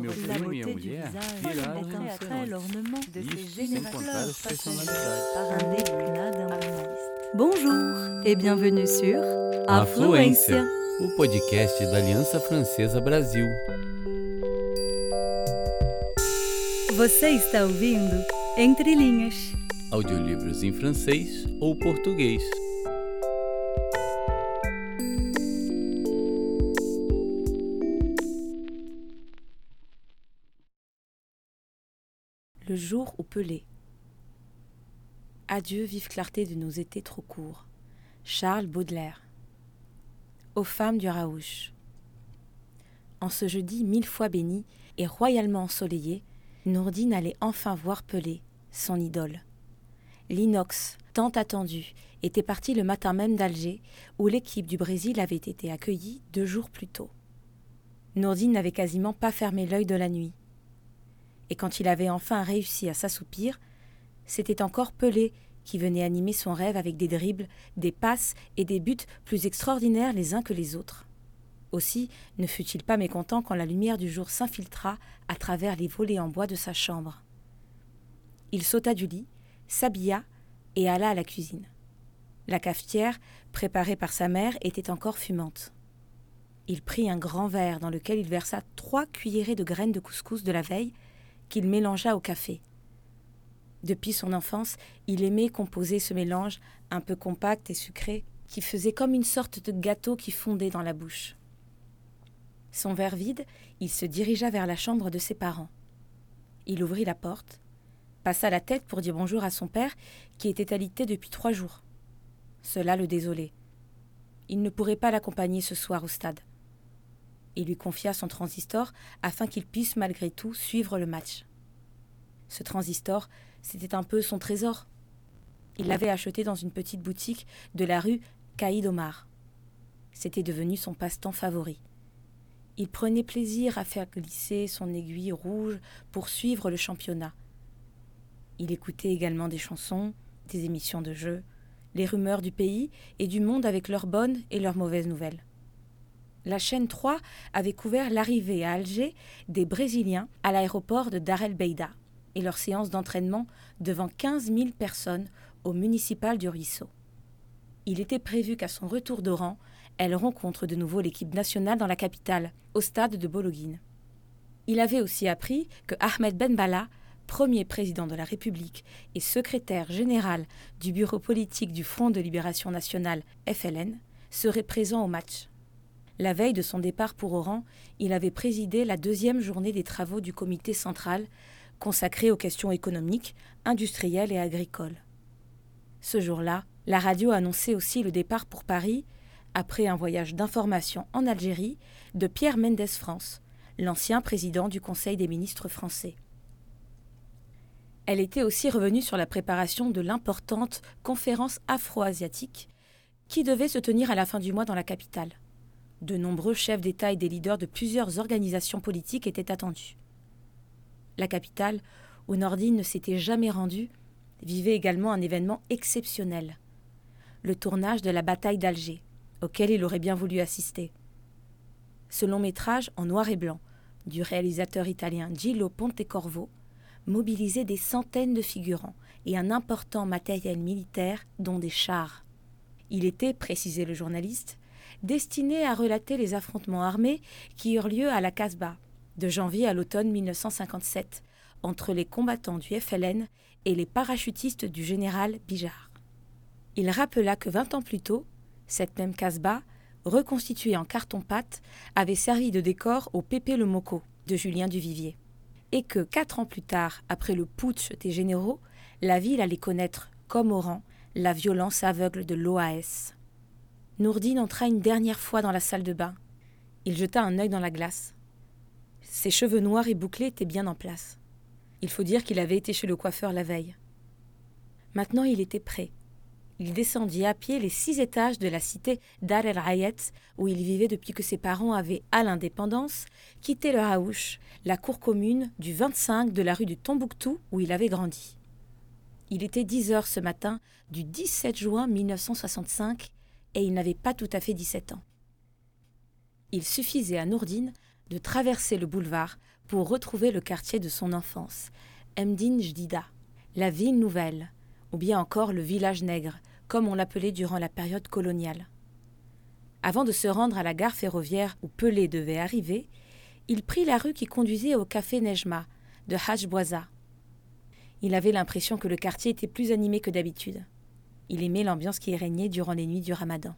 Meu la primo e minha beauté du mulher visage, viraram Isso, sem contar as. Bonjour et bienvenue sur Afluência, o podcast da Aliança Francesa Brasil. Você está ouvindo Entre Linhas. Audiolivros em francês ou português. Le jour où Pelé. Adieu, vive clarté de nos étés trop courts. Charles Baudelaire. Aux femmes du Raouche. En ce jeudi mille fois béni et royalement ensoleillé, Nourdine allait enfin voir Pelé, son idole. L'inox, tant attendu, était parti le matin même d'Alger, où l'équipe du Brésil avait été accueillie deux jours plus tôt. Nourdine n'avait quasiment pas fermé l'œil de la nuit et quand il avait enfin réussi à s'assoupir, c'était encore Pelé qui venait animer son rêve avec des dribbles, des passes et des buts plus extraordinaires les uns que les autres. Aussi ne fut-il pas mécontent quand la lumière du jour s'infiltra à travers les volets en bois de sa chambre. Il sauta du lit, s'habilla et alla à la cuisine. La cafetière, préparée par sa mère, était encore fumante. Il prit un grand verre dans lequel il versa trois cuillerées de graines de couscous de la veille qu'il mélangea au café. Depuis son enfance, il aimait composer ce mélange un peu compact et sucré qui faisait comme une sorte de gâteau qui fondait dans la bouche. Son verre vide, il se dirigea vers la chambre de ses parents. Il ouvrit la porte, passa la tête pour dire bonjour à son père qui était alité depuis trois jours. Cela le désolait. Il ne pourrait pas l'accompagner ce soir au stade. Il lui confia son transistor afin qu'il puisse malgré tout suivre le match. Ce transistor, c'était un peu son trésor. Il l'avait acheté dans une petite boutique de la rue Caïd Omar. C'était devenu son passe-temps favori. Il prenait plaisir à faire glisser son aiguille rouge pour suivre le championnat. Il écoutait également des chansons, des émissions de jeux, les rumeurs du pays et du monde avec leurs bonnes et leurs mauvaises nouvelles la chaîne 3 avait couvert l'arrivée à Alger des Brésiliens à l'aéroport de Dar el Beida et leur séance d'entraînement devant 15 000 personnes au municipal du Ruisseau. Il était prévu qu'à son retour d'Oran, elle rencontre de nouveau l'équipe nationale dans la capitale, au stade de Bologhine. Il avait aussi appris que Ahmed Ben Balla, premier président de la République et secrétaire général du bureau politique du Front de libération nationale FLN, serait présent au match. La veille de son départ pour Oran, il avait présidé la deuxième journée des travaux du comité central consacré aux questions économiques, industrielles et agricoles. Ce jour-là, la radio annonçait aussi le départ pour Paris, après un voyage d'information en Algérie, de Pierre Mendès France, l'ancien président du Conseil des ministres français. Elle était aussi revenue sur la préparation de l'importante conférence afro-asiatique qui devait se tenir à la fin du mois dans la capitale. De nombreux chefs d'État et des leaders de plusieurs organisations politiques étaient attendus. La capitale, où Nordine ne s'était jamais rendue, vivait également un événement exceptionnel le tournage de la bataille d'Alger, auquel il aurait bien voulu assister. Ce long métrage en noir et blanc, du réalisateur italien Gillo Pontecorvo, mobilisait des centaines de figurants et un important matériel militaire, dont des chars. Il était, précisait le journaliste, destiné à relater les affrontements armés qui eurent lieu à la Casbah, de janvier à l'automne 1957, entre les combattants du FLN et les parachutistes du général Bijard. Il rappela que vingt ans plus tôt, cette même Casbah, reconstituée en carton-pâte, avait servi de décor au Pépé le Moco de Julien Duvivier, et que quatre ans plus tard, après le putsch des généraux, la ville allait connaître, comme Oran, la violence aveugle de l'OAS. Nourdine entra une dernière fois dans la salle de bain. Il jeta un œil dans la glace. Ses cheveux noirs et bouclés étaient bien en place. Il faut dire qu'il avait été chez le coiffeur la veille. Maintenant il était prêt. Il descendit à pied les six étages de la cité Dar el Rayet, où il vivait depuis que ses parents avaient, à l'indépendance, quitté le Haouch, la cour commune du 25 de la rue du Tombouctou, où il avait grandi. Il était 10 heures ce matin du 17 juin 1965 et il n'avait pas tout à fait 17 ans. Il suffisait à Nourdine de traverser le boulevard pour retrouver le quartier de son enfance, Mdine Jdida, la ville nouvelle, ou bien encore le village nègre, comme on l'appelait durant la période coloniale. Avant de se rendre à la gare ferroviaire où Pelé devait arriver, il prit la rue qui conduisait au café Nejma de Hajbouaza. Il avait l'impression que le quartier était plus animé que d'habitude. Il aimait l'ambiance qui régnait durant les nuits du ramadan.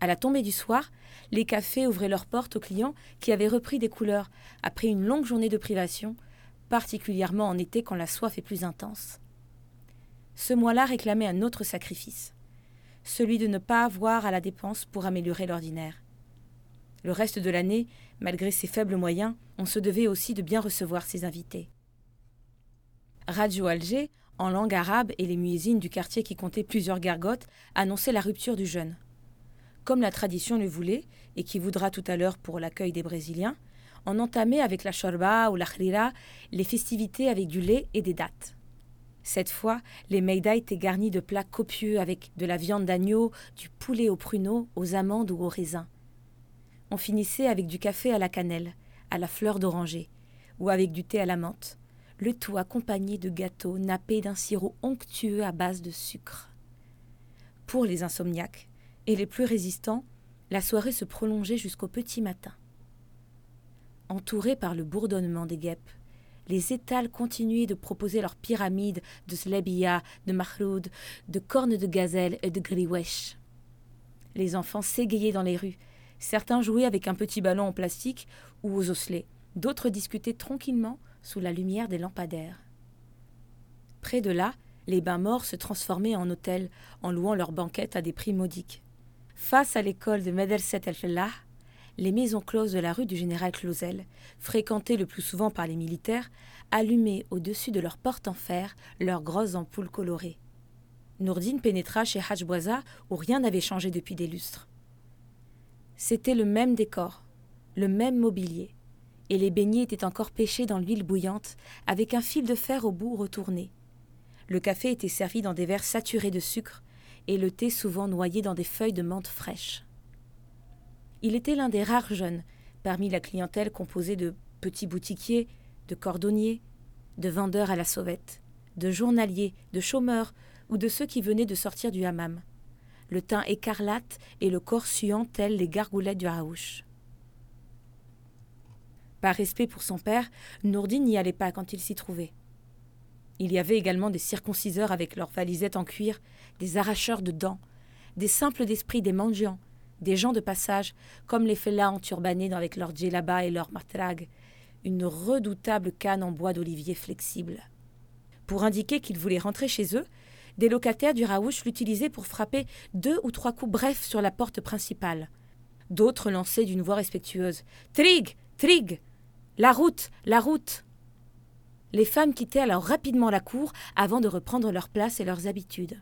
À la tombée du soir, les cafés ouvraient leurs portes aux clients qui avaient repris des couleurs après une longue journée de privation, particulièrement en été quand la soif est plus intense. Ce mois-là réclamait un autre sacrifice, celui de ne pas avoir à la dépense pour améliorer l'ordinaire. Le reste de l'année, malgré ses faibles moyens, on se devait aussi de bien recevoir ses invités. Radio Alger, en langue arabe et les muezzines du quartier qui comptait plusieurs gargotes, annonçaient la rupture du jeûne comme la tradition le voulait, et qui voudra tout à l'heure pour l'accueil des Brésiliens, on entamait avec la shorba ou la khrira les festivités avec du lait et des dattes. Cette fois, les meida étaient garnis de plats copieux avec de la viande d'agneau, du poulet aux pruneaux, aux amandes ou aux raisins. On finissait avec du café à la cannelle, à la fleur d'oranger, ou avec du thé à la menthe, le tout accompagné de gâteaux nappés d'un sirop onctueux à base de sucre. Pour les insomniaques, et les plus résistants, la soirée se prolongeait jusqu'au petit matin. Entourés par le bourdonnement des guêpes, les étals continuaient de proposer leurs pyramides de slabia, de mahloud, de cornes de gazelle et de griwesh. Les enfants s'égayaient dans les rues. Certains jouaient avec un petit ballon en plastique ou aux osselets. D'autres discutaient tranquillement sous la lumière des lampadaires. Près de là, les bains morts se transformaient en hôtels en louant leurs banquettes à des prix modiques. Face à l'école de Medelset el les maisons closes de la rue du général Clausel, fréquentées le plus souvent par les militaires, allumaient au-dessus de leurs portes en fer leurs grosses ampoules colorées. Nourdine pénétra chez Hajbouaza où rien n'avait changé depuis des lustres. C'était le même décor, le même mobilier, et les beignets étaient encore pêchés dans l'huile bouillante avec un fil de fer au bout retourné. Le café était servi dans des verres saturés de sucre et le thé souvent noyé dans des feuilles de menthe fraîches. Il était l'un des rares jeunes parmi la clientèle composée de petits boutiquiers, de cordonniers, de vendeurs à la sauvette, de journaliers, de chômeurs ou de ceux qui venaient de sortir du hammam, le teint écarlate et le corps suant tels les gargoulettes du Raouche. Par respect pour son père, Nourdine n'y allait pas quand il s'y trouvait. Il y avait également des circonciseurs avec leurs valisettes en cuir, des arracheurs de dents, des simples d'esprit, des mendiants, des gens de passage, comme les fellahs enturbanés avec leurs djellabas et leurs matragues, une redoutable canne en bois d'olivier flexible. Pour indiquer qu'ils voulaient rentrer chez eux, des locataires du Raouche l'utilisaient pour frapper deux ou trois coups brefs sur la porte principale. D'autres lançaient d'une voix respectueuse Trig Trig La route La route les femmes quittaient alors rapidement la cour avant de reprendre leur place et leurs habitudes.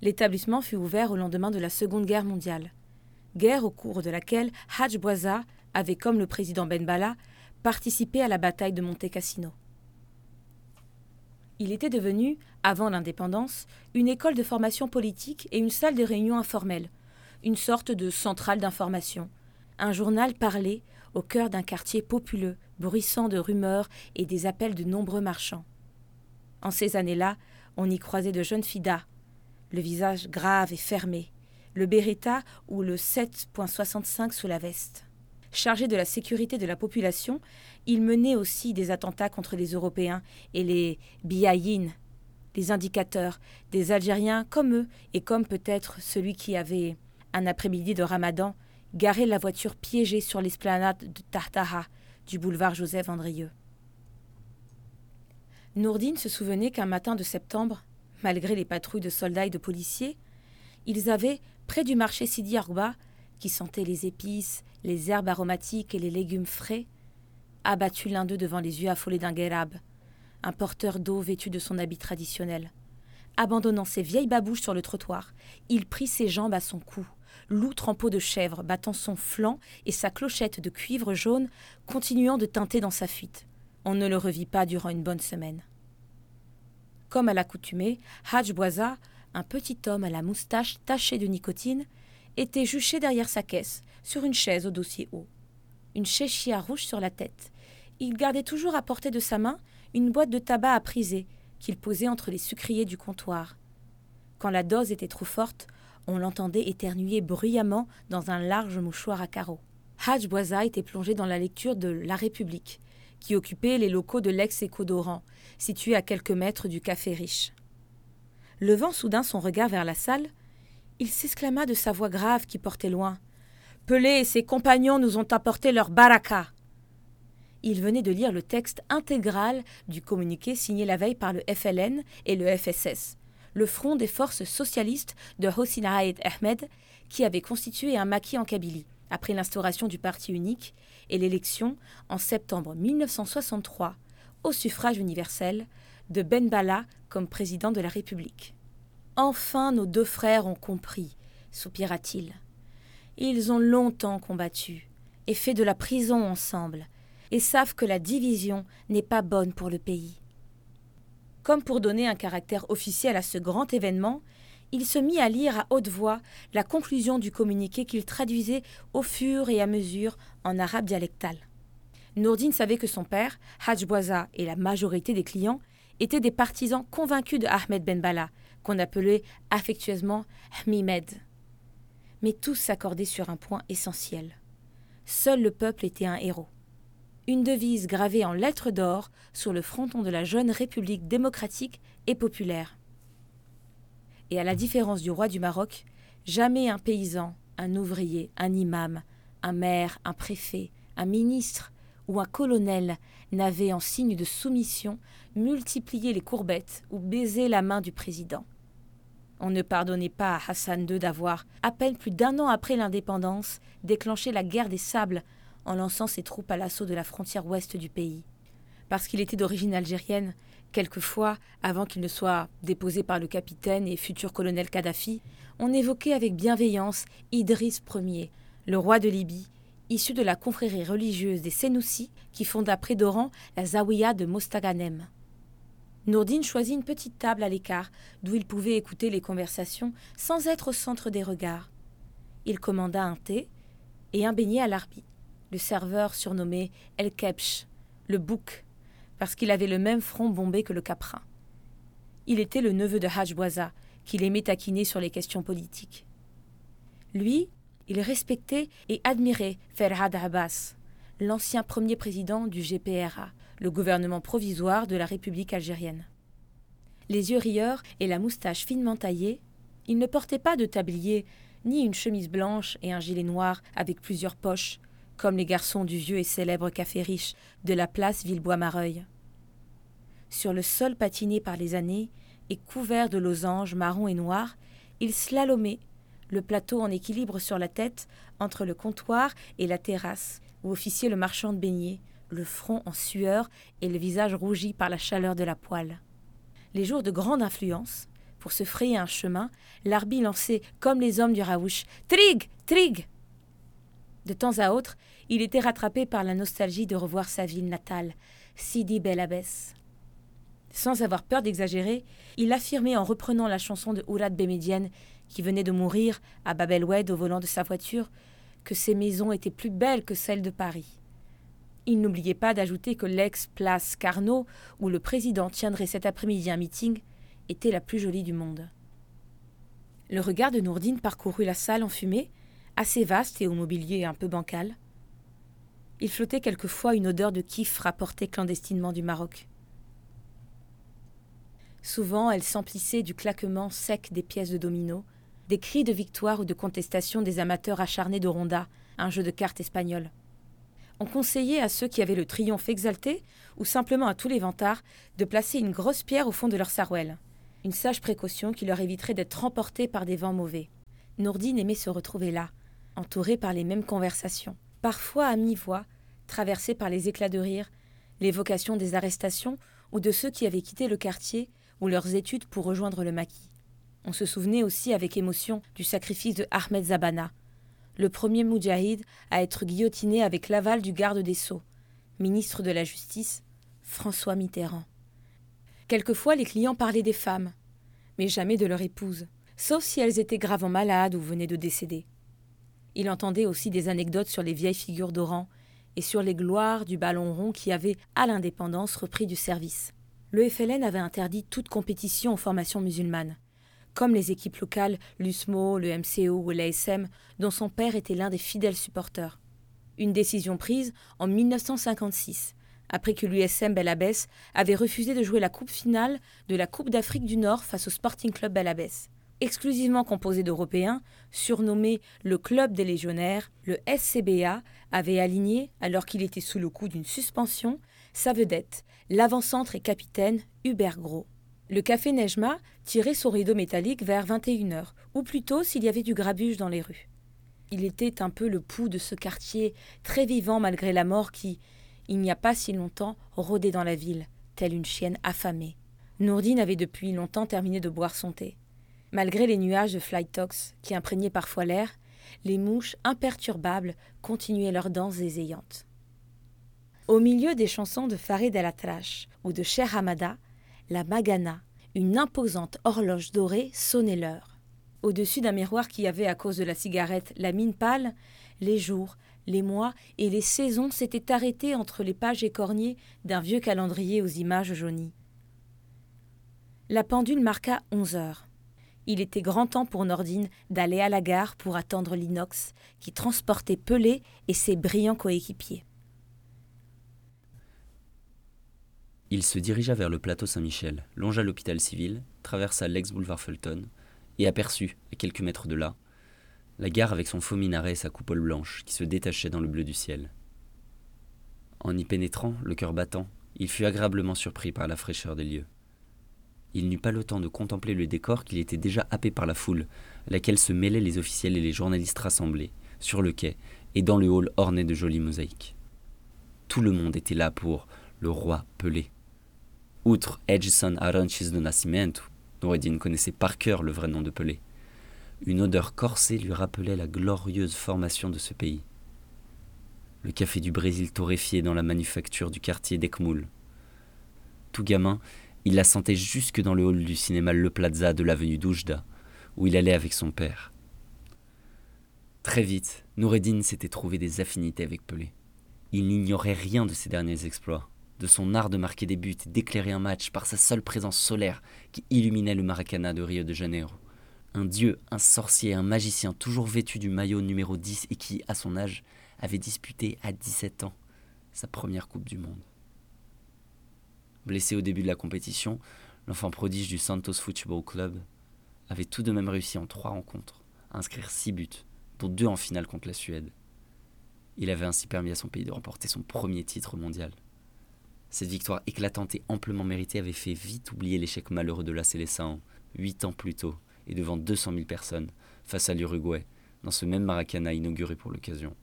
L'établissement fut ouvert au lendemain de la Seconde Guerre mondiale, guerre au cours de laquelle Hajj Bouaza avait, comme le président Ben Bala, participé à la bataille de Monte Cassino. Il était devenu, avant l'indépendance, une école de formation politique et une salle de réunion informelle, une sorte de centrale d'information, un journal parlé au cœur d'un quartier populeux, bruissant de rumeurs et des appels de nombreux marchands. En ces années-là, on y croisait de jeunes fidas, le visage grave et fermé, le beretta ou le 7.65 sous la veste. Chargé de la sécurité de la population, il menait aussi des attentats contre les Européens et les biaïnes, les indicateurs, des Algériens comme eux et comme peut-être celui qui avait, un après-midi de ramadan, garé la voiture piégée sur l'esplanade de Tartaha du boulevard Joseph Andrieux. Nourdine se souvenait qu'un matin de septembre, malgré les patrouilles de soldats et de policiers, ils avaient, près du marché Sidi Arba, qui sentait les épices, les herbes aromatiques et les légumes frais, abattu l'un d'eux devant les yeux affolés d'un guérab, un porteur d'eau vêtu de son habit traditionnel. Abandonnant ses vieilles babouches sur le trottoir, il prit ses jambes à son cou l'outre en peau de chèvre battant son flanc et sa clochette de cuivre jaune continuant de teinter dans sa fuite. On ne le revit pas durant une bonne semaine. Comme à l'accoutumée, Hajj Boisa, un petit homme à la moustache tachée de nicotine, était juché derrière sa caisse, sur une chaise au dossier haut. Une chéchia rouge sur la tête. Il gardait toujours à portée de sa main une boîte de tabac à priser qu'il posait entre les sucriers du comptoir. Quand la dose était trop forte, on l'entendait éternuer bruyamment dans un large mouchoir à carreaux. Haj Bouaza était plongé dans la lecture de La République, qui occupait les locaux de l'ex-écho d'Oran, situé à quelques mètres du café riche. Levant soudain son regard vers la salle, il s'exclama de sa voix grave qui portait loin. Pelé et ses compagnons nous ont apporté leur baraka. Il venait de lire le texte intégral du communiqué signé la veille par le FLN et le FSS, le Front des forces socialistes de Hossein Raed Ahmed, qui avait constitué un maquis en Kabylie après l'instauration du parti unique et l'élection, en septembre 1963, au suffrage universel, de Ben Bala comme président de la République. Enfin nos deux frères ont compris, soupira-t-il. Ils ont longtemps combattu et fait de la prison ensemble, et savent que la division n'est pas bonne pour le pays. Comme pour donner un caractère officiel à ce grand événement, il se mit à lire à haute voix la conclusion du communiqué qu'il traduisait au fur et à mesure en arabe dialectal. Nourdine savait que son père, Haj Bouaza et la majorité des clients étaient des partisans convaincus de Ahmed Ben Bala, qu'on appelait affectueusement Hmimed. Mais tous s'accordaient sur un point essentiel. Seul le peuple était un héros. Une devise gravée en lettres d'or sur le fronton de la jeune République démocratique et populaire. Et à la différence du roi du Maroc, jamais un paysan, un ouvrier, un imam, un maire, un préfet, un ministre ou un colonel n'avait en signe de soumission multiplié les courbettes ou baisé la main du président. On ne pardonnait pas à Hassan II d'avoir, à peine plus d'un an après l'indépendance, déclenché la guerre des sables en lançant ses troupes à l'assaut de la frontière ouest du pays. Parce qu'il était d'origine algérienne, Quelquefois, avant qu'il ne soit déposé par le capitaine et futur colonel Kadhafi, on évoquait avec bienveillance Idriss Ier, le roi de Libye, issu de la confrérie religieuse des Senoussi qui fonda près d'Oran la Zawiya de Mostaganem. Nourdine choisit une petite table à l'écart d'où il pouvait écouter les conversations sans être au centre des regards. Il commanda un thé et un beignet à l'arbi. Le serveur surnommé El Kebch, le bouc, parce qu'il avait le même front bombé que le caprin. Il était le neveu de Haj Bouaza, qu'il aimait taquiner sur les questions politiques. Lui, il respectait et admirait Ferhad Abbas, l'ancien premier président du GPRA, le gouvernement provisoire de la République algérienne. Les yeux rieurs et la moustache finement taillée, il ne portait pas de tablier, ni une chemise blanche et un gilet noir avec plusieurs poches, comme les garçons du vieux et célèbre café riche de la place Villebois-Mareuil. Sur le sol patiné par les années et couvert de losanges marron et noirs, il slalomait, le plateau en équilibre sur la tête, entre le comptoir et la terrasse, où officiait le marchand de beignets, le front en sueur et le visage rougi par la chaleur de la poêle. Les jours de grande influence, pour se frayer un chemin, l'arbi lançait, comme les hommes du Raouche, Trig Trig de temps à autre, il était rattrapé par la nostalgie de revoir sa ville natale, Sidi Bel. Sans avoir peur d'exagérer, il affirmait en reprenant la chanson de Ourad Bémédienne, qui venait de mourir à Bab el-Oued au volant de sa voiture, que ces maisons étaient plus belles que celles de Paris. Il n'oubliait pas d'ajouter que l'ex-place Carnot, où le président tiendrait cet après-midi un meeting, était la plus jolie du monde. Le regard de Nourdine parcourut la salle enfumée, assez vaste et au mobilier un peu bancal. Il flottait quelquefois une odeur de kiff rapportée clandestinement du Maroc. Souvent, elle s'emplissait du claquement sec des pièces de domino, des cris de victoire ou de contestation des amateurs acharnés de ronda, un jeu de cartes espagnol. On conseillait à ceux qui avaient le triomphe exalté, ou simplement à tous les vantards, de placer une grosse pierre au fond de leur sarouel, une sage précaution qui leur éviterait d'être emportés par des vents mauvais. Nourdine aimait se retrouver là, entouré par les mêmes conversations, parfois à mi-voix, traversé par les éclats de rire, l'évocation des arrestations ou de ceux qui avaient quitté le quartier ou leurs études pour rejoindre le maquis. On se souvenait aussi avec émotion du sacrifice de Ahmed Zabana, le premier moudjahid à être guillotiné avec l'aval du garde des Sceaux, ministre de la Justice, François Mitterrand. Quelquefois, les clients parlaient des femmes, mais jamais de leur épouse, sauf si elles étaient gravement malades ou venaient de décéder Il entendait aussi des anecdotes sur les vieilles figures d'Oran et sur les gloires du ballon rond qui avait, à l'indépendance, repris du service. Le FLN avait interdit toute compétition aux formations musulmanes, comme les équipes locales, l'USMO, le MCO ou l'ASM, dont son père était l'un des fidèles supporters. Une décision prise en 1956, après que l'USM Belabès avait refusé de jouer la coupe finale de la Coupe d'Afrique du Nord face au Sporting Club Belabès. Exclusivement composé d'Européens, surnommé le Club des Légionnaires, le SCBA avait aligné, alors qu'il était sous le coup d'une suspension, sa vedette, l'avant-centre et capitaine Hubert Gros. Le café Nejma tirait son rideau métallique vers 21h, ou plutôt s'il y avait du grabuge dans les rues. Il était un peu le pouls de ce quartier, très vivant malgré la mort qui, il n'y a pas si longtemps, rôdait dans la ville, telle une chienne affamée. Nourdine avait depuis longtemps terminé de boire son thé. Malgré les nuages de flytox qui imprégnaient parfois l'air, les mouches imperturbables continuaient leur danse ézeillante. Au milieu des chansons de Farid El ou de Cher Hamada, la Magana, une imposante horloge dorée, sonnait l'heure. Au-dessus d'un miroir qui avait, à cause de la cigarette, la mine pâle, les jours, les mois et les saisons s'étaient arrêtés entre les pages écornées d'un vieux calendrier aux images jaunies. La pendule marqua onze heures. Il était grand temps pour Nordine d'aller à la gare pour attendre l'inox qui transportait Pelé et ses brillants coéquipiers. Il se dirigea vers le plateau Saint-Michel, longea l'hôpital civil, traversa l'ex-boulevard Fulton et aperçut, à quelques mètres de là, la gare avec son faux minaret et sa coupole blanche qui se détachait dans le bleu du ciel. En y pénétrant, le cœur battant, il fut agréablement surpris par la fraîcheur des lieux. Il n'eut pas le temps de contempler le décor qu'il était déjà happé par la foule, laquelle se mêlaient les officiels et les journalistes rassemblés, sur le quai et dans le hall orné de jolies mosaïques. Tout le monde était là pour le roi Pelé. Outre Edson Aranches de Nascimento, Noureddin connaissait par cœur le vrai nom de Pelé. Une odeur corsée lui rappelait la glorieuse formation de ce pays. Le café du Brésil torréfié dans la manufacture du quartier d'Ekmoul. Tout gamin, il la sentait jusque dans le hall du cinéma Le Plaza de l'avenue d'Oujda, où il allait avec son père. Très vite, Noureddin s'était trouvé des affinités avec Pelé. Il n'ignorait rien de ses derniers exploits, de son art de marquer des buts et d'éclairer un match par sa seule présence solaire qui illuminait le Maracana de Rio de Janeiro. Un dieu, un sorcier, un magicien toujours vêtu du maillot numéro 10 et qui, à son âge, avait disputé à 17 ans sa première Coupe du Monde. Blessé au début de la compétition, l'enfant prodige du Santos Football Club avait tout de même réussi en trois rencontres à inscrire six buts, dont deux en finale contre la Suède. Il avait ainsi permis à son pays de remporter son premier titre mondial. Cette victoire éclatante et amplement méritée avait fait vite oublier l'échec malheureux de la Célestin huit ans plus tôt, et devant 200 000 personnes, face à l'Uruguay, dans ce même Maracana inauguré pour l'occasion.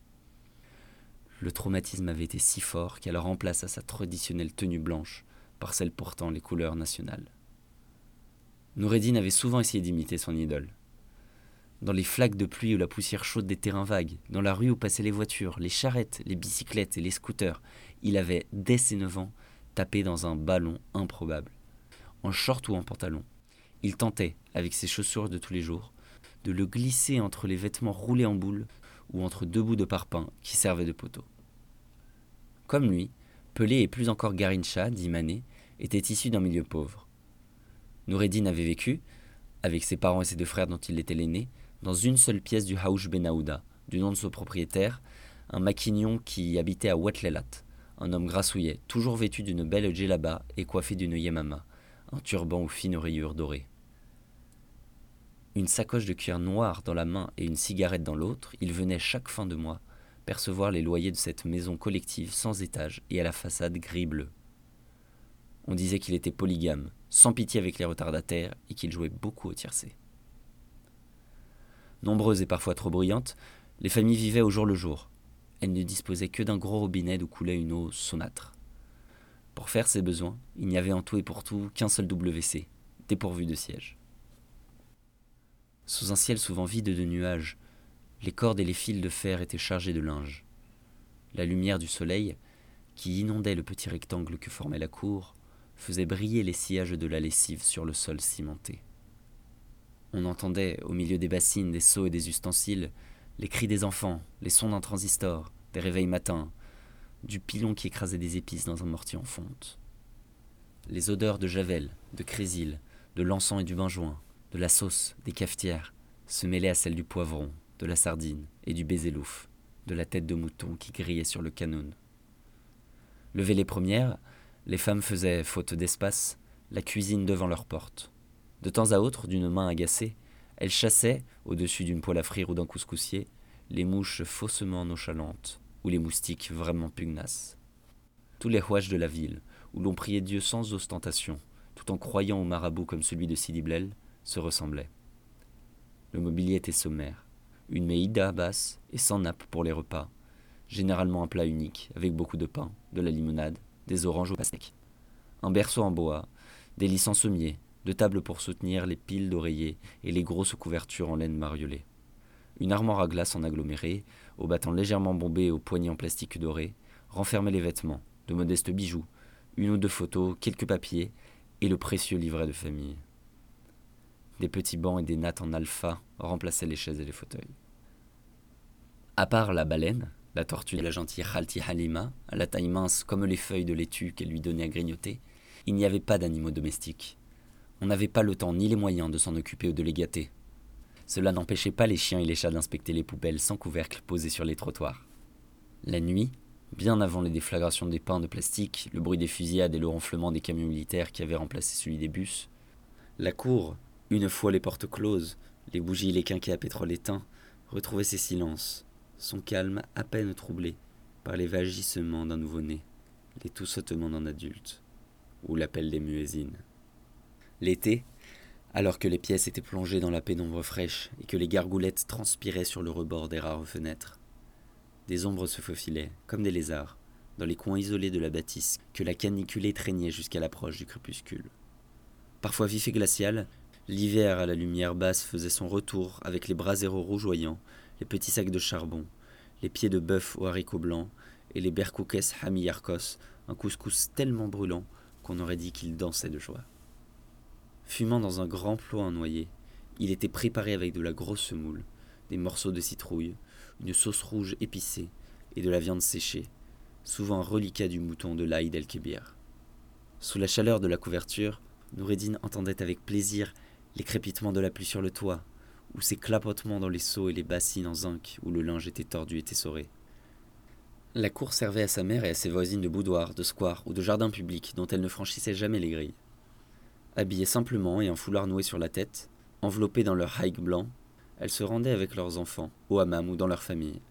Le traumatisme avait été si fort qu'elle remplaça sa traditionnelle tenue blanche par celle portant les couleurs nationales. Noureddin avait souvent essayé d'imiter son idole. Dans les flaques de pluie ou la poussière chaude des terrains vagues, dans la rue où passaient les voitures, les charrettes, les bicyclettes et les scooters, il avait, dès ses neuf ans, tapé dans un ballon improbable. En short ou en pantalon, il tentait, avec ses chaussures de tous les jours, de le glisser entre les vêtements roulés en boule ou entre deux bouts de parpaing qui servaient de poteau. Comme lui, Pelé et plus encore Garincha, dit Manet, étaient issus d'un milieu pauvre. Noureddin avait vécu, avec ses parents et ses deux frères dont il était l'aîné, dans une seule pièce du Haouch Benaouda, du nom de son propriétaire, un maquignon qui habitait à Ouatlelat, un homme grassouillet, toujours vêtu d'une belle djellaba et coiffé d'une yemama, un turban aux fines rayures dorées. Une sacoche de cuir noir dans la main et une cigarette dans l'autre, il venait chaque fin de mois percevoir les loyers de cette maison collective sans étage et à la façade gris-bleu. On disait qu'il était polygame, sans pitié avec les retardataires et qu'il jouait beaucoup au tiercé. Nombreuses et parfois trop bruyantes, les familles vivaient au jour le jour. Elles ne disposaient que d'un gros robinet d'où coulait une eau saunâtre. Pour faire ses besoins, il n'y avait en tout et pour tout qu'un seul WC, dépourvu de siège. Sous un ciel souvent vide de nuages, les cordes et les fils de fer étaient chargés de linge. La lumière du soleil, qui inondait le petit rectangle que formait la cour, faisait briller les sillages de la lessive sur le sol cimenté. On entendait, au milieu des bassines, des seaux et des ustensiles, Les cris des enfants, les sons d'un transistor, des réveils matins, du pilon qui écrasait des épices dans un mortier en fonte. Les odeurs de javel, de crésil, de l'encens et du benjoin, de la sauce, des cafetières, se mêlaient à celles du poivron, de la sardine et du baiser louf, de la tête de mouton qui grillait sur le canon. Levées les premières, les femmes faisaient, faute d'espace, la cuisine devant leur porte. De temps à autre, d'une main agacée, elles chassaient, au-dessus d'une poêle à frire ou d'un couscoussier, les mouches faussement nonchalantes ou les moustiques vraiment pugnaces. Tous les rouages de la ville, où l'on priait Dieu sans ostentation, tout en croyant au marabout comme celui de Sidi Blel, se ressemblaient. Le mobilier était sommaire, une méida basse et sans nappe pour les repas, généralement un plat unique, avec beaucoup de pain, de la limonade, des oranges au pastèque. Un berceau en bois, des lits en sommier, de tables pour soutenir les piles d'oreillers et les grosses couvertures en laine mariolée. Une armoire à glace en aggloméré, au battant légèrement bombé et aux poignées en plastique doré, renfermait les vêtements, de modestes bijoux, une ou deux photos, quelques papiers et le précieux livret de famille. Des petits bancs et des nattes en alpha remplaçaient les chaises et les fauteuils. À part la baleine, la tortue de la gentille Khalti Halima, à la taille mince comme les feuilles de laitue qu'elle lui donnait à grignoter, il n'y avait pas d'animaux domestiques. On n'avait pas le temps ni les moyens de s'en occuper ou de les gâter. Cela n'empêchait pas les chiens et les chats d'inspecter les poubelles sans couvercle posées sur les trottoirs. La nuit, bien avant les déflagrations des pains de plastique, le bruit des fusillades et le ronflement des camions militaires qui avaient remplacé celui des bus, la cour, une fois les portes closes, les bougies et les quinquets à pétrole éteints, retrouvait ses silences, son calme à peine troublé par les vagissements d'un nouveau-né, les tout sautements d'un adulte, ou l'appel des muezzines. L'été, alors que les pièces étaient plongées dans la pénombre fraîche et que les gargoulettes transpiraient sur le rebord des rares fenêtres, des ombres se faufilaient, comme des lézards, dans les coins isolés de la bâtisse que la canicule étreignait jusqu'à l'approche du crépuscule. Parfois vif et glacial, l'hiver à la lumière basse faisait son retour avec les braseros rougeoyants, les petits sacs de charbon, les pieds de bœuf aux haricots blancs et les berkoukes hamiyarkos, un couscous tellement brûlant qu'on aurait dit qu'il dansait de joie. Fumant dans un grand plot en noyer, il était préparé avec de la grosse semoule, des morceaux de citrouille, une sauce rouge épicée et de la viande séchée, souvent un reliquat du mouton de l'Aïd el-Kébir. Sous la chaleur de la couverture, Noureddin entendait avec plaisir les crépitements de la pluie sur le toit, ou ses clapotements dans les seaux et les bassines en zinc où le linge était tordu et tessoré. La cour servait à sa mère et à ses voisines de boudoir, de square ou de jardin public dont elle ne franchissait jamais les grilles. Habillées simplement et en foulard noué sur la tête, enveloppées dans leur haïk blanc, elles se rendaient avec leurs enfants, au hammam ou dans leur famille.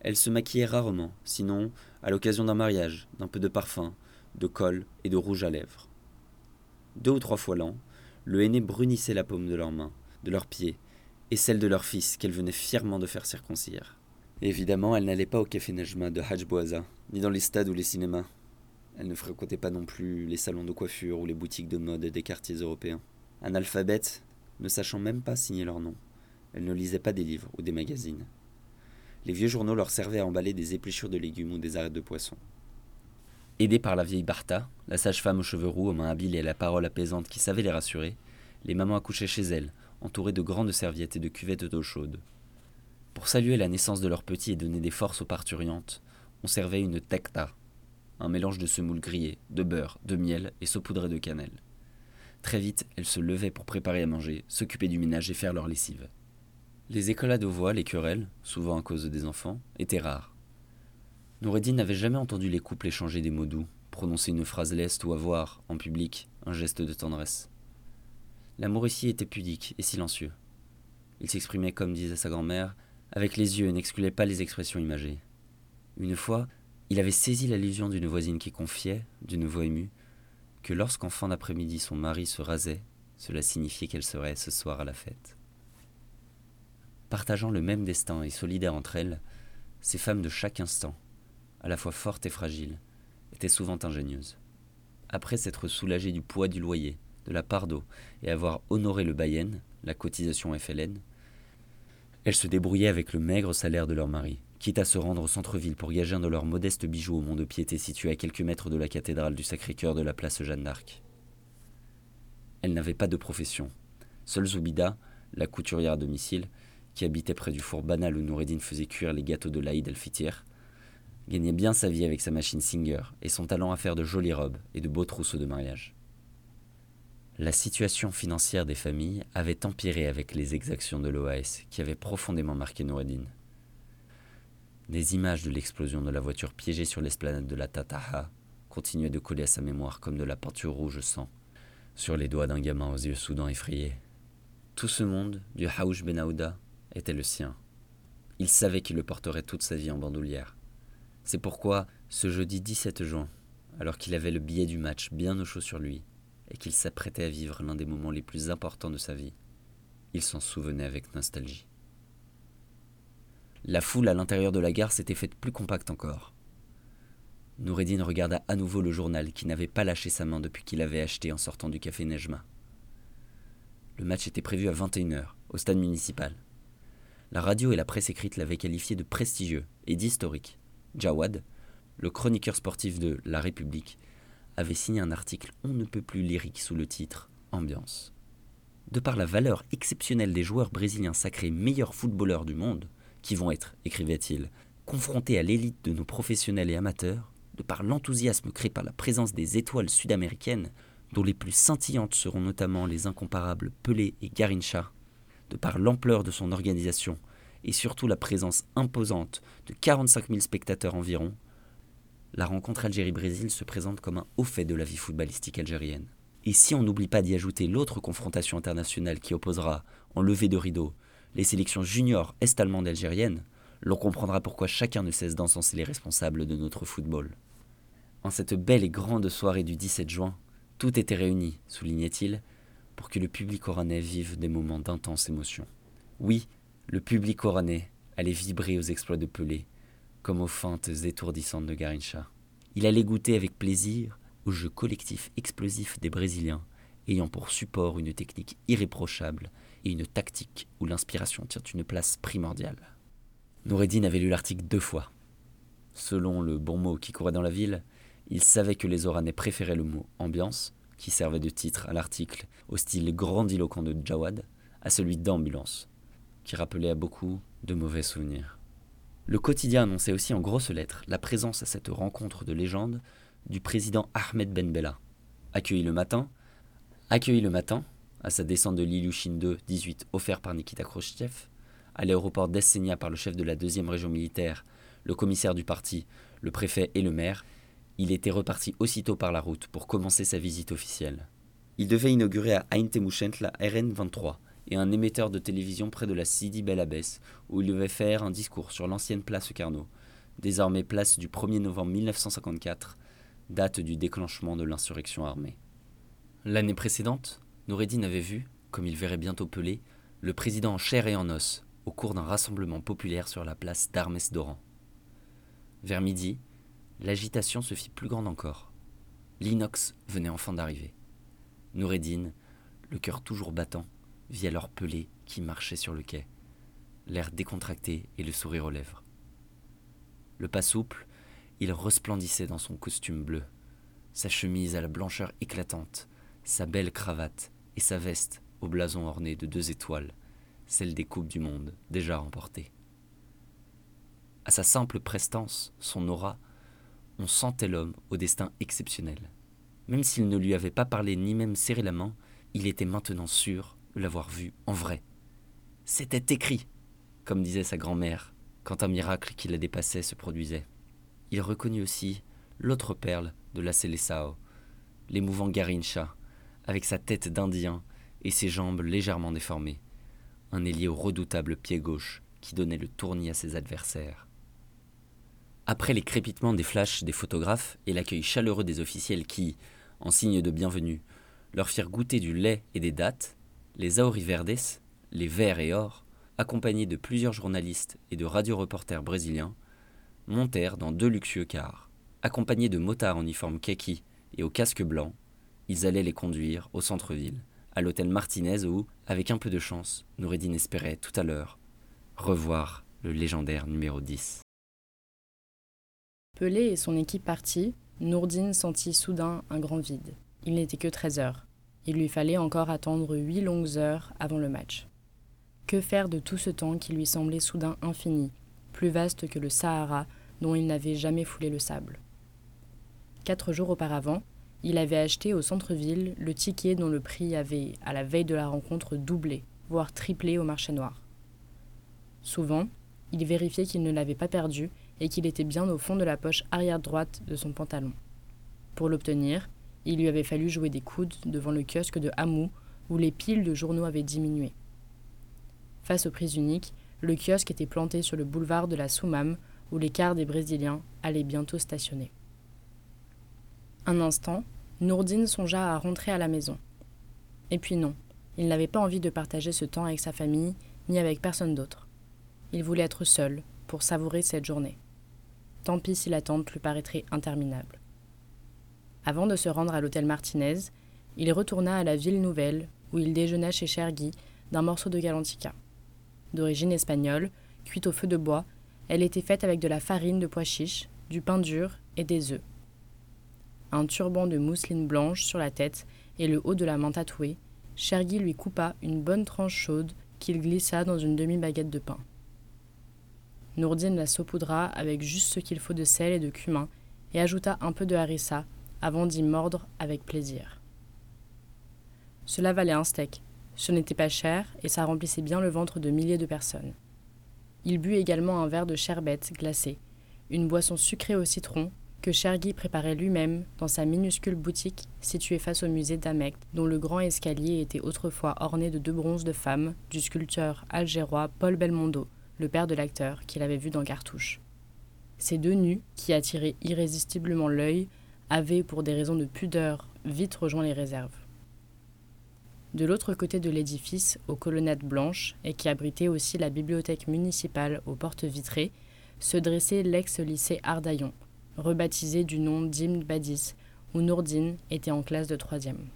Elles se maquillaient rarement, sinon à l'occasion d'un mariage, d'un peu de parfum, de colle et de rouge à lèvres. Deux ou trois fois l'an, le aîné brunissait la paume de leurs mains, de leurs pieds, et celle de leur fils qu'elle venait fièrement de faire circoncire. Évidemment, elle n'allait pas au café Najma de Hajj ni dans les stades ou les cinémas. Elle ne fréquentait pas non plus les salons de coiffure ou les boutiques de mode des quartiers européens. Un alphabet, ne sachant même pas signer leur nom. Elle ne lisait pas des livres ou des magazines. Les vieux journaux leur servaient à emballer des épluchures de légumes ou des arêtes de poisson. Aidée par la vieille Bartha, la sage-femme aux cheveux roux, aux mains habiles et à la parole apaisante qui savait les rassurer, les mamans accouchaient chez elles, entourées de grandes serviettes et de cuvettes d'eau chaude. Pour saluer la naissance de leur petit et donner des forces aux parturiantes, on servait une tekta, un mélange de semoule grillée, de beurre, de miel et saupoudrée de cannelle. Très vite, elles se levaient pour préparer à manger, s'occuper du ménage et faire leur lessive. Les écolades aux voix, les querelles, souvent à cause des enfants, étaient rares. Noureddin n'avait jamais entendu les couples échanger des mots doux, prononcer une phrase leste ou avoir, en public, un geste de tendresse. L'amour ici était pudique et silencieux. Il s'exprimait, comme disait sa grand-mère, avec les yeux et n'excluait pas les expressions imagées. Une fois, il avait saisi l'allusion d'une voisine qui confiait, d'une voix émue, que lorsqu'en fin d'après-midi son mari se rasait, cela signifiait qu'elle serait ce soir à la fête. Partageant le même destin et solidaires entre elles, ces femmes de chaque instant, à la fois fortes et fragiles, étaient souvent ingénieuses. Après s'être soulagées du poids du loyer, de la part d'eau et avoir honoré le Bayen, la cotisation FLN, elles se débrouillaient avec le maigre salaire de leur mari, quitte à se rendre au centre-ville pour gager un de leurs modestes bijoux au mont de piété situé à quelques mètres de la cathédrale du Sacré-Cœur de la place Jeanne d'Arc. Elle n'avait pas de profession. Seule Zoubida, la couturière à domicile, qui habitait près du four banal où Noureddin faisait cuire les gâteaux de l'Aïd el-Fitir, gagnait bien sa vie avec sa machine Singer et son talent à faire de jolies robes et de beaux trousseaux de mariage. La situation financière des familles avait empiré avec les exactions de l'OAS qui avaient profondément marqué Noureddin. Des images de l'explosion de la voiture piégée sur l'esplanade de la Tataha continuaient de coller à sa mémoire comme de la peinture rouge sang sur les doigts d'un gamin aux yeux soudains effrayés. Tout ce monde, du Haouch Ben Aouda, était le sien. Il savait qu'il le porterait toute sa vie en bandoulière. C'est pourquoi, ce jeudi 17 juin, alors qu'il avait le billet du match bien au chaud sur lui, et qu'il s'apprêtait à vivre l'un des moments les plus importants de sa vie, il s'en souvenait avec nostalgie. La foule à l'intérieur de la gare s'était faite plus compacte encore. Noureddin regarda à nouveau le journal qui n'avait pas lâché sa main depuis qu'il avait acheté en sortant du café Nejma. Le match était prévu à 21h, au stade municipal. La radio et la presse écrite l'avaient qualifié de prestigieux et d'historique. Jawad, le chroniqueur sportif de La République, avait signé un article on ne peut plus lyrique sous le titre Ambiance. De par la valeur exceptionnelle des joueurs brésiliens sacrés meilleurs footballeurs du monde, qui vont être, écrivait-il, confrontés à l'élite de nos professionnels et amateurs, de par l'enthousiasme créé par la présence des étoiles sud-américaines, dont les plus scintillantes seront notamment les incomparables Pelé et Garincha, de par l'ampleur de son organisation et surtout la présence imposante de 45 000 spectateurs environ, la rencontre Algérie-Brésil se présente comme un haut fait de la vie footballistique algérienne. Et si on n'oublie pas d'y ajouter l'autre confrontation internationale qui opposera, en levée de rideau, les sélections juniors est-allemandes algériennes, l'on comprendra pourquoi chacun ne cesse d'encenser les responsables de notre football. En cette belle et grande soirée du 17 juin, tout était réuni, soulignait-il, pour que le public oranais vive des moments d'intense émotion. Oui, le public oranais allait vibrer aux exploits de Pelé, comme aux feintes étourdissantes de Garincha. Il allait goûter avec plaisir au jeu collectif explosif des Brésiliens, ayant pour support une technique irréprochable et une tactique où l'inspiration tient une place primordiale. Noureddin avait lu l'article deux fois. Selon le bon mot qui courait dans la ville, il savait que les Oranais préféraient le mot ambiance qui servait de titre à l'article au style grandiloquent de Jawad, à celui d'ambulance, qui rappelait à beaucoup de mauvais souvenirs. Le quotidien annonçait aussi en grosses lettres la présence à cette rencontre de légende du président Ahmed Ben Bella. Accueilli le matin, accueilli le matin, à sa descente de l'Ilyushin 2 18 offert par Nikita Khrouchtchev, à l'aéroport d'Essenia par le chef de la deuxième région militaire, le commissaire du parti, le préfet et le maire, il était reparti aussitôt par la route pour commencer sa visite officielle. Il devait inaugurer à Ain la RN23 et un émetteur de télévision près de la Sidi Bel Abbès, où il devait faire un discours sur l'ancienne place Carnot, désormais place du 1er novembre 1954, date du déclenchement de l'insurrection armée. L'année précédente, Noureddin avait vu, comme il verrait bientôt Pelé, le président en chair et en os, au cours d'un rassemblement populaire sur la place d'Armès Doran. Vers midi, l'agitation se fit plus grande encore. L'inox venait enfin d'arriver. Noureddin, le cœur toujours battant, vit alors Pelé qui marchait sur le quai, l'air décontracté et le sourire aux lèvres. Le pas souple, il resplendissait dans son costume bleu, sa chemise à la blancheur éclatante, sa belle cravate et sa veste au blason orné de deux étoiles, celle des Coupes du Monde déjà remportées. À sa simple prestance, son aura, on sentait l'homme au destin exceptionnel. Même s'il ne lui avait pas parlé ni même serré la main, il était maintenant sûr l'avoir vu en vrai. C'était écrit, comme disait sa grand-mère, quand un miracle qui la dépassait se produisait. Il reconnut aussi l'autre perle de la Célessao, l'émouvant Garincha, avec sa tête d'Indien et ses jambes légèrement déformées, un ailier au redoutable pied gauche qui donnait le tournis à ses adversaires. Après les crépitements des flashs des photographes et l'accueil chaleureux des officiels qui, en signe de bienvenue, leur firent goûter du lait et des dattes, les Auriverdes, les Verts et Or, accompagnés de plusieurs journalistes et de radioreporters brésiliens, montèrent dans deux luxueux cars. Accompagnés de motards en uniforme kaki et au casque blanc, ils allaient les conduire au centre-ville, à l'hôtel Martinez où, avec un peu de chance, Noureddin espérait tout à l'heure revoir le légendaire numéro 10. Pelé et son équipe partis, Nourdine sentit soudain un grand vide. Il n'était que 13 heures. Il lui fallait encore attendre huit longues heures avant le match. Que faire de tout ce temps qui lui semblait soudain infini, plus vaste que le Sahara dont il n'avait jamais foulé le sable? Quatre jours auparavant, il avait acheté au centre-ville le ticket dont le prix avait, à la veille de la rencontre, doublé, voire triplé au marché noir. Souvent, il vérifiait qu'il ne l'avait pas perdu et qu'il était bien au fond de la poche arrière droite de son pantalon. Pour l'obtenir, il lui avait fallu jouer des coudes devant le kiosque de Hamou où les piles de journaux avaient diminué. Face au prix unique, le kiosque était planté sur le boulevard de la Soumam où les cars des Brésiliens allaient bientôt stationner. Un instant, Nourdine songea à rentrer à la maison. Et puis non, il n'avait pas envie de partager ce temps avec sa famille, ni avec personne d'autre. Il voulait être seul, pour savourer cette journée. Tant pis si l'attente lui paraîtrait interminable. Avant de se rendre à l'hôtel Martinez, il retourna à la ville nouvelle, où il déjeuna chez Chergui d'un morceau de galantica. D'origine espagnole, cuite au feu de bois, elle était faite avec de la farine de pois chiches, du pain dur et des œufs un turban de mousseline blanche sur la tête et le haut de la main tatouée, Chergui lui coupa une bonne tranche chaude qu'il glissa dans une demi-baguette de pain. Nourdine la saupoudra avec juste ce qu'il faut de sel et de cumin et ajouta un peu de harissa avant d'y mordre avec plaisir. Cela valait un steak. Ce n'était pas cher et ça remplissait bien le ventre de milliers de personnes. Il but également un verre de sherbet glacé, une boisson sucrée au citron que Chergui préparait lui-même dans sa minuscule boutique située face au musée d'Amect, dont le grand escalier était autrefois orné de deux bronzes de femmes du sculpteur algérois Paul Belmondo, le père de l'acteur qu'il avait vu dans Cartouche. Ces deux nus, qui attiraient irrésistiblement l'œil, avaient, pour des raisons de pudeur, vite rejoint les réserves. De l'autre côté de l'édifice, aux colonnettes blanches, et qui abritait aussi la bibliothèque municipale aux portes vitrées, se dressait l'ex-lycée Ardaillon, rebaptisé du nom d'Ibn Badis, où Nourdine était en classe de troisième.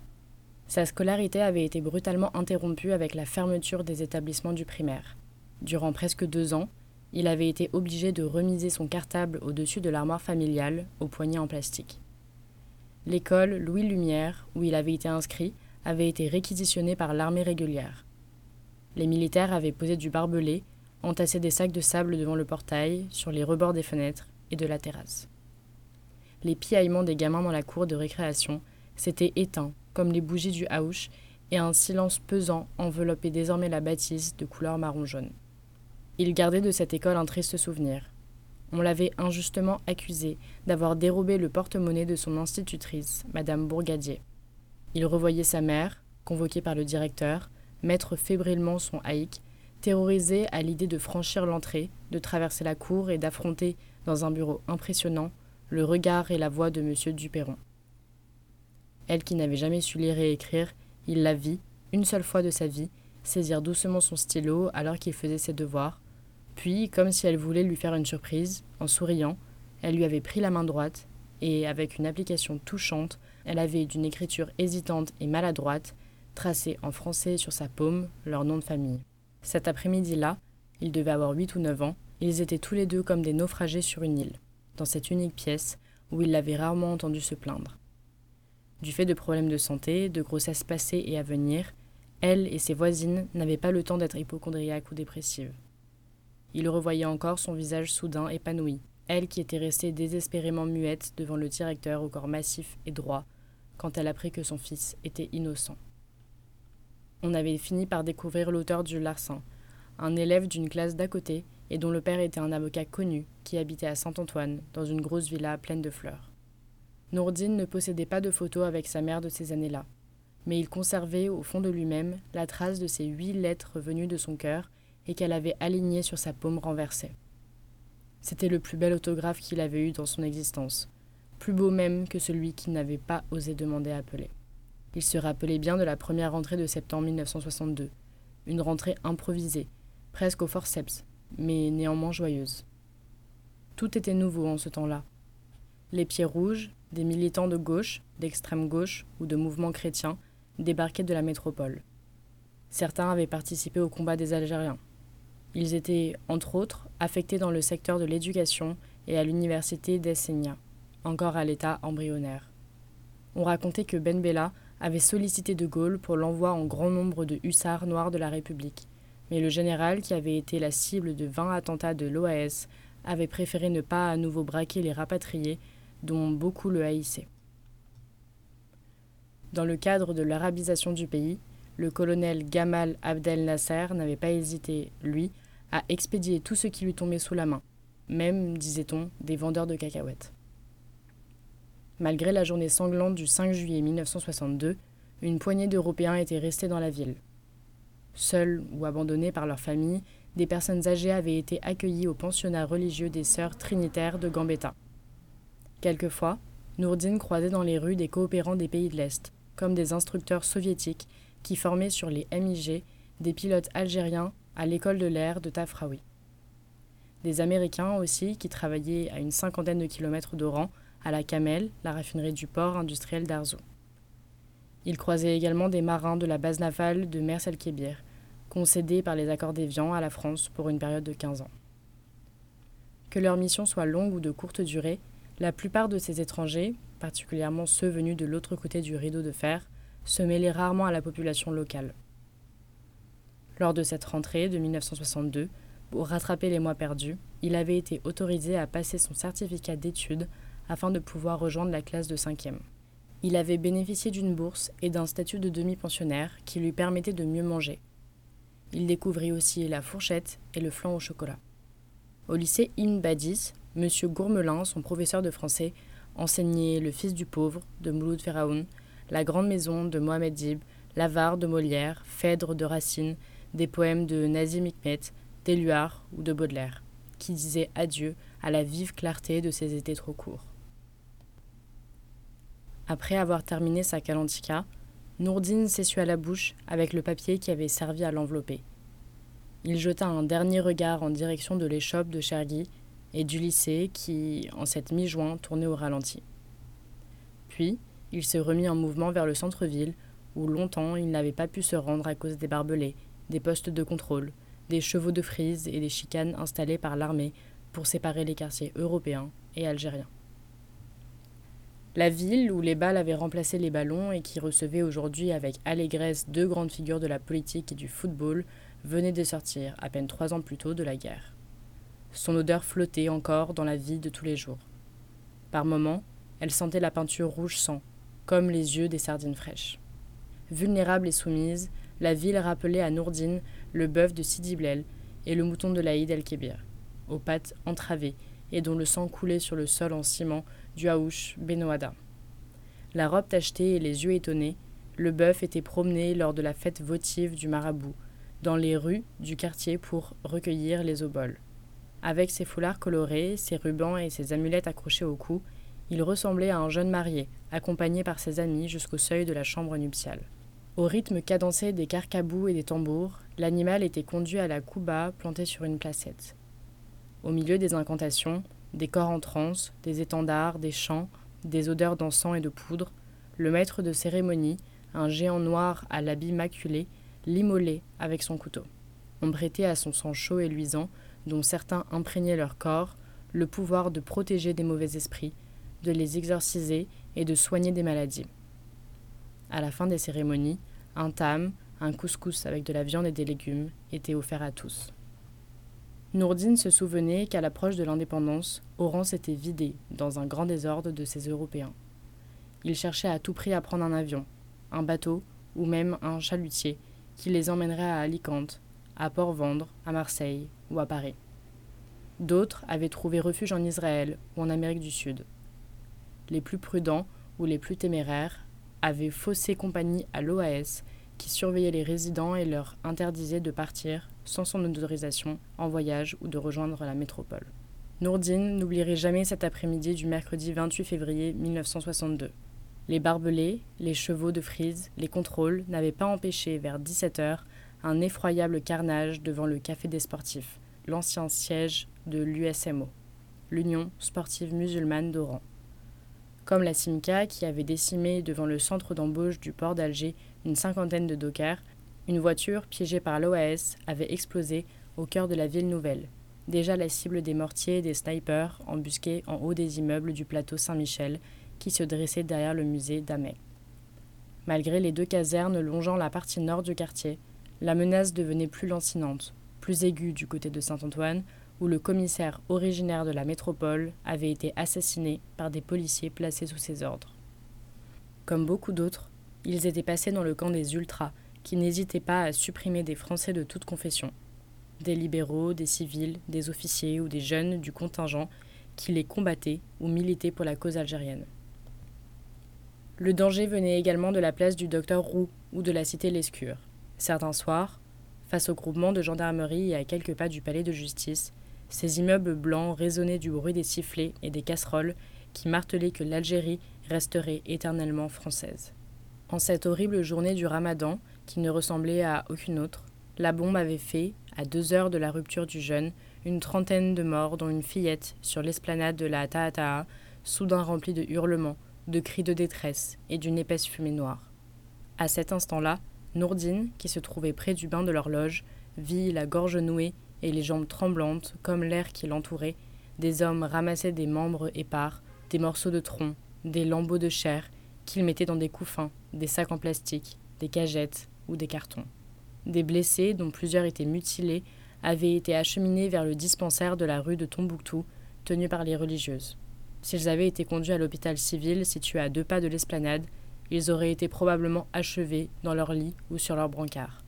Sa scolarité avait été brutalement interrompue avec la fermeture des établissements du primaire. Durant presque deux ans, il avait été obligé de remiser son cartable au-dessus de l'armoire familiale, au poignet en plastique. L'école Louis Lumière, où il avait été inscrit, avait été réquisitionnée par l'armée régulière. Les militaires avaient posé du barbelé, entassé des sacs de sable devant le portail, sur les rebords des fenêtres et de la terrasse les piaillements des gamins dans la cour de récréation s'étaient éteints, comme les bougies du haouch, et un silence pesant enveloppait désormais la bâtisse de couleur marron-jaune. Il gardait de cette école un triste souvenir. On l'avait injustement accusé d'avoir dérobé le porte-monnaie de son institutrice, Madame Bourgadier. Il revoyait sa mère, convoquée par le directeur, mettre fébrilement son haïk, terrorisé à l'idée de franchir l'entrée, de traverser la cour et d'affronter, dans un bureau impressionnant, le regard et la voix de M. Duperron. Elle qui n'avait jamais su lire et écrire, il la vit, une seule fois de sa vie, saisir doucement son stylo alors qu'il faisait ses devoirs, puis, comme si elle voulait lui faire une surprise, en souriant, elle lui avait pris la main droite, et, avec une application touchante, elle avait, d'une écriture hésitante et maladroite, tracé en français sur sa paume leur nom de famille. Cet après-midi-là, ils devaient avoir huit ou neuf ans, ils étaient tous les deux comme des naufragés sur une île dans cette unique pièce où il l'avait rarement entendu se plaindre. Du fait de problèmes de santé, de grossesses passées et à venir, elle et ses voisines n'avaient pas le temps d'être hypochondriaques ou dépressives. Il revoyait encore son visage soudain épanoui, elle qui était restée désespérément muette devant le directeur au corps massif et droit, quand elle apprit que son fils était innocent. On avait fini par découvrir l'auteur du larcin, un élève d'une classe d'à côté et dont le père était un avocat connu qui habitait à Saint-Antoine, dans une grosse villa pleine de fleurs. Nourdine ne possédait pas de photos avec sa mère de ces années-là, mais il conservait au fond de lui-même la trace de ces huit lettres venues de son cœur et qu'elle avait alignées sur sa paume renversée. C'était le plus bel autographe qu'il avait eu dans son existence, plus beau même que celui qu'il n'avait pas osé demander à appeler. Il se rappelait bien de la première rentrée de septembre 1962, une rentrée improvisée, presque au forceps, mais néanmoins joyeuse. Tout était nouveau en ce temps-là. Les pieds rouges, des militants de gauche, d'extrême gauche ou de mouvements chrétiens débarquaient de la métropole. Certains avaient participé au combat des Algériens. Ils étaient, entre autres, affectés dans le secteur de l'éducation et à l'université d'Essénia, encore à l'état embryonnaire. On racontait que Ben Bella avait sollicité De Gaulle pour l'envoi en grand nombre de hussards noirs de la République, mais le général, qui avait été la cible de 20 attentats de l'OAS, avait préféré ne pas à nouveau braquer les rapatriés, dont beaucoup le haïssaient. Dans le cadre de l'arabisation du pays, le colonel Gamal Abdel Nasser n'avait pas hésité, lui, à expédier tout ce qui lui tombait sous la main, même, disait-on, des vendeurs de cacahuètes. Malgré la journée sanglante du 5 juillet 1962, une poignée d'Européens étaient restés dans la ville. Seuls ou abandonnés par leurs familles, des personnes âgées avaient été accueillies au pensionnat religieux des Sœurs Trinitaires de Gambetta. Quelquefois, Nourdine croisait dans les rues des coopérants des pays de l'Est, comme des instructeurs soviétiques qui formaient sur les MIG des pilotes algériens à l'école de l'air de Tafraoui. Des Américains aussi qui travaillaient à une cinquantaine de kilomètres d'Oran, à la Camel, la raffinerie du port industriel d'Arzo. Il croisait également des marins de la base navale de Mers el-Kébir, concédés par les accords d'Évian à la France pour une période de 15 ans. Que leur mission soit longue ou de courte durée, la plupart de ces étrangers, particulièrement ceux venus de l'autre côté du rideau de fer, se mêlaient rarement à la population locale. Lors de cette rentrée de 1962, pour rattraper les mois perdus, il avait été autorisé à passer son certificat d'études afin de pouvoir rejoindre la classe de 5e. Il avait bénéficié d'une bourse et d'un statut de demi-pensionnaire qui lui permettait de mieux manger. Il découvrit aussi la fourchette et le flan au chocolat. Au lycée Ibn Badis, M. Gourmelin, son professeur de français, enseignait Le fils du pauvre de Mouloud Feraoun, La grande maison de Mohamed Dib, L'avare de Molière, Phèdre de Racine, des poèmes de Nazim Hikmet, d'Éluard ou de Baudelaire, qui disaient adieu à la vive clarté de ces étés trop courts. Après avoir terminé sa calentica, Nourdine s'essuia la bouche avec le papier qui avait servi à l'envelopper. Il jeta un dernier regard en direction de l'échoppe de Chergui et du lycée qui, en cette mi-juin, tournait au ralenti. Puis, il se remit en mouvement vers le centre-ville, où longtemps il n'avait pas pu se rendre à cause des barbelés, des postes de contrôle, des chevaux de frise et des chicanes installées par l'armée pour séparer les quartiers européens et algériens. La ville où les balles avaient remplacé les ballons et qui recevait aujourd'hui avec allégresse deux grandes figures de la politique et du football venait de sortir, à peine trois ans plus tôt, de la guerre. Son odeur flottait encore dans la vie de tous les jours. Par moments, elle sentait la peinture rouge sang, comme les yeux des sardines fraîches. Vulnérable et soumise, la ville rappelait à Nourdine le bœuf de Sidi Blel et le mouton de l'Aïd el-Kébir, aux pattes entravées et dont le sang coulait sur le sol en ciment du Haouch Benoada. La robe tachetée et les yeux étonnés, le bœuf était promené lors de la fête votive du marabout, dans les rues du quartier pour recueillir les oboles. Avec ses foulards colorés, ses rubans et ses amulettes accrochées au cou, il ressemblait à un jeune marié, accompagné par ses amis jusqu'au seuil de la chambre nuptiale. Au rythme cadencé des carcabous et des tambours, l'animal était conduit à la couba plantée sur une placette. Au milieu des incantations, des corps en transe, des étendards, des chants, des odeurs d'encens et de poudre, le maître de cérémonie, un géant noir à l'habit maculé, l'immolait avec son couteau. On prêtait à son sang chaud et luisant, dont certains imprégnaient leur corps, le pouvoir de protéger des mauvais esprits, de les exorciser et de soigner des maladies. À la fin des cérémonies, un tam, un couscous avec de la viande et des légumes, était offert à tous. Nourdine se souvenait qu'à l'approche de l'indépendance, Oran s'était vidé dans un grand désordre de ses Européens. Il cherchait à tout prix à prendre un avion, un bateau ou même un chalutier qui les emmènerait à Alicante, à Port-Vendre, à Marseille ou à Paris. D'autres avaient trouvé refuge en Israël ou en Amérique du Sud. Les plus prudents ou les plus téméraires avait faussé compagnie à l'OAS qui surveillait les résidents et leur interdisait de partir sans son autorisation en voyage ou de rejoindre la métropole. Nourdine n'oublierait jamais cet après-midi du mercredi 28 février 1962. Les barbelés, les chevaux de frise, les contrôles n'avaient pas empêché vers 17 heures un effroyable carnage devant le Café des Sportifs, l'ancien siège de l'USMO, l'Union sportive musulmane d'Oran comme la Simca qui avait décimé devant le centre d'embauche du port d'Alger une cinquantaine de dockers, une voiture piégée par l'OAS avait explosé au cœur de la ville nouvelle, déjà la cible des mortiers et des snipers embusqués en haut des immeubles du plateau Saint-Michel qui se dressait derrière le musée d'Amay. Malgré les deux casernes longeant la partie nord du quartier, la menace devenait plus lancinante, plus aiguë du côté de Saint-Antoine, où le commissaire originaire de la métropole avait été assassiné par des policiers placés sous ses ordres. Comme beaucoup d'autres, ils étaient passés dans le camp des ultras, qui n'hésitaient pas à supprimer des Français de toute confession. Des libéraux, des civils, des officiers ou des jeunes du contingent qui les combattaient ou militaient pour la cause algérienne. Le danger venait également de la place du docteur Roux ou de la cité Lescure. Certains soirs, face au groupement de gendarmerie et à quelques pas du palais de justice, ces immeubles blancs résonnaient du bruit des sifflets et des casseroles qui martelaient que l'Algérie resterait éternellement française. En cette horrible journée du ramadan, qui ne ressemblait à aucune autre, la bombe avait fait, à deux heures de la rupture du jeûne, une trentaine de morts, dont une fillette, sur l'esplanade de la Taataa, soudain remplie de hurlements, de cris de détresse et d'une épaisse fumée noire. À cet instant-là, Nourdine, qui se trouvait près du bain de l'horloge, vit la gorge nouée et les jambes tremblantes comme l'air qui l'entourait, des hommes ramassaient des membres épars, des morceaux de tronc, des lambeaux de chair qu'ils mettaient dans des couffins, des sacs en plastique, des cagettes ou des cartons. Des blessés, dont plusieurs étaient mutilés, avaient été acheminés vers le dispensaire de la rue de Tombouctou, tenu par les religieuses. S'ils avaient été conduits à l'hôpital civil situé à deux pas de l'esplanade, ils auraient été probablement achevés dans leur lit ou sur leur brancard.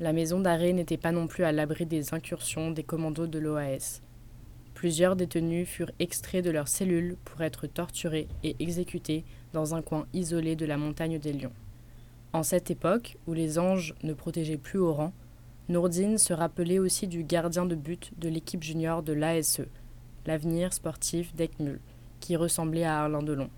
La maison d'arrêt n'était pas non plus à l'abri des incursions des commandos de l'OAS. Plusieurs détenus furent extraits de leurs cellules pour être torturés et exécutés dans un coin isolé de la montagne des Lions. En cette époque, où les anges ne protégeaient plus au rang, Nourdine se rappelait aussi du gardien de but de l'équipe junior de l'ASE, l'avenir sportif d'Ekmul, qui ressemblait à Arlin Delon.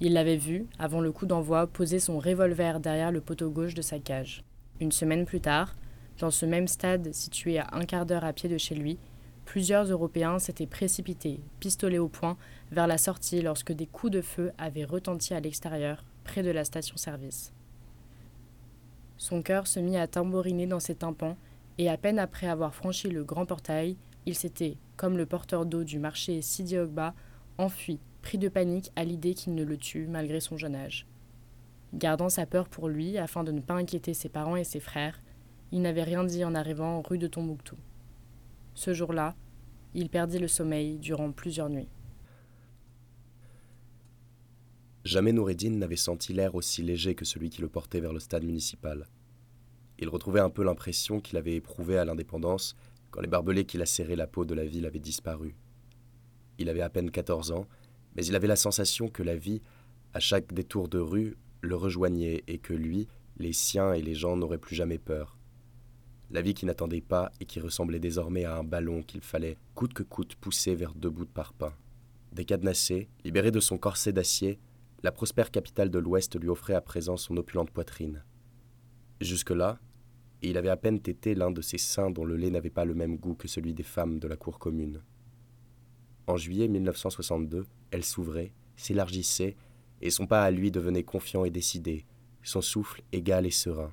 Il l'avait vu, avant le coup d'envoi, poser son revolver derrière le poteau gauche de sa cage. Une semaine plus tard, dans ce même stade situé à un quart d'heure à pied de chez lui, plusieurs Européens s'étaient précipités, pistolets au poing, vers la sortie lorsque des coups de feu avaient retenti à l'extérieur, près de la station-service. Son cœur se mit à tambouriner dans ses tympans, et à peine après avoir franchi le grand portail, il s'était, comme le porteur d'eau du marché Sidi Ogba, enfui, pris de panique à l'idée qu'il ne le tue malgré son jeune âge. Gardant sa peur pour lui afin de ne pas inquiéter ses parents et ses frères, il n'avait rien dit en arrivant rue de Tombouctou. Ce jour-là, il perdit le sommeil durant plusieurs nuits. Jamais Noureddin n'avait senti l'air aussi léger que celui qui le portait vers le stade municipal. Il retrouvait un peu l'impression qu'il avait éprouvée à l'indépendance quand les barbelés qui lacéraient la peau de la ville avaient disparu. Il avait à peine 14 ans, mais il avait la sensation que la vie, à chaque détour de rue, le rejoignait et que lui, les siens et les gens n'auraient plus jamais peur. La vie qui n'attendait pas et qui ressemblait désormais à un ballon qu'il fallait coûte que coûte pousser vers deux bouts de parpaing. Décadenassé, libéré de son corset d'acier, la prospère capitale de l'Ouest lui offrait à présent son opulente poitrine. Jusque-là, il avait à peine tété l'un de ces seins dont le lait n'avait pas le même goût que celui des femmes de la cour commune. En juillet 1962, elle s'ouvrait, s'élargissait et son pas à lui devenait confiant et décidé, son souffle égal et serein.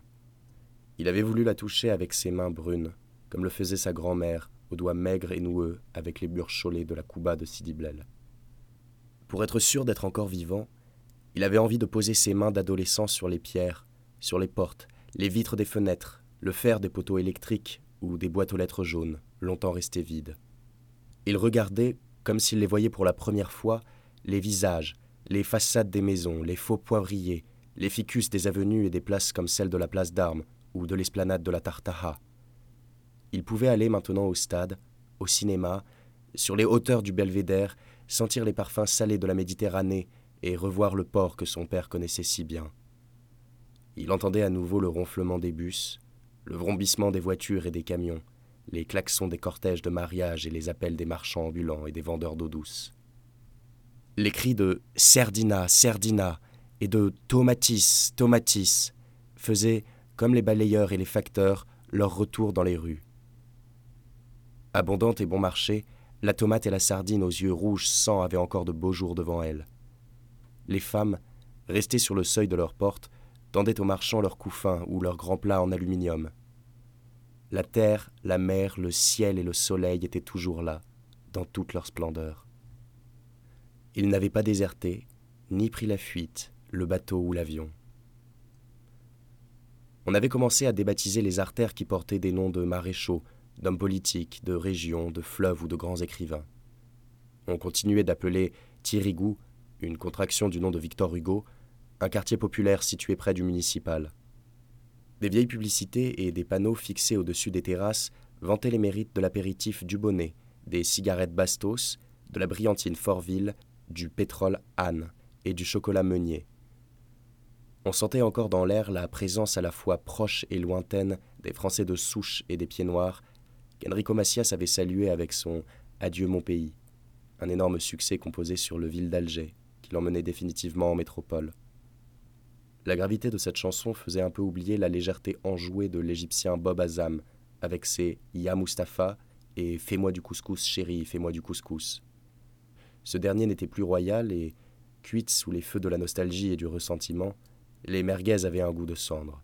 Il avait voulu la toucher avec ses mains brunes, comme le faisait sa grand-mère, aux doigts maigres et noueux, avec les bures cholées de la Kouba de Sidi Blel. Pour être sûr d'être encore vivant, il avait envie de poser ses mains d'adolescent sur les pierres, sur les portes, les vitres des fenêtres, le fer des poteaux électriques ou des boîtes aux lettres jaunes, longtemps restées vides. Il regardait, comme s'il les voyait pour la première fois, les visages, les façades des maisons, les faux poivriers, les ficus des avenues et des places comme celle de la place d'Armes ou de l'esplanade de la Tartaha. Il pouvait aller maintenant au stade, au cinéma, sur les hauteurs du belvédère, sentir les parfums salés de la Méditerranée et revoir le port que son père connaissait si bien. Il entendait à nouveau le ronflement des bus, le vrombissement des voitures et des camions, les klaxons des cortèges de mariage et les appels des marchands ambulants et des vendeurs d'eau douce. Les cris de Serdina, Serdina et de Tomatis, Tomatis faisaient, comme les balayeurs et les facteurs, leur retour dans les rues. Abondante et bon marché, la tomate et la sardine aux yeux rouges sang avaient encore de beaux jours devant elles. Les femmes, restées sur le seuil de leur porte, tendaient aux marchands leurs couffins ou leurs grands plats en aluminium. La terre, la mer, le ciel et le soleil étaient toujours là, dans toute leur splendeur. Ils n'avaient pas déserté, ni pris la fuite, le bateau ou l'avion. On avait commencé à débaptiser les artères qui portaient des noms de maréchaux, d'hommes politiques, de régions, de fleuves ou de grands écrivains. On continuait d'appeler Thirigou, une contraction du nom de Victor Hugo, un quartier populaire situé près du municipal. Des vieilles publicités et des panneaux fixés au-dessus des terrasses vantaient les mérites de l'apéritif du bonnet, des cigarettes Bastos, de la brillantine Fortville, du pétrole Anne et du chocolat Meunier. On sentait encore dans l'air la présence à la fois proche et lointaine des Français de souche et des pieds noirs qu'Enrico Macias avait salué avec son Adieu mon pays, un énorme succès composé sur le ville d'Alger, qui l'emmenait définitivement en métropole. La gravité de cette chanson faisait un peu oublier la légèreté enjouée de l'égyptien Bob Azam, avec ses Ya Mustapha et Fais-moi du couscous, chérie, fais-moi du couscous. Ce dernier n'était plus royal et, cuite sous les feux de la nostalgie et du ressentiment, les merguez avaient un goût de cendre.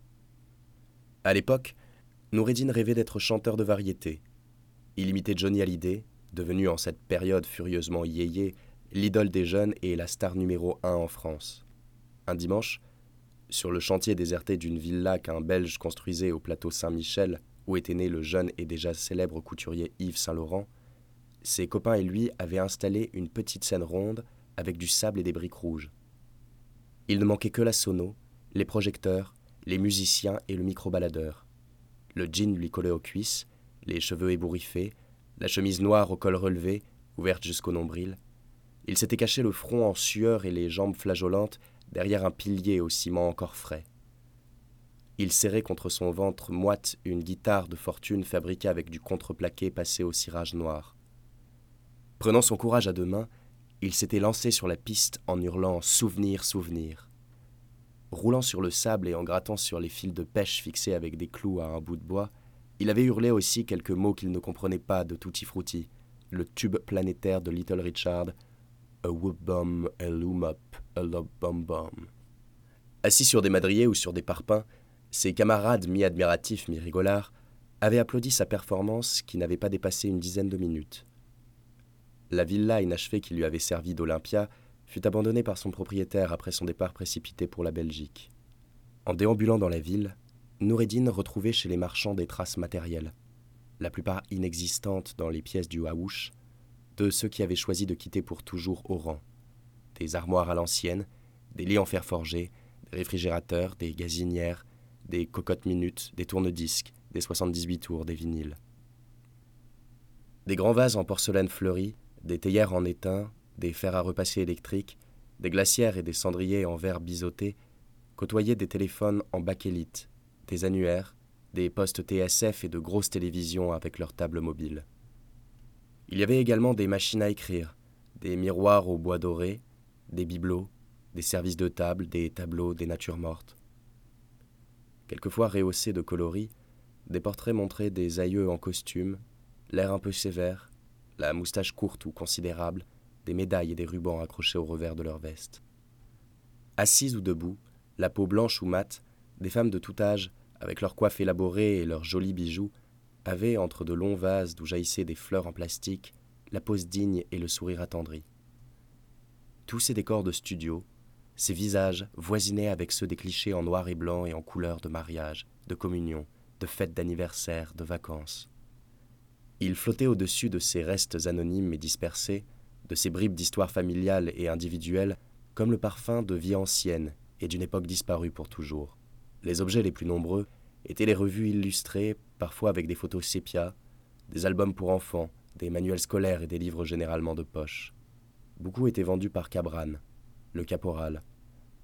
À l'époque, Noureddin rêvait d'être chanteur de variété. Il imitait Johnny Hallyday, devenu en cette période furieusement yéyé l'idole des jeunes et la star numéro un en France. Un dimanche, sur le chantier déserté d'une villa qu'un Belge construisait au plateau Saint-Michel, où était né le jeune et déjà célèbre couturier Yves Saint-Laurent, ses copains et lui avaient installé une petite scène ronde avec du sable et des briques rouges. Il ne manquait que la sono, les projecteurs, les musiciens et le micro-baladeur. Le jean lui collait aux cuisses, les cheveux ébouriffés, la chemise noire au col relevé, ouverte jusqu'au nombril. Il s'était caché le front en sueur et les jambes flageolantes derrière un pilier au ciment encore frais. Il serrait contre son ventre moite une guitare de fortune fabriquée avec du contreplaqué passé au cirage noir. Prenant son courage à deux mains, il s'était lancé sur la piste en hurlant Souvenir, souvenir. Roulant sur le sable et en grattant sur les fils de pêche fixés avec des clous à un bout de bois, il avait hurlé aussi quelques mots qu'il ne comprenait pas de Tutti Frutti, le tube planétaire de Little Richard, A whoop bomb, a loom up, a lob bomb bomb. Assis sur des madriers ou sur des parpaings, ses camarades mi-admiratifs, mi-rigolards, avaient applaudi sa performance qui n'avait pas dépassé une dizaine de minutes. La villa inachevée qui lui avait servi d'Olympia fut abandonnée par son propriétaire après son départ précipité pour la Belgique. En déambulant dans la ville, Noureddin retrouvait chez les marchands des traces matérielles, la plupart inexistantes dans les pièces du Haouch, de ceux qui avaient choisi de quitter pour toujours Oran. Des armoires à l'ancienne, des lits en fer forgé, des réfrigérateurs, des gazinières, des cocottes minutes, des tourne-disques, des 78 tours, des vinyles. Des grands vases en porcelaine fleurie, des théières en étain, des fers à repasser électriques, des glacières et des cendriers en verre biseauté, côtoyaient des téléphones en bakélite, des annuaires, des postes TSF et de grosses télévisions avec leurs tables mobiles. Il y avait également des machines à écrire, des miroirs au bois doré, des bibelots, des services de table, des tableaux, des natures mortes. Quelquefois rehaussés de coloris, des portraits montraient des aïeux en costume, l'air un peu sévère, la moustache courte ou considérable, des médailles et des rubans accrochés au revers de leur veste. Assises ou debout, la peau blanche ou mate, des femmes de tout âge, avec leurs coiffes élaborées et leurs jolis bijoux, avaient, entre de longs vases d'où jaillissaient des fleurs en plastique, la pose digne et le sourire attendri. Tous ces décors de studio, ces visages voisinaient avec ceux des clichés en noir et blanc et en couleur de mariage, de communion, de fête d'anniversaire, de vacances. Ils flottaient au-dessus de ces restes anonymes et dispersés, de ces bribes d'histoire familiale et individuelle, comme le parfum de vie ancienne et d'une époque disparue pour toujours. Les objets les plus nombreux étaient les revues illustrées, parfois avec des photos sépia, des albums pour enfants, des manuels scolaires et des livres généralement de poche. Beaucoup étaient vendus par Cabran, le caporal,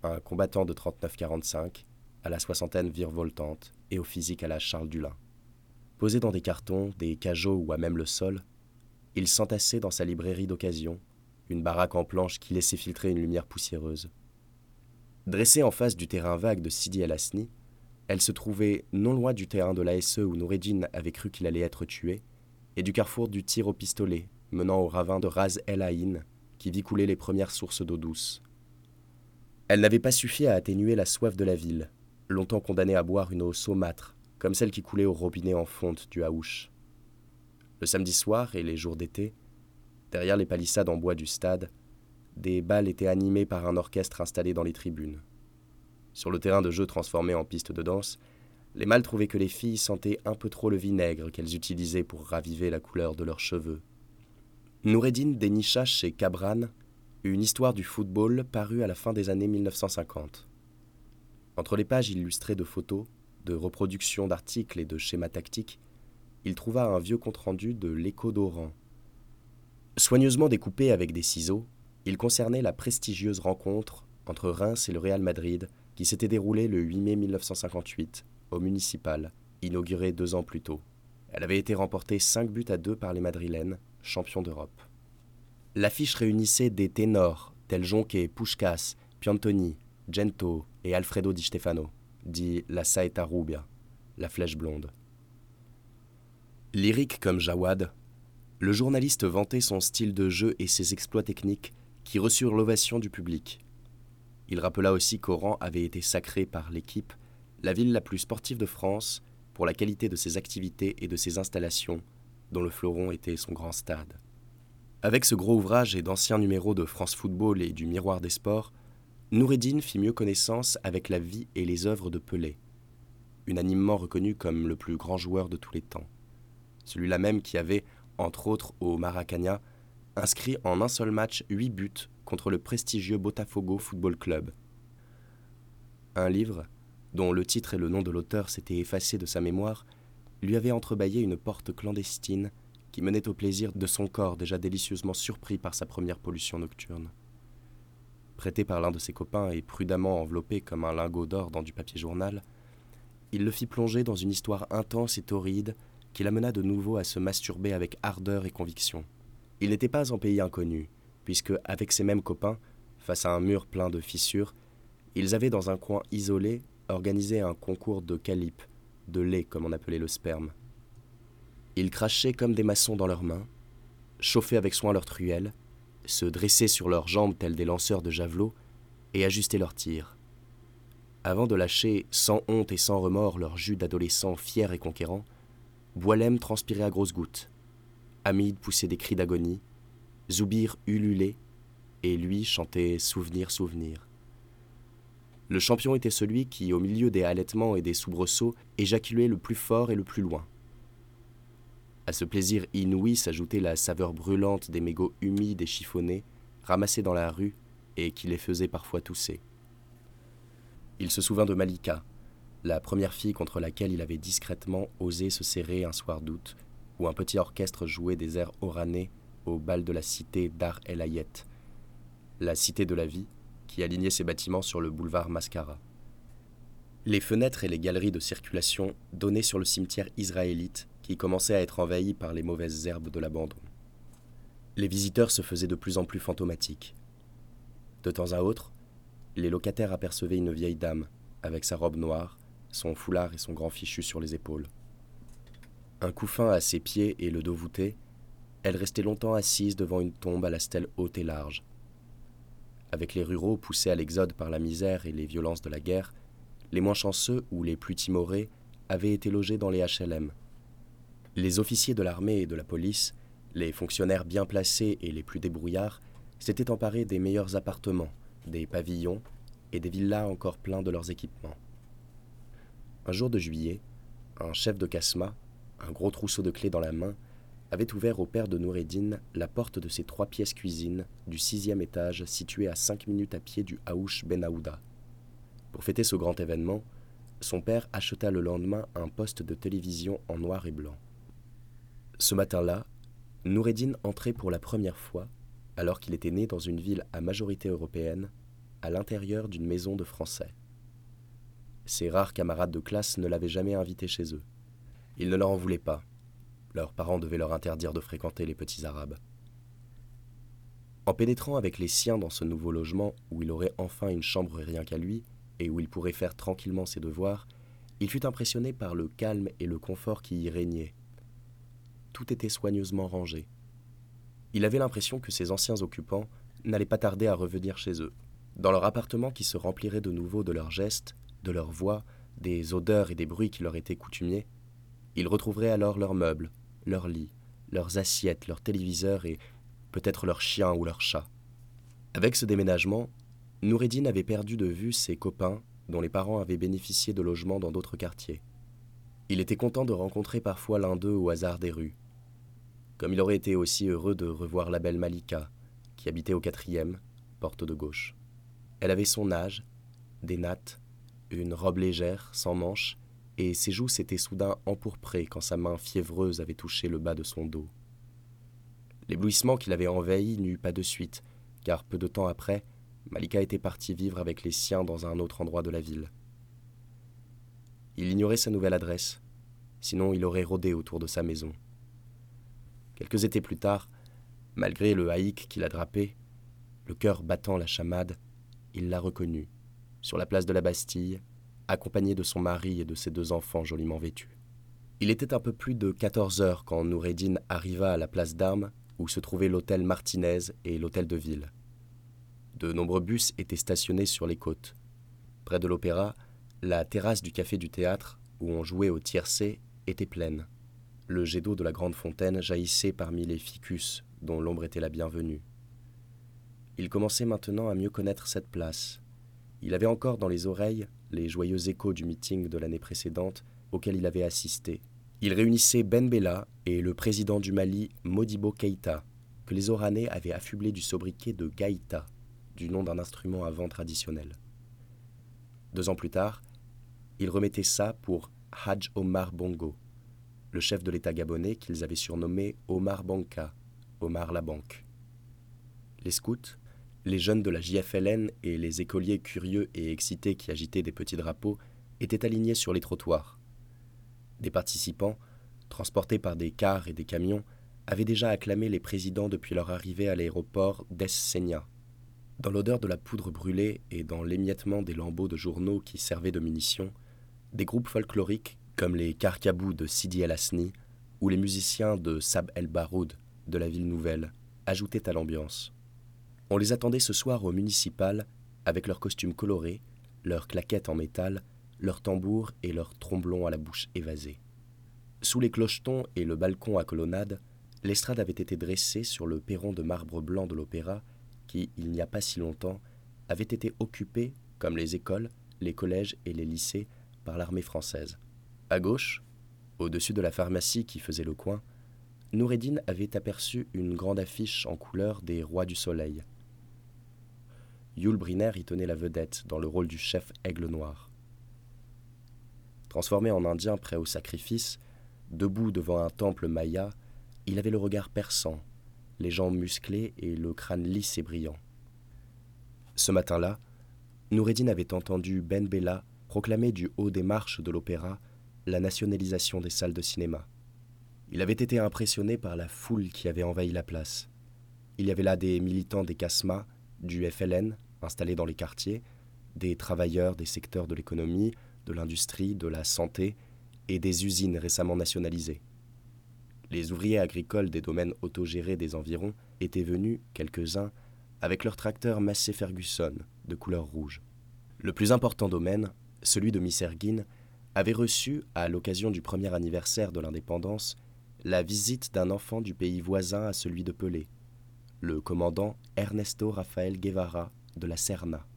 un combattant de 39-45, à la soixantaine virevoltante et au physique à la Charles Dulin. Posé dans des cartons, des cajots ou à même le sol, il s'entassait dans sa librairie d'occasion, une baraque en planche qui laissait filtrer une lumière poussiéreuse. Dressée en face du terrain vague de Sidi El Asni, elle se trouvait non loin du terrain de l'ASE où Noureddin avait cru qu'il allait être tué, et du carrefour du tir au pistolet menant au ravin de Raz El Aïn, qui vit couler les premières sources d'eau douce. Elle n'avait pas suffi à atténuer la soif de la ville, longtemps condamnée à boire une eau saumâtre, comme celle qui coulait au robinet en fonte du Haouch. Le samedi soir et les jours d'été, derrière les palissades en bois du stade, des balles étaient animées par un orchestre installé dans les tribunes. Sur le terrain de jeu transformé en piste de danse, Les mâles trouvaient que les filles sentaient un peu trop le vinaigre qu'elles utilisaient pour raviver la couleur de leurs cheveux. Noureddin dénicha chez Cabran une histoire du football parue à la fin des années 1950. Entre les pages illustrées de photos, de reproductions d'articles et de schémas tactiques, il trouva un vieux compte-rendu de l'écho d'Oran. Soigneusement découpé avec des ciseaux, il concernait la prestigieuse rencontre entre Reims et le Real Madrid qui s'était déroulée le 8 mai 1958 au municipal, inauguré deux ans plus tôt. Elle avait été remportée 5 buts à 2 par les Madrilènes, champions d'Europe. L'affiche réunissait des ténors tels Jonquet, Pushkas, Piantoni, Gento et Alfredo Di Stefano, dit la Saeta Rubia, la flèche blonde. Lyrique comme Jawad, le journaliste vantait son style de jeu et ses exploits techniques qui reçurent l'ovation du public. Il rappela aussi qu'Oran avait été sacré par l'équipe la ville la plus sportive de France pour la qualité de ses activités et de ses installations, dont le fleuron était son grand stade. Avec ce gros ouvrage et d'anciens numéros de France Football et du Miroir des Sports, Noureddin fit mieux connaissance avec la vie et les œuvres de Pelé, unanimement reconnu comme le plus grand joueur de tous les temps. Celui-là même qui avait, entre autres au Maracana, inscrit en un seul match huit buts contre le prestigieux Botafogo Football Club. Un livre, dont le titre et le nom de l'auteur s'étaient effacés de sa mémoire, lui avait entrebâillé une porte clandestine qui menait au plaisir de son corps déjà délicieusement surpris par sa première pollution nocturne. Prêté par l'un de ses copains et prudemment enveloppé comme un lingot d'or dans du papier journal, il le fit plonger dans une histoire intense et torride qui l'amena de nouveau à se masturber avec ardeur et conviction. Il n'était pas en pays inconnu, puisque, avec ses mêmes copains, face à un mur plein de fissures, ils avaient dans un coin isolé organisé un concours de calipe, de lait comme on appelait le sperme. Ils crachaient comme des maçons dans leurs mains, chauffaient avec soin leurs truelles, se dressaient sur leurs jambes tels des lanceurs de javelots et ajustaient leurs tirs. Avant de lâcher sans honte et sans remords leur jus d'adolescents fiers et conquérants, Boilem transpirait à grosses gouttes. Hamid poussait des cris d'agonie, Zoubir ululait, et lui chantait Souvenir, souvenir. Le champion était celui qui, au milieu des halètements et des soubresauts, éjaculait le plus fort et le plus loin. À ce plaisir inouï s'ajoutait la saveur brûlante des mégots humides et chiffonnés, ramassés dans la rue et qui les faisaient parfois tousser. Il se souvint de Malika, la première fille contre laquelle il avait discrètement osé se serrer un soir d'août, où un petit orchestre jouait des airs oranais au bal de la cité Dar El Ayet, la cité de la vie, qui alignait ses bâtiments sur le boulevard Mascara. Les fenêtres et les galeries de circulation donnaient sur le cimetière israélite qui commençait à être envahi par les mauvaises herbes de l'abandon. Les visiteurs se faisaient de plus en plus fantomatiques. De temps à autre, les locataires apercevaient une vieille dame, avec sa robe noire, son foulard et son grand fichu sur les épaules. Un couffin à ses pieds et le dos voûté, elle restait longtemps assise devant une tombe à la stèle haute et large. Avec les ruraux poussés à l'exode par la misère et les violences de la guerre, les moins chanceux ou les plus timorés avaient été logés dans les HLM. Les officiers de l'armée et de la police, les fonctionnaires bien placés et les plus débrouillards, s'étaient emparés des meilleurs appartements, des pavillons et des villas encore pleins de leurs équipements. Un jour de juillet, un chef de Casma, un gros trousseau de clés dans la main, avait ouvert au père de Noureddin la porte de ses trois pièces cuisine du sixième étage situé à cinq minutes à pied du Haouch Ben Aouda. Pour fêter ce grand événement, son père acheta le lendemain un poste de télévision en noir et blanc. Ce matin-là, Noureddin entrait pour la première fois, alors qu'il était né dans une ville à majorité européenne, à l'intérieur d'une maison de Français. Ses rares camarades de classe ne l'avaient jamais invité chez eux. Ils ne leur en voulaient pas, leurs parents devaient leur interdire de fréquenter les petits Arabes. En pénétrant avec les siens dans ce nouveau logement où il aurait enfin une chambre rien qu'à lui et où il pourrait faire tranquillement ses devoirs, il fut impressionné par le calme et le confort qui y régnait. Tout était soigneusement rangé. Il avait l'impression que ses anciens occupants n'allaient pas tarder à revenir chez eux. Dans leur appartement qui se remplirait de nouveau de leurs gestes, de leurs voix, des odeurs et des bruits qui leur étaient coutumiers, ils retrouveraient alors leurs meubles, leurs lits, leurs assiettes, leurs téléviseurs et peut-être leurs chiens ou leurs chats. Avec ce déménagement, Noureddin avait perdu de vue ses copains dont les parents avaient bénéficié de logements dans d'autres quartiers. Il était content de rencontrer parfois l'un d'eux au hasard des rues, comme il aurait été aussi heureux de revoir la belle Malika, qui habitait au quatrième, porte de gauche. Elle avait son âge, des nattes, une robe légère, sans manches, et ses joues s'étaient soudain empourprées quand sa main fiévreuse avait touché le bas de son dos. L'éblouissement qui l'avait envahi n'eut pas de suite, car peu de temps après, Malika était partie vivre avec les siens dans un autre endroit de la ville. Il ignorait sa nouvelle adresse, sinon il aurait rôdé autour de sa maison. Quelques étés plus tard, malgré le haïk qui l'a drapé, le cœur battant la chamade, il l'a reconnue, sur la place de la Bastille, accompagné de son mari et de ses deux enfants joliment vêtus. Il était un peu plus de 14 heures quand Noureddin arriva à la place d'armes où se trouvaient l'hôtel Martinez et l'hôtel de ville. De nombreux bus étaient stationnés sur les côtes. Près de l'opéra, la terrasse du café du théâtre, où on jouait au tiercé, était pleine. Le jet d'eau de la grande fontaine jaillissait parmi les ficus, dont l'ombre était la bienvenue. Il commençait maintenant à mieux connaître cette place. Il avait encore dans les oreilles les joyeux échos du meeting de l'année précédente auquel il avait assisté. Il réunissait Ben Bella et le président du Mali, Modibo Keïta, que les Oranais avaient affublé du sobriquet de Gaïta, du nom d'un instrument à vent traditionnel. Deux ans plus tard, il remettait ça pour Hajj Omar Bongo, le chef de l'État gabonais qu'ils avaient surnommé Omar Banka, Omar la Banque. Les scouts, les jeunes de la JFLN et les écoliers curieux et excités qui agitaient des petits drapeaux étaient alignés sur les trottoirs. Des participants, transportés par des cars et des camions, avaient déjà acclamé les présidents depuis leur arrivée à l'aéroport d'Es-Senia. Dans l'odeur de la poudre brûlée et dans l'émiettement des lambeaux de journaux qui servaient de munitions, des groupes folkloriques comme les Karkabous de Sidi El Hasni ou les musiciens de Sab El Baroud de la ville nouvelle ajoutaient à l'ambiance. On les attendait ce soir au municipal avec leurs costumes colorés, leurs claquettes en métal, leurs tambours et leurs tromblons à la bouche évasée. Sous les clochetons et le balcon à colonnade, l'estrade avait été dressée sur le perron de marbre blanc de l'opéra qui, il n'y a pas si longtemps, avait été occupé, comme les écoles, les collèges et les lycées, par l'armée française. À gauche, au-dessus de la pharmacie qui faisait le coin, Noureddin avait aperçu une grande affiche en couleur des Rois du Soleil. Yul Brynner y tenait la vedette dans le rôle du chef Aigle Noir. Transformé en Indien prêt au sacrifice, debout devant un temple maya, il avait le regard perçant, les jambes musclées et le crâne lisse et brillant. Ce matin-là, Noureddin avait entendu Ben Bella proclamer du haut des marches de l'opéra la nationalisation des salles de cinéma. Il avait été impressionné par la foule qui avait envahi la place. Il y avait là des militants des CASMA, du FLN, installés dans les quartiers, des travailleurs des secteurs de l'économie, de l'industrie, de la santé et des usines récemment nationalisées. Les ouvriers agricoles des domaines autogérés des environs étaient venus, quelques-uns, avec leurs tracteurs Massey Ferguson de couleur rouge. Le plus important domaine, celui de Miss Ergin, avait reçu, à l'occasion du premier anniversaire de l'indépendance, la visite d'un enfant du pays voisin à celui de Pelé, le commandant Ernesto Rafael Guevara de la Serna.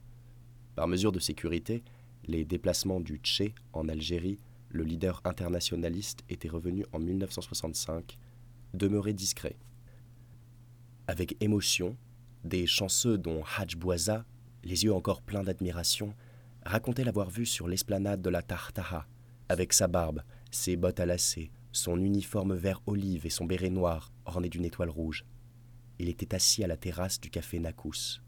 Par mesure de sécurité, les déplacements du Tché en Algérie, le leader internationaliste était revenu en 1965, demeuré discret. Avec émotion, des chanceux dont Hadj Bouaza, les yeux encore pleins d'admiration, racontait l'avoir vu sur l'esplanade de la Tartaha, avec sa barbe, ses bottes à lacets, son uniforme vert olive et son béret noir orné d'une étoile rouge. Il était assis à la terrasse du café Nakous.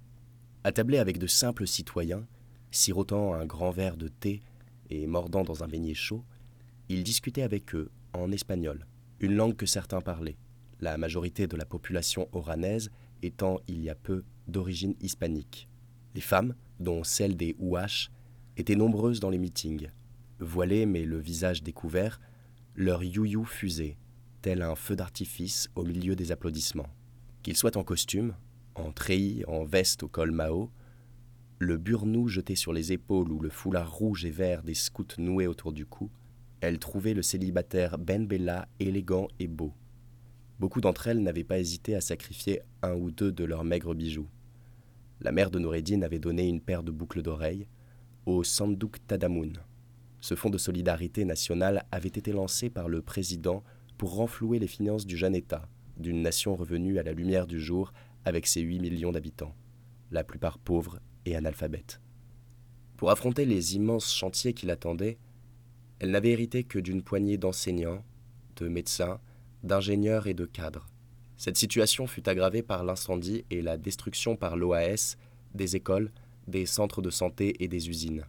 Attablé avec de simples citoyens, sirotant un grand verre de thé et mordant dans un beignet chaud, il discutait avec eux en espagnol, une langue que certains parlaient, la majorité de la population oranaise étant il y a peu d'origine hispanique. Les femmes, dont celles des Ouaches, étaient nombreuses dans les meetings. Voilées mais le visage découvert, leur you-you fusait, tel un feu d'artifice au milieu des applaudissements. Qu'ils soient en costume, en treillis, en veste au col Mao, le burnou jeté sur les épaules ou le foulard rouge et vert des scouts noués autour du cou, elles trouvaient le célibataire Ben Bella élégant et beau. Beaucoup d'entre elles n'avaient pas hésité à sacrifier un ou deux de leurs maigres bijoux. La mère de Noureddin avait donné une paire de boucles d'oreilles au Sandouk Tadamoun, Ce fonds de solidarité nationale avait été lancé par le président pour renflouer les finances du jeune État, d'une nation revenue à la lumière du jour avec ses 8 millions d'habitants, la plupart pauvres et analphabètes. Pour affronter les immenses chantiers qui l'attendaient, elle n'avait hérité que d'une poignée d'enseignants, de médecins, d'ingénieurs et de cadres. Cette situation fut aggravée par l'incendie et la destruction par l'OAS des écoles, des centres de santé et des usines.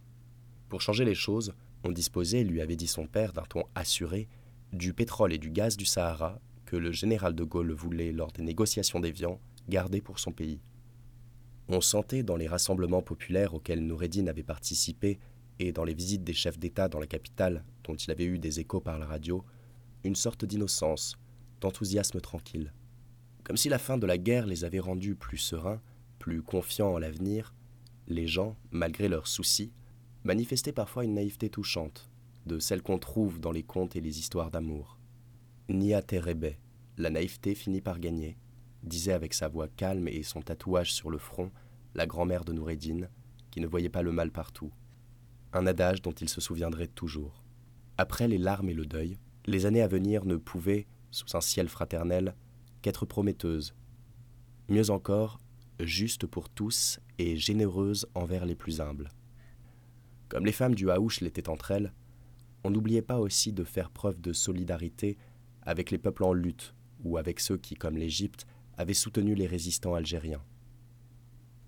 Pour changer les choses, on disposait, lui avait dit son père d'un ton assuré, du pétrole et du gaz du Sahara que le général de Gaulle voulait, lors des négociations d'Évian, garder pour son pays. On sentait dans les rassemblements populaires auxquels Noureddin avait participé et dans les visites des chefs d'État dans la capitale, dont il avait eu des échos par la radio, une sorte d'innocence, d'enthousiasme tranquille. Comme si la fin de la guerre les avait rendus plus sereins, plus confiants en l'avenir, les gens, malgré leurs soucis, manifestaient parfois une naïveté touchante, de celle qu'on trouve dans les contes et les histoires d'amour. Nia Terebe, la naïveté finit par gagner, disait avec sa voix calme et son tatouage sur le front la grand-mère de Noureddin, qui ne voyait pas le mal partout. Un adage dont il se souviendrait toujours. Après les larmes et le deuil, les années à venir ne pouvaient, sous un ciel fraternel, qu'être prometteuses. Mieux encore, justes pour tous et généreuses envers les plus humbles. Comme les femmes du Haouch l'étaient entre elles, on n'oubliait pas aussi de faire preuve de solidarité avec les peuples en lutte ou avec ceux qui, comme l'Égypte, avaient soutenu les résistants algériens.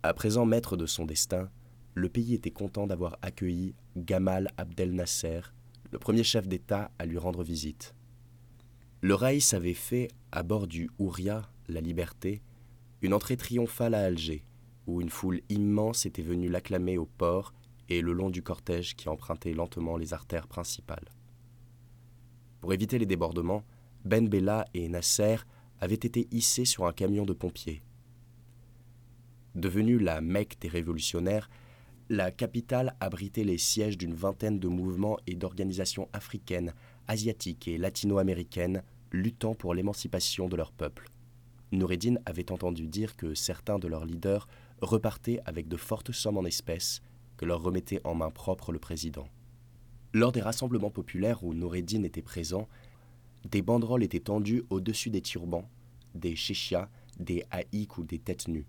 À présent maître de son destin, le pays était content d'avoir accueilli Gamal Abdel Nasser, le premier chef d'État à lui rendre visite. Le Raïs avait fait, à bord du Ouria, la Liberté, une entrée triomphale à Alger, où une foule immense était venue l'acclamer au port et le long du cortège qui empruntait lentement les artères principales. Pour éviter les débordements, Ben Bella et Nasser avaient été hissés sur un camion de pompiers. Devenue la Mecque des révolutionnaires, la capitale abritait les sièges d'une vingtaine de mouvements et d'organisations africaines, asiatiques et latino-américaines luttant pour l'émancipation de leur peuple. Noureddin avait entendu dire que certains de leurs leaders repartaient avec de fortes sommes en espèces que leur remettait en main propre le président. Lors des rassemblements populaires où Noureddin était présent, des banderoles étaient tendues au-dessus des turbans, des chéchias, des haïks ou des têtes nues.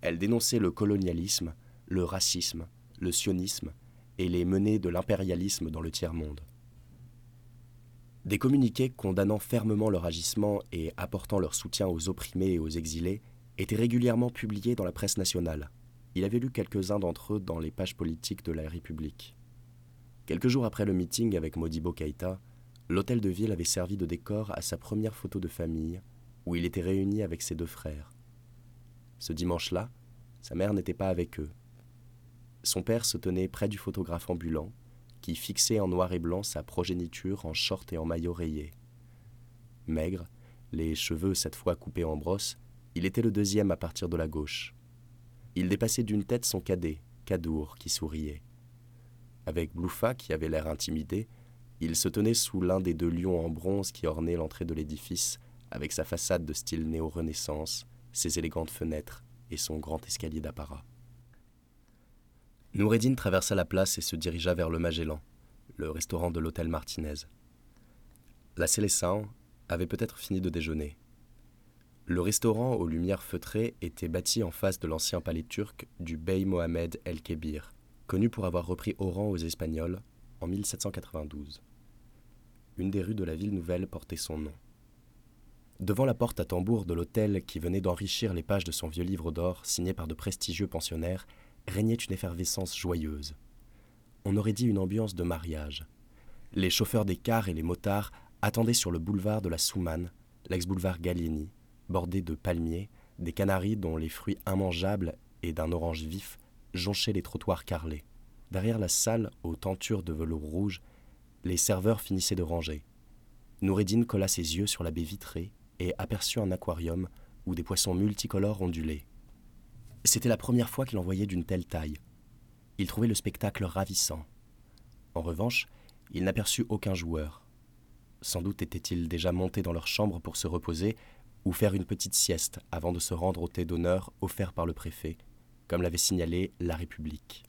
Elles dénonçaient le colonialisme, le racisme, le sionisme et les menées de l'impérialisme dans le tiers-monde. Des communiqués condamnant fermement leur agissement et apportant leur soutien aux opprimés et aux exilés étaient régulièrement publiés dans la presse nationale. Il avait lu quelques-uns d'entre eux dans les pages politiques de la République. Quelques jours après le meeting avec Modibo Keïta, l'hôtel de ville avait servi de décor à sa première photo de famille, où il était réuni avec ses deux frères. Ce dimanche-là, sa mère n'était pas avec eux. Son père se tenait près du photographe ambulant, qui fixait en noir et blanc sa progéniture en short et en maillot rayé. Maigre, les cheveux cette fois coupés en brosse, il était le deuxième à partir de la gauche. Il dépassait d'une tête son cadet, Kadour, qui souriait. Avec Bloufa, qui avait l'air intimidé, il se tenait sous l'un des deux lions en bronze qui ornaient l'entrée de l'édifice, avec sa façade de style néo-renaissance, ses élégantes fenêtres et son grand escalier d'apparat. Noureddin traversa la place et se dirigea vers le Magellan, le restaurant de l'hôtel Martinez. La Célestin avait peut-être fini de déjeuner. Le restaurant aux lumières feutrées était bâti en face de l'ancien palais turc du Bey Mohamed el-Kébir, connu pour avoir repris Oran aux Espagnols en 1792. Une des rues de la ville nouvelle portait son nom. Devant la porte à tambour de l'hôtel qui venait d'enrichir les pages de son vieux livre d'or signé par de prestigieux pensionnaires, régnait une effervescence joyeuse. On aurait dit une ambiance de mariage. Les chauffeurs des cars et les motards attendaient sur le boulevard de la Soumane, l'ex-boulevard Gallieni, bordé de palmiers, des canaris dont les fruits immangeables et d'un orange vif jonchaient les trottoirs carrelés. Derrière la salle, aux tentures de velours rouge, les serveurs finissaient de ranger. Noureddin colla ses yeux sur la baie vitrée et aperçut un aquarium où des poissons multicolores ondulaient. C'était la première fois qu'il en voyait d'une telle taille. Il trouvait le spectacle ravissant. En revanche, il n'aperçut aucun joueur. Sans doute étaient-ils déjà montés dans leur chambre pour se reposer ou faire une petite sieste avant de se rendre au thé d'honneur offert par le préfet, comme l'avait signalé La République.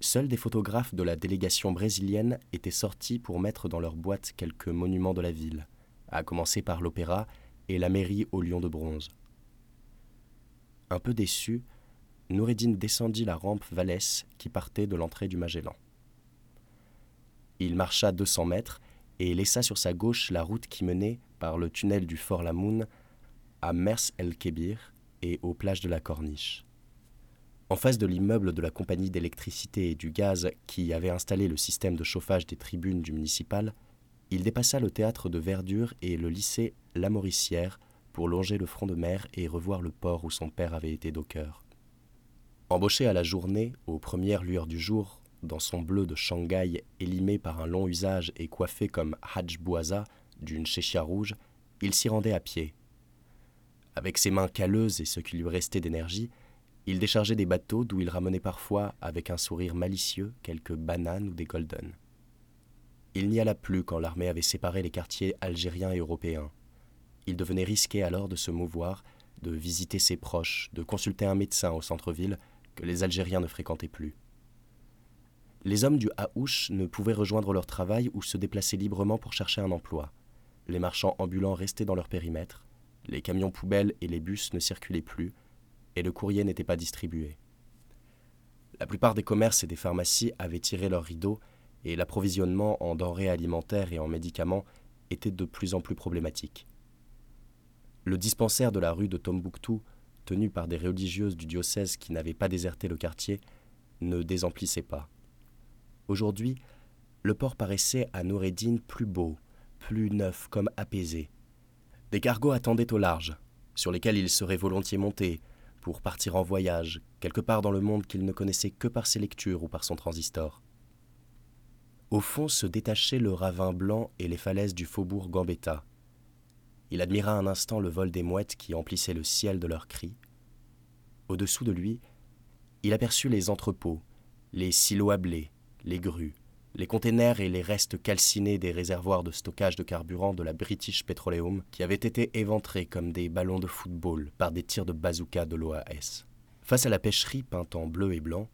Seuls des photographes de la délégation brésilienne étaient sortis pour mettre dans leur boîte quelques monuments de la ville, à commencer par l'opéra et la mairie au lion de bronze. Un peu déçu, Noureddin descendit la rampe Vallès qui partait de l'entrée du Magellan. Il marcha 200 mètres et laissa sur sa gauche la route qui menait, par le tunnel du Fort Lamoun, à Mers el-Kébir et aux plages de la Corniche. En face de l'immeuble de la compagnie d'électricité et du gaz qui avait installé le système de chauffage des tribunes du municipal, il dépassa le théâtre de verdure et le lycée La Mauricière pour longer le front de mer et revoir le port où son père avait été docker. Embauché à la journée, aux premières lueurs du jour, dans son bleu de Shanghai élimé par un long usage et coiffé comme Hajj Bouaza d'une chéchia rouge, il s'y rendait à pied. Avec ses mains calleuses et ce qui lui restait d'énergie, il déchargeait des bateaux d'où il ramenait parfois, avec un sourire malicieux, quelques bananes ou des golden. Il n'y alla plus quand l'armée avait séparé les quartiers algériens et européens. Il devenait risqué alors de se mouvoir, de visiter ses proches, de consulter un médecin au centre-ville que les Algériens ne fréquentaient plus. Les hommes du Haouch ne pouvaient rejoindre leur travail ou se déplacer librement pour chercher un emploi. Les marchands ambulants restaient dans leur périmètre, les camions poubelles et les bus ne circulaient plus, et le courrier n'était pas distribué. La plupart des commerces et des pharmacies avaient tiré leurs rideaux, et l'approvisionnement en denrées alimentaires et en médicaments était de plus en plus problématique. Le dispensaire de la rue de Tombouctou, tenu par des religieuses du diocèse qui n'avaient pas déserté le quartier, ne désemplissait pas. Aujourd'hui, le port paraissait à Noureddin plus beau, plus neuf, comme apaisé. Des cargos attendaient au large, sur lesquels il serait volontiers monté, pour partir en voyage, quelque part dans le monde qu'il ne connaissait que par ses lectures ou par son transistor. Au fond se détachaient le ravin blanc et les falaises du faubourg Gambetta. Il admira un instant le vol des mouettes qui emplissaient le ciel de leurs cris. Au-dessous de lui, il aperçut les entrepôts, les silos à blé, les grues, les containers et les restes calcinés des réservoirs de stockage de carburant de la British Petroleum qui avaient été éventrés comme des ballons de football par des tirs de bazooka de l'OAS. Face à la pêcherie peinte en bleu et blanc,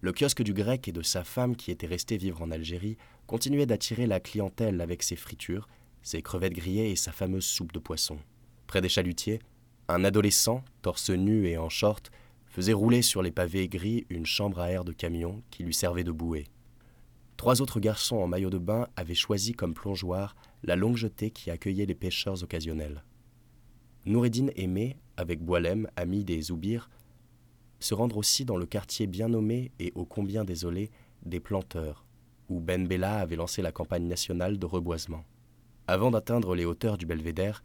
le kiosque du grec et de sa femme qui était resté vivre en Algérie continuait d'attirer la clientèle avec ses fritures, ses crevettes grillées et sa fameuse soupe de poisson. Près des chalutiers, un adolescent, torse nu et en short, faisait rouler sur les pavés gris une chambre à air de camion qui lui servait de bouée. Trois autres garçons en maillot de bain avaient choisi comme plongeoir la longue jetée qui accueillait les pêcheurs occasionnels. Noureddin aimait, avec Boilem, ami des Zoubirs, se rendre aussi dans le quartier bien nommé et ô combien désolé des planteurs, où Ben Bella avait lancé la campagne nationale de reboisement. Avant d'atteindre les hauteurs du belvédère,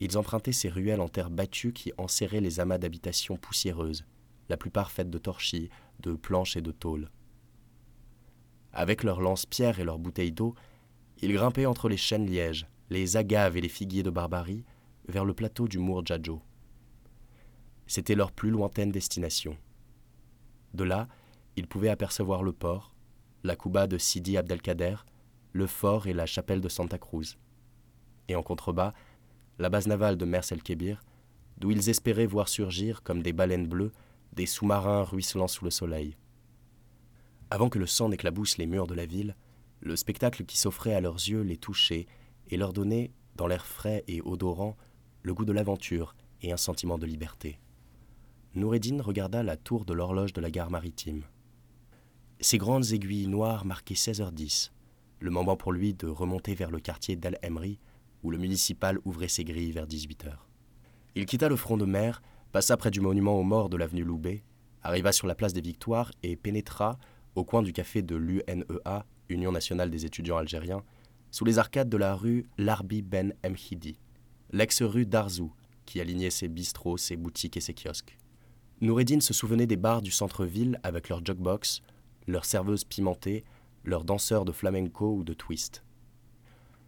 ils empruntaient ces ruelles en terre battue qui enserraient les amas d'habitations poussiéreuses, la plupart faites de torchis, de planches et de tôles. Avec leurs lance-pierres et leurs bouteilles d'eau, ils grimpaient entre les chênes lièges, les agaves et les figuiers de Barbarie vers le plateau du Mourjadjo. C'était leur plus lointaine destination. De là, ils pouvaient apercevoir le port, la Kouba de Sidi Abdelkader, le fort et la chapelle de Santa Cruz. Et en contrebas, la base navale de Mers el-Kébir, d'où ils espéraient voir surgir, comme des baleines bleues, des sous-marins ruisselant sous le soleil. Avant que le sang n'éclabousse les murs de la ville, le spectacle qui s'offrait à leurs yeux les touchait et leur donnait, dans l'air frais et odorant, le goût de l'aventure et un sentiment de liberté. Noureddin regarda la tour de l'horloge de la gare maritime. Ses grandes aiguilles noires marquaient 16h10, le moment pour lui de remonter vers le quartier d'Al-Emri, où le municipal ouvrait ses grilles vers 18h. Il quitta le front de mer, passa près du monument aux morts de l'avenue Loubet, arriva sur la place des Victoires et pénétra au coin du café de l'UNEA, Union nationale des étudiants algériens, sous les arcades de la rue Larbi Ben Mhidi, l'ex-rue d'Arzou, qui alignait ses bistrots, ses boutiques et ses kiosques. Noureddin se souvenait des bars du centre-ville avec leurs jukebox, leurs serveuses pimentées, leurs danseurs de flamenco ou de twist.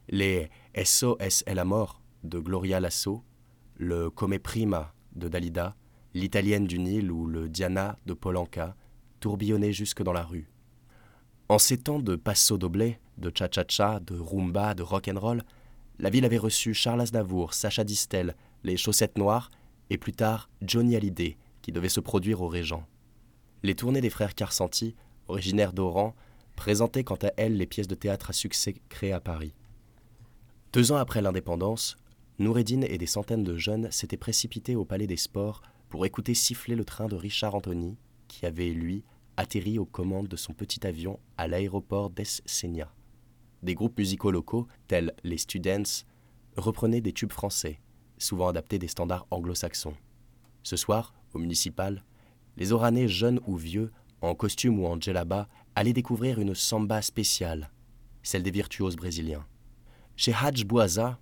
Les SOS la mort de Gloria Lasso, le Come Prima de Dalida, l'Italienne du Nil ou le Diana de Polanka tourbillonnait jusque dans la rue. En ces temps de passo doble, de cha-cha-cha, de rumba, de rock and roll, la ville avait reçu Charles Aznavour, Sacha Distel, les Chaussettes Noires et plus tard Johnny Hallyday, qui devait se produire au Régent. Les tournées des frères Carsanti originaire d'Oran, présentait quant à elle les pièces de théâtre à succès créées à Paris. Deux ans après l'indépendance, Noureddin et des centaines de jeunes s'étaient précipités au Palais des Sports pour écouter siffler le train de Richard Anthony, qui avait, lui, atterri aux commandes de son petit avion à l'aéroport d'Es-Senia. Des groupes musicaux locaux, tels les Students, reprenaient des tubes français, souvent adaptés des standards anglo-saxons. Ce soir, au municipal, les Oranais jeunes ou vieux, en costume ou en djellaba, allaient découvrir une samba spéciale, celle des virtuoses brésiliens. Chez Hadj Bouaza,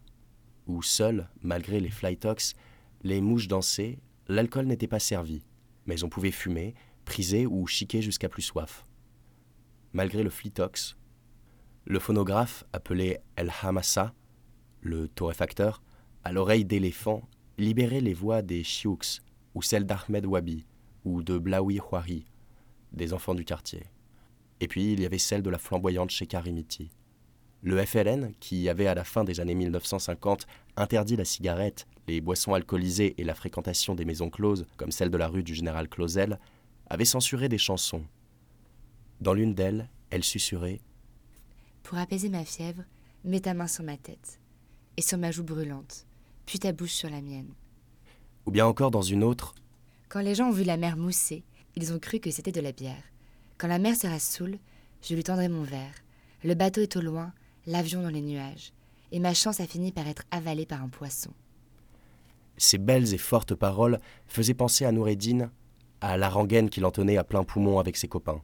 où seuls, malgré les flytox, les mouches dansaient, l'alcool n'était pas servi, mais on pouvait fumer, priser ou chiquer jusqu'à plus soif. Malgré le flitox, le phonographe appelé El Hamassa, le torréfacteur, à l'oreille d'éléphant, libérait les voix des chioux ou celles d'Ahmed Wabi ou de Blaoui Houari, des enfants du quartier. Et puis il y avait celle de la flamboyante chez Karimiti. Le FLN, qui avait à la fin des années 1950 interdit la cigarette, les boissons alcoolisées et la fréquentation des maisons closes, comme celle de la rue du Général Clausel, avait censuré des chansons. Dans l'une d'elles, elle susurrait Pour apaiser ma fièvre, mets ta main sur ma tête et sur ma joue brûlante, puis ta bouche sur la mienne. Ou bien encore dans une autre Quand les gens ont vu la mer mousser, ils ont cru que c'était de la bière. Quand la mer sera saoule, je lui tendrai mon verre. Le bateau est au loin, l'avion dans les nuages, et ma chance a fini par être avalée par un poisson. Ces belles et fortes paroles faisaient penser à Noureddin, à la rengaine qu'il entonnait à plein poumon avec ses copains.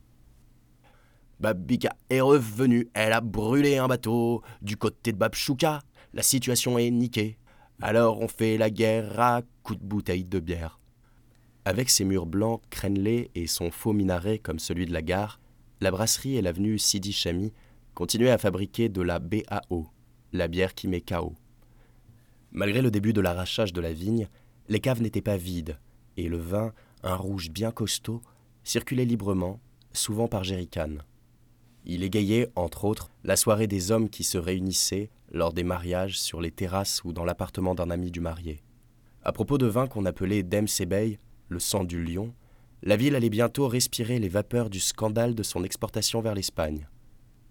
Babika est revenue, elle a brûlé un bateau du côté de Babchouka. La situation est niquée. Alors on fait la guerre à coups de bouteille de bière. Avec ses murs blancs crénelés et son faux minaret comme celui de la gare, la brasserie et l'avenue Sidi Chami continuaient à fabriquer de la BAO, la bière qui met KO. Malgré le début de l'arrachage de la vigne, les caves n'étaient pas vides, et le vin, un rouge bien costaud, circulait librement, souvent par jerrycan. Il égayait, entre autres, la soirée des hommes qui se réunissaient lors des mariages sur les terrasses ou dans l'appartement d'un ami du marié. À propos de vin qu'on appelait Dem Sebey, le sang du lion, la ville allait bientôt respirer les vapeurs du scandale de son exportation vers l'Espagne.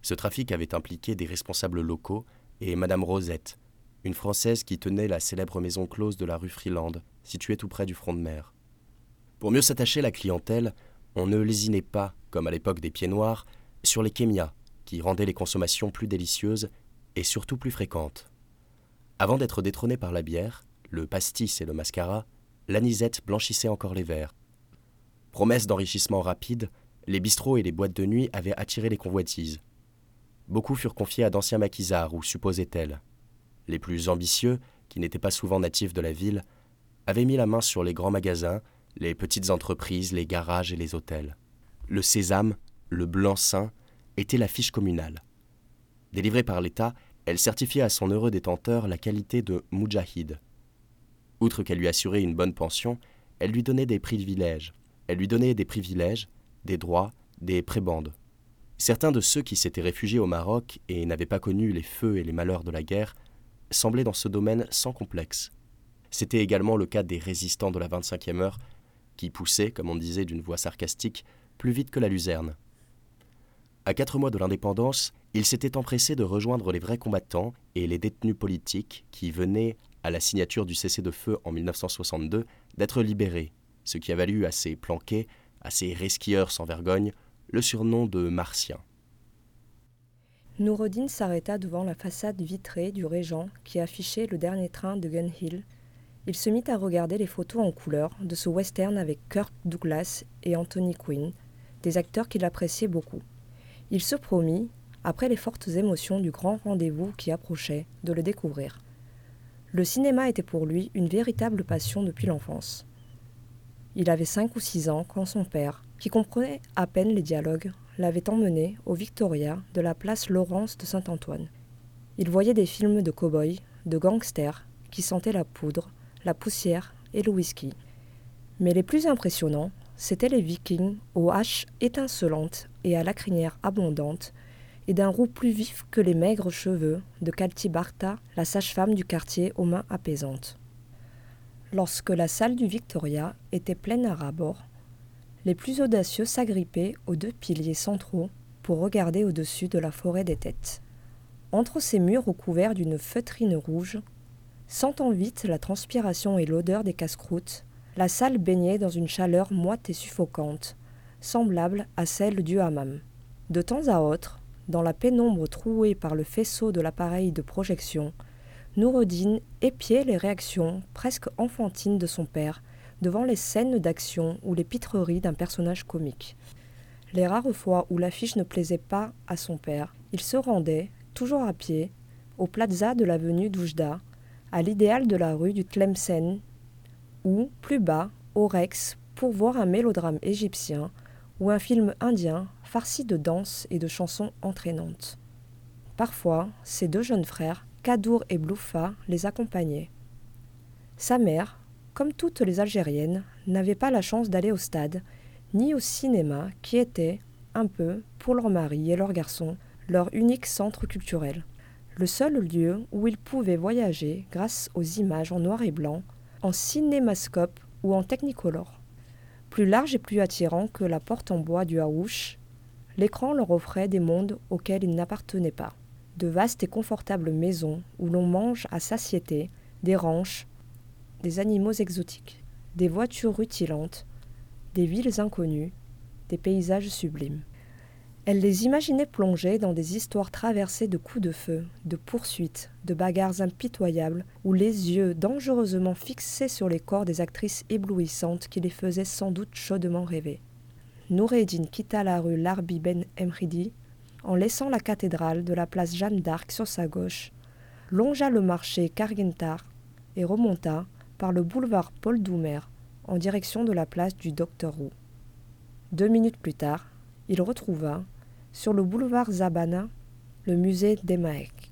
Ce trafic avait impliqué des responsables locaux et Madame Rosette, une Française qui tenait la célèbre maison close de la rue Freeland, située tout près du front de mer. Pour mieux s'attacher à la clientèle, on ne lésinait pas, comme à l'époque des pieds noirs, sur les kémias, qui rendaient les consommations plus délicieuses et surtout plus fréquentes. Avant d'être détrôné par la bière, le pastis et le mascara, l'anisette blanchissait encore les verres. Promesse d'enrichissement rapide, les bistrots et les boîtes de nuit avaient attiré les convoitises. Beaucoup furent confiés à d'anciens maquisards ou supposaient-elles. Les plus ambitieux, qui n'étaient pas souvent natifs de la ville, avaient mis la main sur les grands magasins, les petites entreprises, les garages et les hôtels. Le sésame, le blanc-seing, était la fiche communale. Délivrée par l'État, elle certifiait à son heureux détenteur la qualité de Moudjahid. Outre qu'elle lui assurait une bonne pension, elle lui donnait des privilèges. Elle lui donnait des privilèges, des droits, des prébandes. Certains de ceux qui s'étaient réfugiés au Maroc et n'avaient pas connu les feux et les malheurs de la guerre semblaient dans ce domaine sans complexe. C'était également le cas des résistants de la 25e heure, qui poussaient, comme on disait d'une voix sarcastique, plus vite que la luzerne. À quatre mois de l'indépendance, il s'était empressé de rejoindre les vrais combattants et les détenus politiques qui venaient, à la signature du cessez-le-feu en 1962, d'être libérés, ce qui a valu à ces planqués, à ces resquilleurs sans vergogne, le surnom de Martiens. Noureddin s'arrêta devant la façade vitrée du Régent qui affichait le dernier train de Gun Hill. Il se mit à regarder les photos en couleur de ce western avec Kirk Douglas et Anthony Quinn, des acteurs qu'il appréciait beaucoup. Il se promit, après les fortes émotions du grand rendez-vous qui approchait, de le découvrir. Le cinéma était pour lui une véritable passion depuis l'enfance. Il avait cinq ou six ans quand son père, qui comprenait à peine les dialogues, l'avait emmené au Victoria de la place Laurence de Saint-Antoine. Il voyait des films de cow-boys, de gangsters, qui sentaient la poudre, la poussière et le whisky. Mais les plus impressionnants, c'étaient les vikings aux haches étincelantes et à la crinière abondante, et d'un roux plus vif que les maigres cheveux de Kalti Barta, la sage-femme du quartier aux mains apaisantes. Lorsque la salle du Victoria était pleine à rabord, Les plus audacieux s'agrippaient aux deux piliers centraux pour regarder au-dessus de la forêt des têtes. Entre ces murs recouverts d'une feutrine rouge, sentant vite la transpiration et l'odeur des casse-croûtes, la salle baignait dans une chaleur moite et suffocante, semblable à celle du hammam. De temps à autre, dans la pénombre trouée par le faisceau de l'appareil de projection, Noureddin épiait les réactions presque enfantines de son père devant les scènes d'action ou les pitreries d'un personnage comique. Les rares fois où l'affiche ne plaisait pas à son père, il se rendait, toujours à pied, au plaza de l'avenue d'Oujda, à l'idéal de la rue du Tlemcen, ou, plus bas, au Rex, pour voir un mélodrame égyptien ou un film indien farci de danse et de chansons entraînantes. Parfois, ses deux jeunes frères, Kadour et Bloufa, les accompagnaient. Sa mère, comme toutes les Algériennes, n'avait pas la chance d'aller au stade, ni au cinéma, qui était, un peu, pour leur mari et leur garçon, leur unique centre culturel. Le seul lieu où ils pouvaient voyager grâce aux images en noir et blanc, en cinémascope ou en technicolor. Plus large et plus attirant que la porte en bois du Haouch, l'écran leur offrait des mondes auxquels ils n'appartenaient pas. De vastes et confortables maisons où l'on mange à satiété, des ranches, des animaux exotiques, des voitures rutilantes, des villes inconnues, des paysages sublimes. Elle les imaginait plongées dans des histoires traversées de coups de feu, de poursuites, de bagarres impitoyables, où les yeux dangereusement fixés sur les corps des actrices éblouissantes qui les faisaient sans doute chaudement rêver. Noureddin quitta la rue Larbi Ben Emridi en laissant la cathédrale de la place Jeanne d'Arc sur sa gauche, longea le marché Kargentar et remonta par le boulevard Paul Doumer en direction de la place du Docteur Roux. Deux minutes plus tard, il retrouva, sur le boulevard Zabana, le musée d'Emaek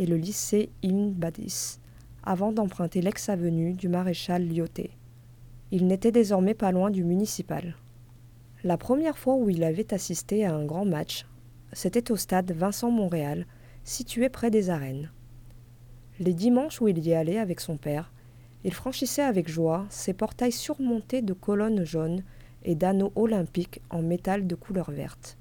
et le lycée Ibn Badis, avant d'emprunter l'ex-avenue du maréchal Lyoté. Il n'était désormais pas loin du municipal. La première fois où il avait assisté à un grand match, c'était au stade Vincent Montréal, situé près des arènes. Les dimanches où il y allait avec son père, il franchissait avec joie ces portails surmontés de colonnes jaunes et d'anneaux olympiques en métal de couleur verte.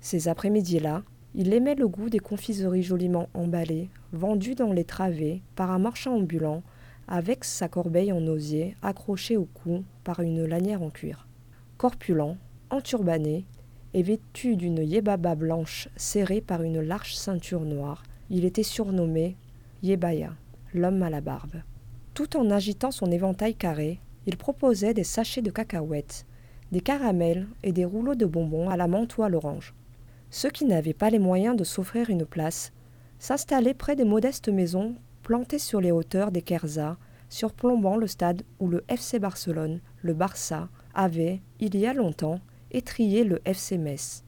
Ces après-midi-là, il aimait le goût des confiseries joliment emballées, vendues dans les travées par un marchand ambulant, avec sa corbeille en osier accrochée au cou par une lanière en cuir. Corpulent, enturbané et vêtu d'une yébaba blanche serrée par une large ceinture noire, il était surnommé Yébaya, l'homme à la barbe. Tout en agitant son éventail carré, il proposait des sachets de cacahuètes, des caramels et des rouleaux de bonbons à la menthe ou à l'orange. Ceux qui n'avaient pas les moyens de s'offrir une place s'installaient près des modestes maisons plantées sur les hauteurs des Kerzas, surplombant le stade où le FC Barcelone, le Barça, avait, il y a longtemps, étrié le FC Metz.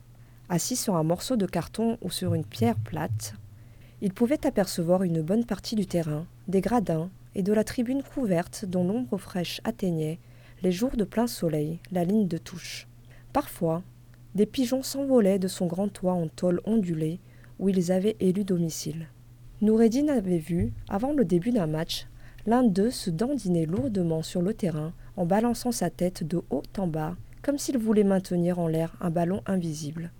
Assis sur un morceau de carton ou sur une pierre plate, il pouvait apercevoir une bonne partie du terrain, des gradins et de la tribune couverte dont l'ombre fraîche atteignait, les jours de plein soleil, la ligne de touche. Parfois, des pigeons s'envolaient de son grand toit en tôle ondulée où ils avaient élu domicile. Noureddin avait vu, avant le début d'un match, l'un d'eux se dandiner lourdement sur le terrain en balançant sa tête de haut en bas, comme s'il voulait maintenir en l'air un ballon invisible.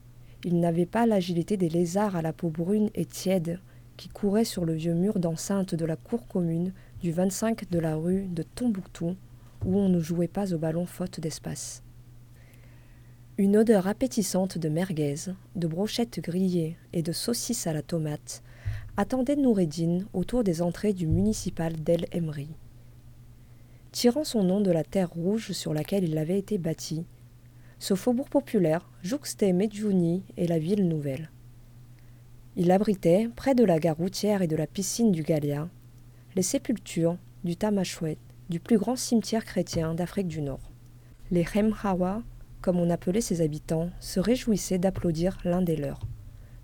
Il n'avait pas l'agilité des lézards à la peau brune et tiède qui couraient sur le vieux mur d'enceinte de la cour commune du 25 de la rue de Tombouctou, où on ne jouait pas au ballon faute d'espace. Une odeur appétissante de merguez, de brochettes grillées et de saucisses à la tomate attendait Noureddin autour des entrées du municipal d'El Emri. Tirant son nom de la terre rouge sur laquelle il avait été bâti, ce faubourg populaire jouxtait Medjouni et la ville nouvelle. Il abritait, près de la gare routière et de la piscine du Galia, les sépultures du Tamashwet, du plus grand cimetière chrétien d'Afrique du Nord. Les Hemhawa comme on appelait ses habitants, se réjouissaient d'applaudir l'un des leurs,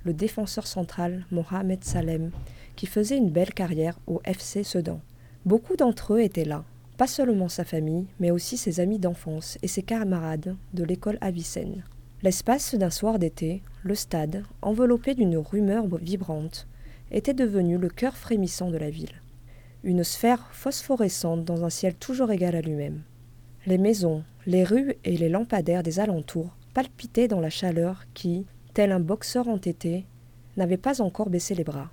le défenseur central Mohamed Salem, qui faisait une belle carrière au FC Sedan. Beaucoup d'entre eux étaient là, pas seulement sa famille, mais aussi ses amis d'enfance et ses camarades de l'école Avicenne. L'espace d'un soir d'été, le stade, enveloppé d'une rumeur vibrante, était devenu le cœur frémissant de la ville. Une sphère phosphorescente dans un ciel toujours égal à lui-même. Les maisons, les rues et les lampadaires des alentours palpitaient dans la chaleur qui, tel un boxeur entêté, n'avait pas encore baissé les bras.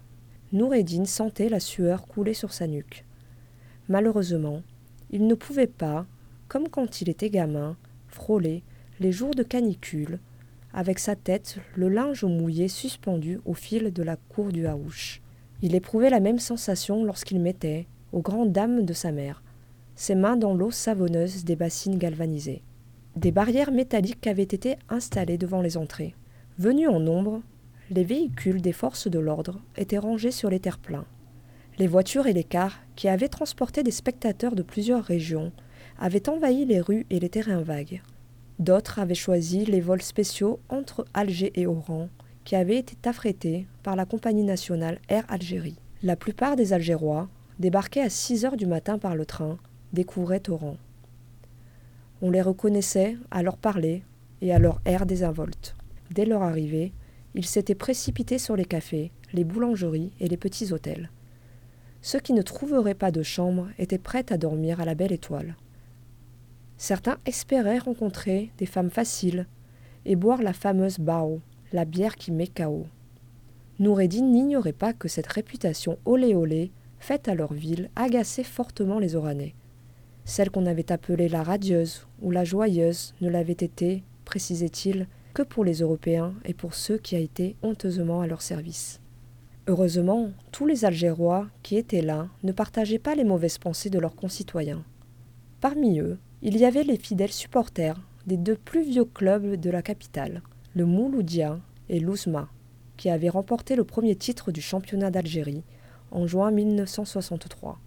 Noureddin sentait la sueur couler sur sa nuque. Malheureusement, il ne pouvait pas, comme quand il était gamin, frôler les jours de canicule, avec sa tête le linge mouillé suspendu au fil de la cour du haouch. Il éprouvait la même sensation lorsqu'il mettait, aux grandes dames de sa mère, ses mains dans l'eau savonneuse des bassines galvanisées. Des barrières métalliques avaient été installées devant les entrées. Venus en nombre, les véhicules des forces de l'ordre étaient rangés sur les terre-pleins. Les voitures et les cars, qui avaient transporté des spectateurs de plusieurs régions, avaient envahi les rues et les terrains vagues. D'autres avaient choisi les vols spéciaux entre Alger et Oran, qui avaient été affrétés par la compagnie nationale Air Algérie. La plupart des Algérois, débarqués à 6 heures du matin par le train, découvraient Oran. On les reconnaissait à leur parler et à leur air désinvolte. Dès leur arrivée, ils s'étaient précipités sur les cafés, les boulangeries et les petits hôtels. Ceux qui ne trouveraient pas de chambre étaient prêts à dormir à la belle étoile. Certains espéraient rencontrer des femmes faciles et boire la fameuse bao, la bière qui met KO. Noureddin n'ignorait pas que cette réputation olé olé, faite à leur ville, agaçait fortement les Oranais. Celle qu'on avait appelée la radieuse ou la joyeuse ne l'avait été, précisait-il, que pour les Européens et pour ceux qui été honteusement à leur service. Heureusement, tous les Algérois qui étaient là ne partageaient pas les mauvaises pensées de leurs concitoyens. Parmi eux, il y avait les fidèles supporters des deux plus vieux clubs de la capitale, le Mouloudia et l'Ouzma, qui avaient remporté le premier titre du championnat d'Algérie en juin 1963.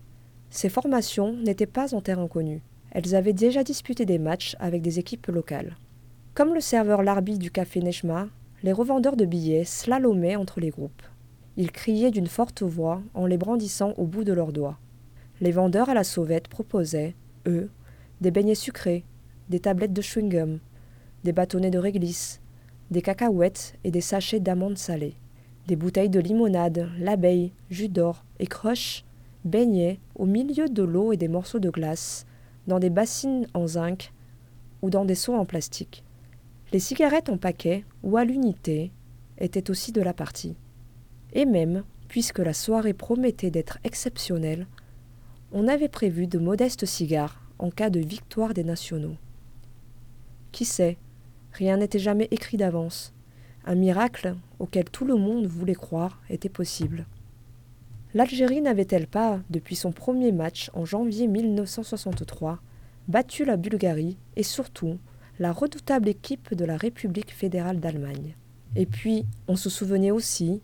Ces formations n'étaient pas en terre inconnue. Elles avaient déjà disputé des matchs avec des équipes locales. Comme le serveur Larbi du café Nechma, les revendeurs de billets slalomaient entre les groupes. Ils criaient d'une forte voix en les brandissant au bout de leurs doigts. Les vendeurs à la sauvette proposaient, eux, des beignets sucrés, des tablettes de chewing-gum, des bâtonnets de réglisse, des cacahuètes et des sachets d'amandes salées, des bouteilles de limonade, l'abeille, jus d'or et crush baignaient au milieu de l'eau et des morceaux de glace, dans des bassines en zinc ou dans des seaux en plastique. Les cigarettes en paquet ou à l'unité étaient aussi de la partie. Et même, puisque la soirée promettait d'être exceptionnelle, on avait prévu de modestes cigares en cas de victoire des nationaux. Qui sait, rien n'était jamais écrit d'avance. Un miracle auquel tout le monde voulait croire était possible. L'Algérie n'avait-elle pas, depuis son premier match en janvier 1963, battu la Bulgarie et surtout la redoutable équipe de la République fédérale d'Allemagne? Et puis, on se souvenait aussi,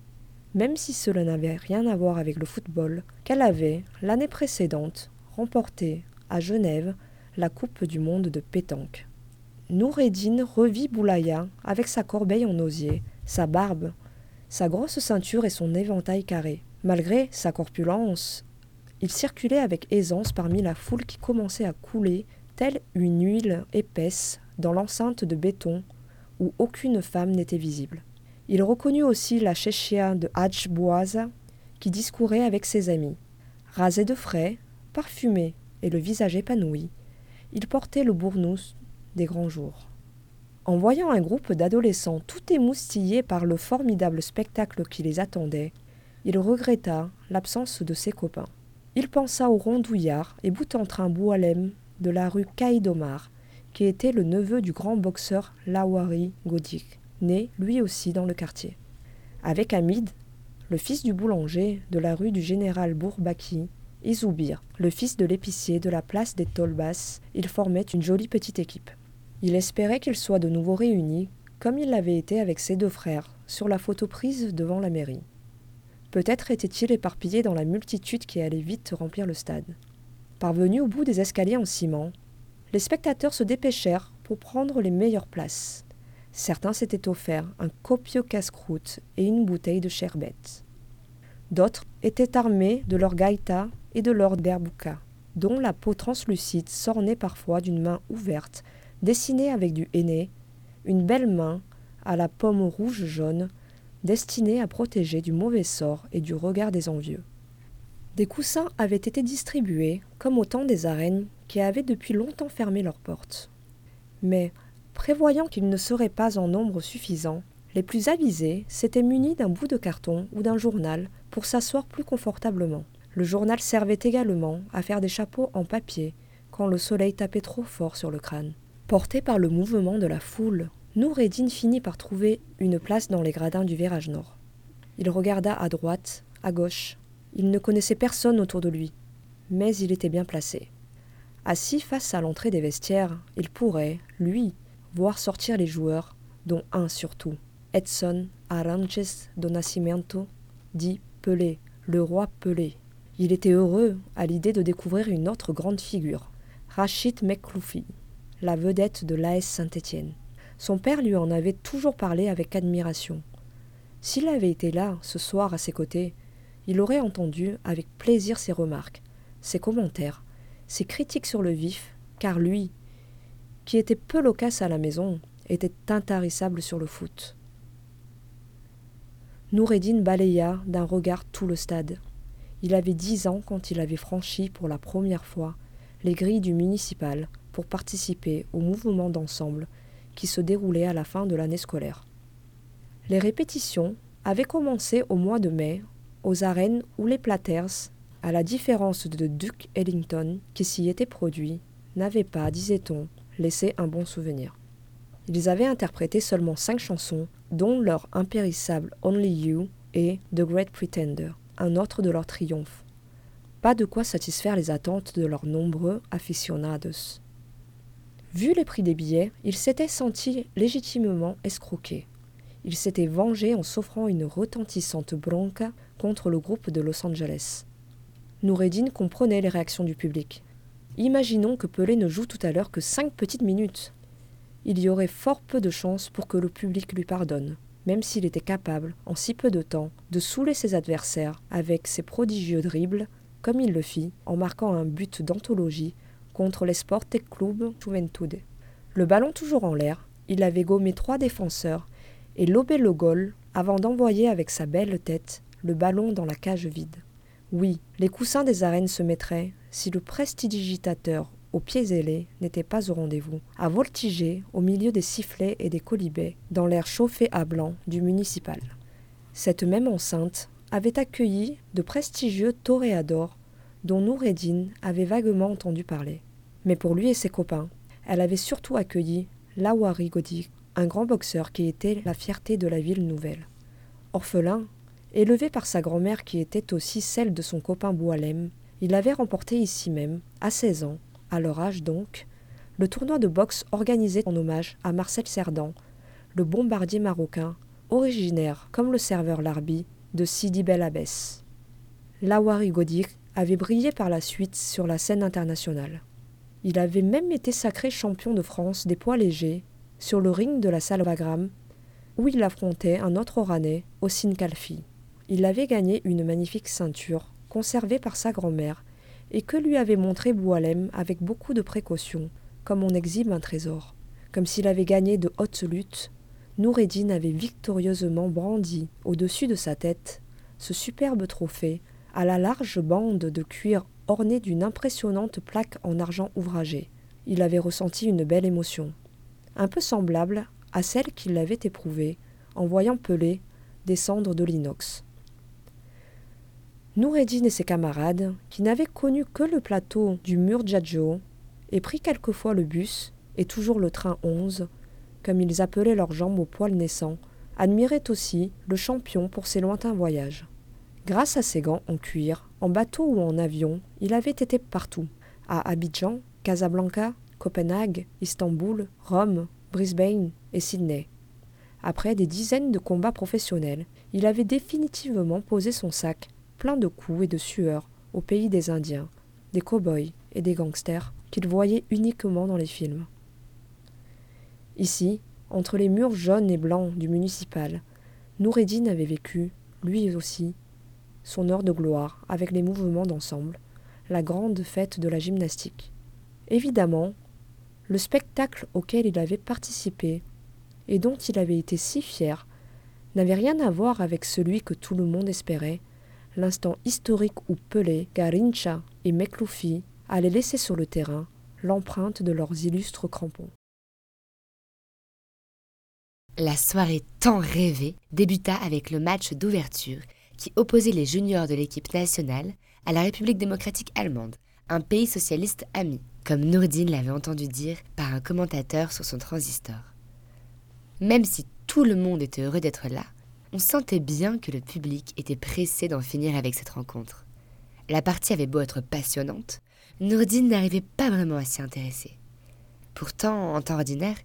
même si cela n'avait rien à voir avec le football, qu'elle avait, l'année précédente, remporté à Genève la Coupe du monde de pétanque. Noureddin revit Boulaya avec sa corbeille en osier, sa barbe, sa grosse ceinture et son éventail carré. Malgré sa corpulence, il circulait avec aisance parmi la foule qui commençait à couler, telle une huile épaisse, dans l'enceinte de béton où aucune femme n'était visible. Il reconnut aussi la chéchia de Hadj Bouaza qui discourait avec ses amis. Rasé de frais, parfumé et le visage épanoui, il portait le bournous des grands jours. En voyant un groupe d'adolescents tout émoustillés par le formidable spectacle qui les attendait, il regretta l'absence de ses copains. Il pensa au rondouillard et bout en train Boualem de la rue Caïdomar, qui était le neveu du grand boxeur Lawari Godik, né lui aussi dans le quartier. Avec Hamid, le fils du boulanger de la rue du général Bourbaki, et Zoubir, le fils de l'épicier de la place des Tolbas, ils formaient une jolie petite équipe. Il espérait qu'ils soient de nouveau réunis, comme il l'avait été avec ses deux frères, sur la photo prise devant la mairie. Peut-être était-il éparpillé dans la multitude qui allait vite remplir le stade. Parvenus au bout des escaliers en ciment, les spectateurs se dépêchèrent pour prendre les meilleures places. Certains s'étaient offerts un copieux casse-croûte et une bouteille de sherbet. D'autres étaient armés de leur gaïta et de leur derbouka, dont la peau translucide s'ornait parfois d'une main ouverte, dessinée avec du henné, une belle main à la pomme rouge-jaune destiné à protéger du mauvais sort et du regard des envieux. Des coussins avaient été distribués, comme au temps des arènes qui avaient depuis longtemps fermé leurs portes. Mais, prévoyant qu'ils ne seraient pas en nombre suffisant, les plus avisés s'étaient munis d'un bout de carton ou d'un journal pour s'asseoir plus confortablement. Le journal servait également à faire des chapeaux en papier quand le soleil tapait trop fort sur le crâne. Porté par le mouvement de la foule, Noureddin finit par trouver une place dans les gradins du virage nord. Il regarda à droite, à gauche. Il ne connaissait personne autour de lui, mais il était bien placé. Assis face à l'entrée des vestiaires, il pourrait, lui, voir sortir les joueurs, dont un surtout, Edson Aranches do Nascimento, dit Pelé, le roi Pelé. Il était heureux à l'idée de découvrir une autre grande figure, Rachid Mekloufi, la vedette de l'AS Saint-Étienne. Son père lui en avait toujours parlé avec admiration. S'il avait été là ce soir à ses côtés, il aurait entendu avec plaisir ses remarques, ses commentaires, ses critiques sur le vif, car lui, qui était peu loquace à la maison, était intarissable sur le foot. Noureddin balaya d'un regard tout le stade. Il avait dix ans quand il avait franchi pour la première fois les grilles du municipal pour participer au mouvement d'ensemble qui se déroulait à la fin de l'année scolaire. Les répétitions avaient commencé au mois de mai aux arènes où les Platters, à la différence de Duke Ellington qui s'y était produit, n'avaient pas, disait-on, laissé un bon souvenir. Ils avaient interprété seulement cinq chansons, dont leur impérissable Only You et The Great Pretender, un autre de leur triomphe. Pas de quoi satisfaire les attentes de leurs nombreux aficionados. Vu les prix des billets, ils s'étaient sentis légitimement escroqués. Ils s'étaient vengés en s'offrant une retentissante bronca contre le groupe de Los Angeles. Noureddin comprenait les réactions du public. Imaginons que Pelé ne joue tout à l'heure que cinq petites minutes. Il y aurait fort peu de chances pour que le public lui pardonne, même s'il était capable, en si peu de temps, de saouler ses adversaires avec ses prodigieux dribbles, comme il le fit en marquant un but d'anthologie contre les Sporting Club Juventude. Le ballon toujours en l'air, il avait gommé trois défenseurs et lobé le goal avant d'envoyer avec sa belle tête le ballon dans la cage vide. Oui, les coussins des arènes se mettraient, si le prestidigitateur aux pieds ailés n'était pas au rendez-vous, à voltiger au milieu des sifflets et des colibets dans l'air chauffé à blanc du municipal. Cette même enceinte avait accueilli de prestigieux toréadors dont Noureddin avait vaguement entendu parler. Mais pour lui et ses copains, elle avait surtout accueilli Lawari Godi, un grand boxeur qui était la fierté de la ville nouvelle. Orphelin, élevé par sa grand-mère qui était aussi celle de son copain Boualem, il avait remporté ici même, à 16 ans, à leur âge donc, le tournoi de boxe organisé en hommage à Marcel Cerdan, le bombardier marocain, originaire, comme le serveur Larbi, de Sidi Bel Abbès. Lawari Godir avait brillé par la suite sur la scène internationale. Il avait même été sacré champion de France des poids légers sur le ring de la salle Wagram, où il affrontait un autre Oranais, Ossine Kalfi. Il avait gagné une magnifique ceinture, conservée par sa grand-mère, et que lui avait montré Boualem avec beaucoup de précaution, comme on exhibe un trésor. Comme s'il avait gagné de hautes luttes, Noureddin avait victorieusement brandi au-dessus de sa tête ce superbe trophée à la large bande de cuir orné d'une impressionnante plaque en argent ouvragé. Il avait ressenti une belle émotion, un peu semblable à celle qu'il avait éprouvée en voyant Pelé descendre de l'inox. Noureddin et ses camarades, qui n'avaient connu que le plateau du mur Djadjo, et pris quelquefois le bus, et toujours le train 11, comme ils appelaient leurs jambes au poil naissant, admiraient aussi le champion pour ses lointains voyages. Grâce à ses gants en cuir, en bateau ou en avion, il avait été partout. À Abidjan, Casablanca, Copenhague, Istanbul, Rome, Brisbane et Sydney. Après des dizaines de combats professionnels, il avait définitivement posé son sac, plein de coups et de sueur, au pays des Indiens, des cow-boys et des gangsters qu'il voyait uniquement dans les films. Ici, entre les murs jaunes et blancs du municipal, Noureddin avait vécu, lui aussi, son heure de gloire avec les mouvements d'ensemble, la grande fête de la gymnastique. Évidemment, le spectacle auquel il avait participé et dont il avait été si fier n'avait rien à voir avec celui que tout le monde espérait, l'instant historique où Pelé, Garincha et Mekloufi allaient laisser sur le terrain l'empreinte de leurs illustres crampons. La soirée tant rêvée débuta avec le match d'ouverture qui opposait les juniors de l'équipe nationale à la République démocratique allemande, un pays socialiste ami, comme Nourdine l'avait entendu dire par un commentateur sur son transistor. Même si tout le monde était heureux d'être là, on sentait bien que le public était pressé d'en finir avec cette rencontre. La partie avait beau être passionnante, Nourdine n'arrivait pas vraiment à s'y intéresser. Pourtant, en temps ordinaire,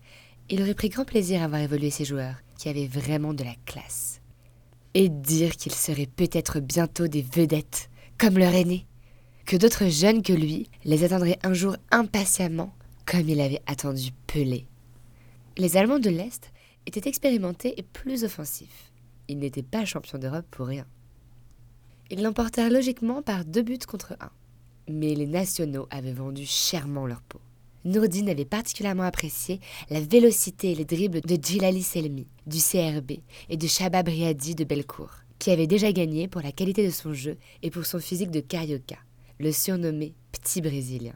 il aurait pris grand plaisir à voir évoluer ses joueurs, qui avaient vraiment de la classe. Et dire qu'ils seraient peut-être bientôt des vedettes, comme leur aîné, que d'autres jeunes que lui les attendraient un jour impatiemment, comme il avait attendu Pelé. Les Allemands de l'Est étaient expérimentés et plus offensifs. Ils n'étaient pas champions d'Europe pour rien. Ils l'emportèrent logiquement par deux buts contre un. Mais les nationaux avaient vendu chèrement leur peau. Nourdine avait particulièrement apprécié la vélocité et les dribbles de Djilali Selmi, du CRB, et de Shabab Riadi de Belcourt, qui avait déjà gagné pour la qualité de son jeu et pour son physique de carioca, le surnommé Petit Brésilien.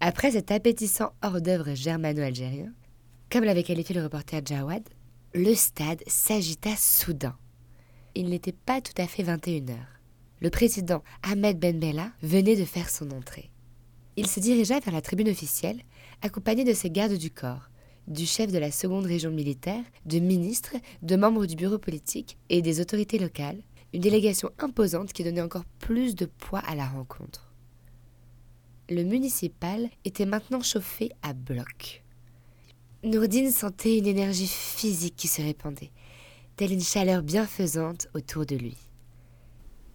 Après cet appétissant hors-d'œuvre germano-algérien, comme l'avait qualifié le reporter Jawad, le stade s'agita soudain. Il n'était pas tout à fait 21 heures. Le président Ahmed Ben Bella venait de faire son entrée. Il se dirigea vers la tribune officielle, accompagné de ses gardes du corps, du chef de la seconde région militaire, de ministres, de membres du bureau politique et des autorités locales, une délégation imposante qui donnait encore plus de poids à la rencontre. Le municipal était maintenant chauffé à bloc. Nourdine sentait une énergie physique qui se répandait, telle une chaleur bienfaisante autour de lui.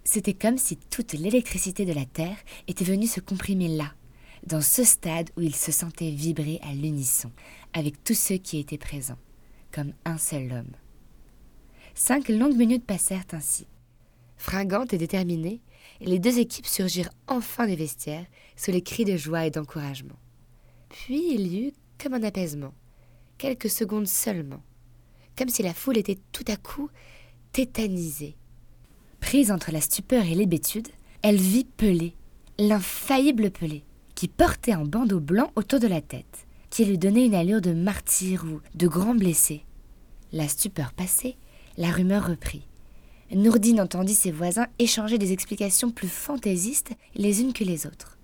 C'était comme si toute l'électricité de la Terre était venue se comprimer là, dans ce stade où il se sentait vibrer à l'unisson avec tous ceux qui étaient présents, comme un seul homme. Cinq longues minutes passèrent ainsi. Fringantes et déterminées, les deux équipes surgirent enfin des vestiaires sous les cris de joie et d'encouragement. Puis il y eut comme un apaisement, quelques secondes seulement, comme si la foule était tout à coup tétanisée. Prise entre la stupeur et l'hébétude, elle vit Pelé, l'infaillible Pelé, qui portait un bandeau blanc autour de la tête, qui lui donnait une allure de martyr ou de grand blessé. La stupeur passée, la rumeur reprit. Nourdine entendit ses voisins échanger des explications plus fantaisistes les unes que les autres.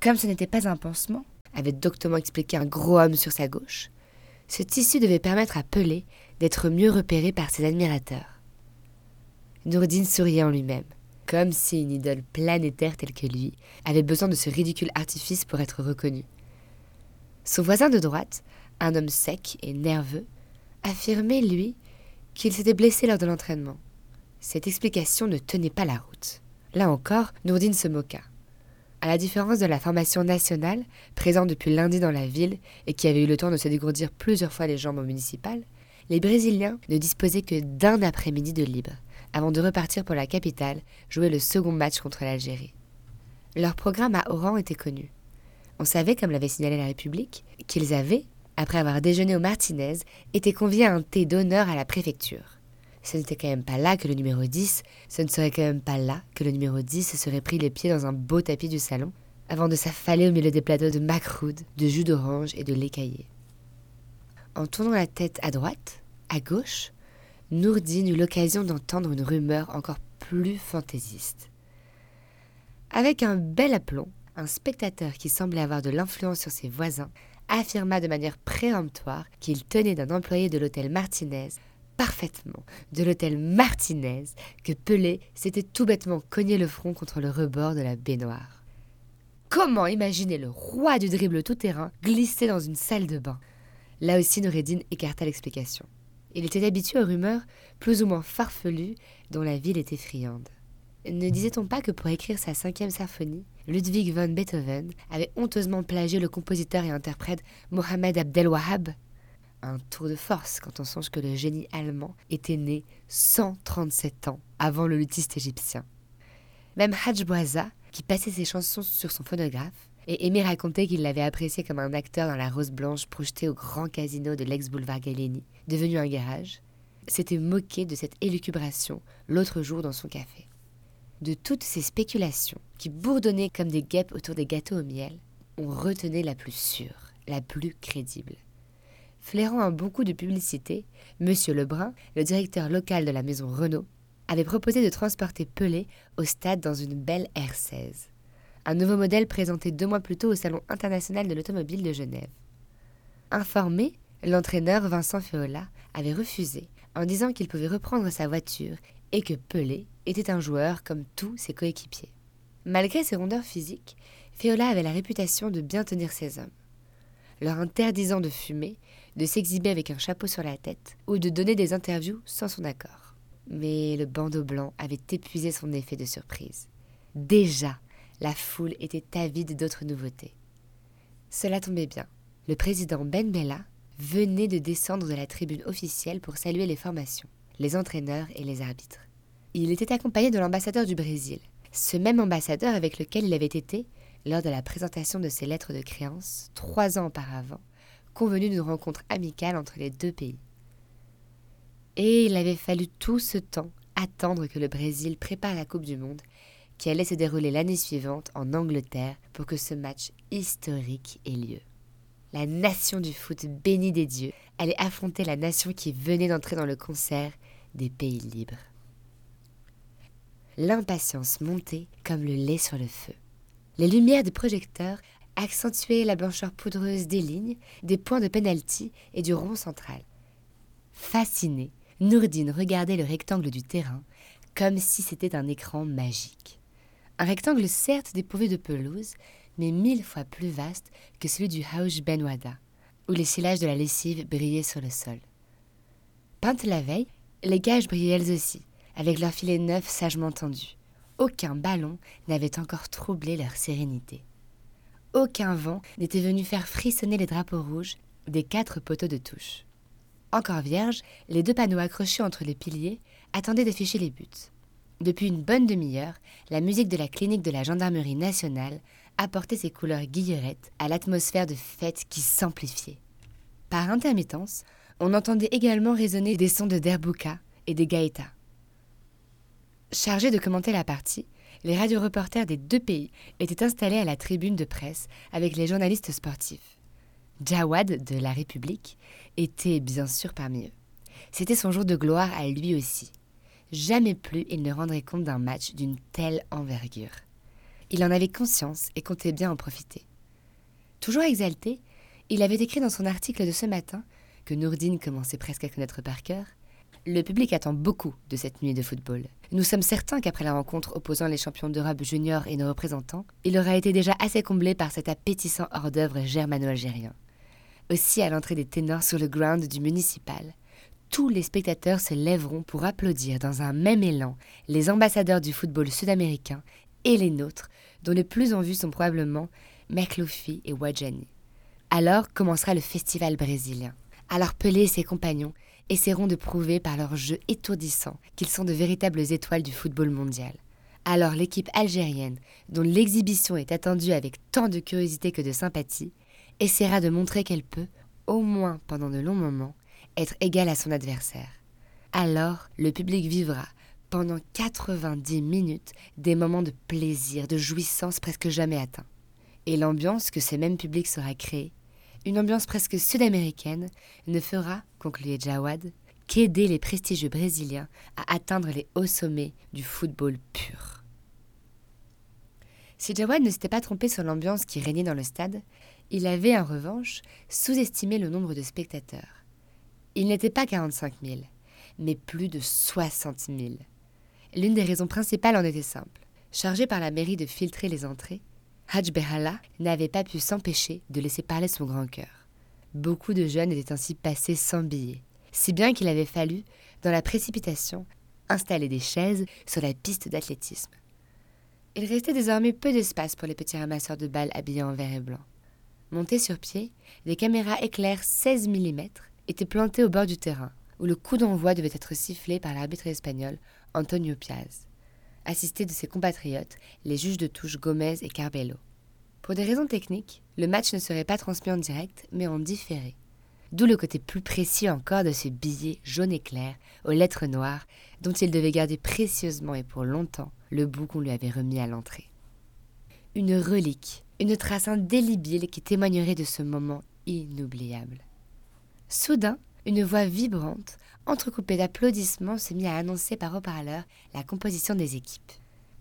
Comme ce n'était pas un pansement, avait doctement expliqué un gros homme sur sa gauche, ce tissu devait permettre à Pelé d'être mieux repéré par ses admirateurs. Nourdine souriait en lui-même comme si une idole planétaire telle que lui avait besoin de ce ridicule artifice pour être reconnu. Son voisin de droite, un homme sec et nerveux, affirmait, lui, qu'il s'était blessé lors de l'entraînement. Cette explication ne tenait pas la route. Là encore, Nourdine se moqua. À la différence de la formation nationale, présente depuis lundi dans la ville et qui avait eu le temps de se dégourdir plusieurs fois les jambes au municipal, les Brésiliens ne disposaient que d'un après-midi de libre, avant de repartir pour la capitale jouer le second match contre l'Algérie. Leur programme à Oran était connu. On savait, comme l'avait signalé la République, qu'ils avaient, après avoir déjeuné au Martinez, été conviés à un thé d'honneur à la préfecture. Ce n'était quand même pas là que le numéro 10, ce ne serait quand même pas là que le numéro 10 se serait pris les pieds dans un beau tapis du salon, avant de s'affaler au milieu des plateaux de macroud, de jus d'orange et de lait caillé. En tournant la tête à droite, à gauche, Nourdine eut l'occasion d'entendre une rumeur encore plus fantaisiste. Avec un bel aplomb, un spectateur qui semblait avoir de l'influence sur ses voisins affirma de manière préemptoire qu'il tenait d'un employé de l'hôtel Martinez, parfaitement de l'hôtel Martinez, que Pelé s'était tout bêtement cogné le front contre le rebord de la baignoire. Comment imaginer le roi du dribble tout-terrain glisser dans une salle de bain? Là aussi, Noureddin écarta l'explication. Il était habitué aux rumeurs plus ou moins farfelues dont la ville était friande. Ne disait-on pas que pour écrire sa cinquième symphonie, Ludwig van Beethoven avait honteusement plagié le compositeur et interprète Mohamed Abdel Wahab Un tour de force quand on songe que le génie allemand était né 137 ans avant le luthiste égyptien. Même Hajj qui passait ses chansons sur son phonographe, et aimait raconter qu'il l'avait apprécié comme un acteur dans La Rose Blanche projeté au grand casino de l'ex-boulevard Gallieni, devenu un garage, s'était moqué de cette élucubration l'autre jour dans son café. De toutes ces spéculations qui bourdonnaient comme des guêpes autour des gâteaux au miel, on retenait la plus sûre, la plus crédible. Flairant un bon coup de publicité, Monsieur Lebrun, le directeur local de la maison Renault, avait proposé de transporter Pelé au stade dans une belle R16, un nouveau modèle présenté deux mois plus tôt au Salon international de l'automobile de Genève. Informé, l'entraîneur Vincent Féola avait refusé en disant qu'il pouvait reprendre sa voiture et que Pelé était un joueur comme tous ses coéquipiers. Malgré ses rondeurs physiques, Féola avait la réputation de bien tenir ses hommes, leur interdisant de fumer, de s'exhiber avec un chapeau sur la tête ou de donner des interviews sans son accord. Mais le bandeau blanc avait épuisé son effet de surprise. Déjà, la foule était avide d'autres nouveautés. Cela tombait bien. Le président Ben Bella venait de descendre de la tribune officielle pour saluer les formations, les entraîneurs et les arbitres. Il était accompagné de l'ambassadeur du Brésil, ce même ambassadeur avec lequel il avait été lors de la présentation de ses lettres de créance, trois ans auparavant, convenu d'une rencontre amicale entre les deux pays. Et il avait fallu tout ce temps attendre que le Brésil prépare la Coupe du Monde, qui allait se dérouler l'année suivante en Angleterre pour que ce match historique ait lieu. La nation du foot bénie des dieux allait affronter la nation qui venait d'entrer dans le concert des pays libres. L'impatience montait comme le lait sur le feu. Les lumières des projecteurs accentuaient la blancheur poudreuse des lignes, des points de penalty et du rond central. Fasciné, Nourdine regardait le rectangle du terrain comme si c'était un écran magique. Un rectangle certes dépourvu de pelouse, mais mille fois plus vaste que celui du Hauj Ben Wada, où les silages de la lessive brillaient sur le sol. Peintes la veille, les gages brillaient elles aussi, avec leurs filets neufs sagement tendus. Aucun ballon n'avait encore troublé leur sérénité. Aucun vent n'était venu faire frissonner les drapeaux rouges des quatre poteaux de touche. Encore vierges, les deux panneaux accrochés entre les piliers attendaient d'afficher les buts. Depuis une bonne demi-heure, la musique de la clinique de la gendarmerie nationale apportait ses couleurs guillerettes à l'atmosphère de fête qui s'amplifiait. Par intermittence, on entendait également résonner des sons de derbouka et des gaïtas. Chargés de commenter la partie, les radioreporters des deux pays étaient installés à la tribune de presse avec les journalistes sportifs. Jawad, de La République, était bien sûr parmi eux. C'était son jour de gloire à lui aussi. Jamais plus il ne rendrait compte d'un match d'une telle envergure. Il en avait conscience et comptait bien en profiter. Toujours exalté, il avait écrit dans son article de ce matin, que Nourdine commençait presque à connaître par cœur, le public attend beaucoup de cette nuit de football. Nous sommes certains qu'après la rencontre opposant les champions d'Europe juniors et nos représentants, il aura été déjà assez comblé par cet appétissant hors-d'œuvre germano-algérien. Aussi, à l'entrée des ténors sur le ground du municipal, tous les spectateurs se lèveront pour applaudir dans un même élan les ambassadeurs du football sud-américain et les nôtres, dont les plus en vue sont probablement Merkloufi et Wadjani. Alors commencera le festival brésilien. Alors Pelé et ses compagnons essaieront de prouver par leur jeu étourdissant qu'ils sont de véritables étoiles du football mondial. Alors l'équipe algérienne, dont l'exhibition est attendue avec tant de curiosité que de sympathie, essaiera de montrer qu'elle peut, au moins pendant de longs moments, être égale à son adversaire. Alors le public vivra, pendant 90 minutes, des moments de plaisir, de jouissance presque jamais atteints. Et l'ambiance que ce même public sera créée une ambiance presque sud-américaine ne fera, concluait Jawad, qu'aider les prestigieux Brésiliens à atteindre les hauts sommets du football pur. Si Jawad ne s'était pas trompé sur l'ambiance qui régnait dans le stade, il avait en revanche sous-estimé le nombre de spectateurs. Il n'était pas 45 000, mais plus de 60 000. L'une des raisons principales en était simple. Chargé par la mairie de filtrer les entrées, Hajj Behala n'avait pas pu s'empêcher de laisser parler son grand cœur. Beaucoup de jeunes étaient ainsi passés sans billets, si bien qu'il avait fallu, dans la précipitation, installer des chaises sur la piste d'athlétisme. Il restait désormais peu d'espace pour les petits ramasseurs de balles habillés en vert et blanc. Montés sur pied, des caméras éclair 16 mm étaient plantées au bord du terrain, où le coup d'envoi devait être sifflé par l'arbitre espagnol Antonio Piaz assisté de ses compatriotes, les juges de touche Gomez et Carbello. Pour des raisons techniques, le match ne serait pas transmis en direct, mais en différé. D'où le côté plus précis encore de ce billet jaune éclair aux lettres noires dont il devait garder précieusement et pour longtemps le bout qu'on lui avait remis à l'entrée. Une relique, une trace indélébile qui témoignerait de ce moment inoubliable. Soudain, une voix vibrante, entrecoupée d'applaudissements, se mit à annoncer par haut-parleur la composition des équipes.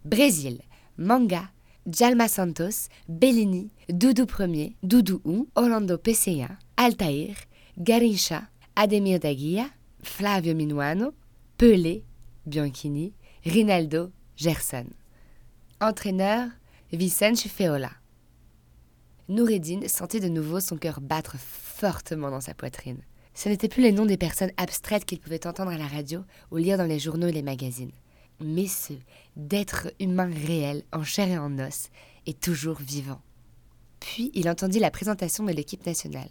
Brésil, Manga, Jalma Santos, Bellini, Doudou Ier, Doudou Ou, Orlando Pesseya, Altair, Garincha, Ademir Daguia, Flavio Minuano, Pelé, Bianchini, Rinaldo, Gerson. Entraîneur, Vicente Feola. Noureddin sentit de nouveau son cœur battre fortement dans sa poitrine. Ce n'étaient plus les noms des personnes abstraites qu'il pouvait entendre à la radio ou lire dans les journaux et les magazines, mais ceux d'êtres humains réels, en chair et en os, et toujours vivants. Puis il entendit la présentation de l'équipe nationale.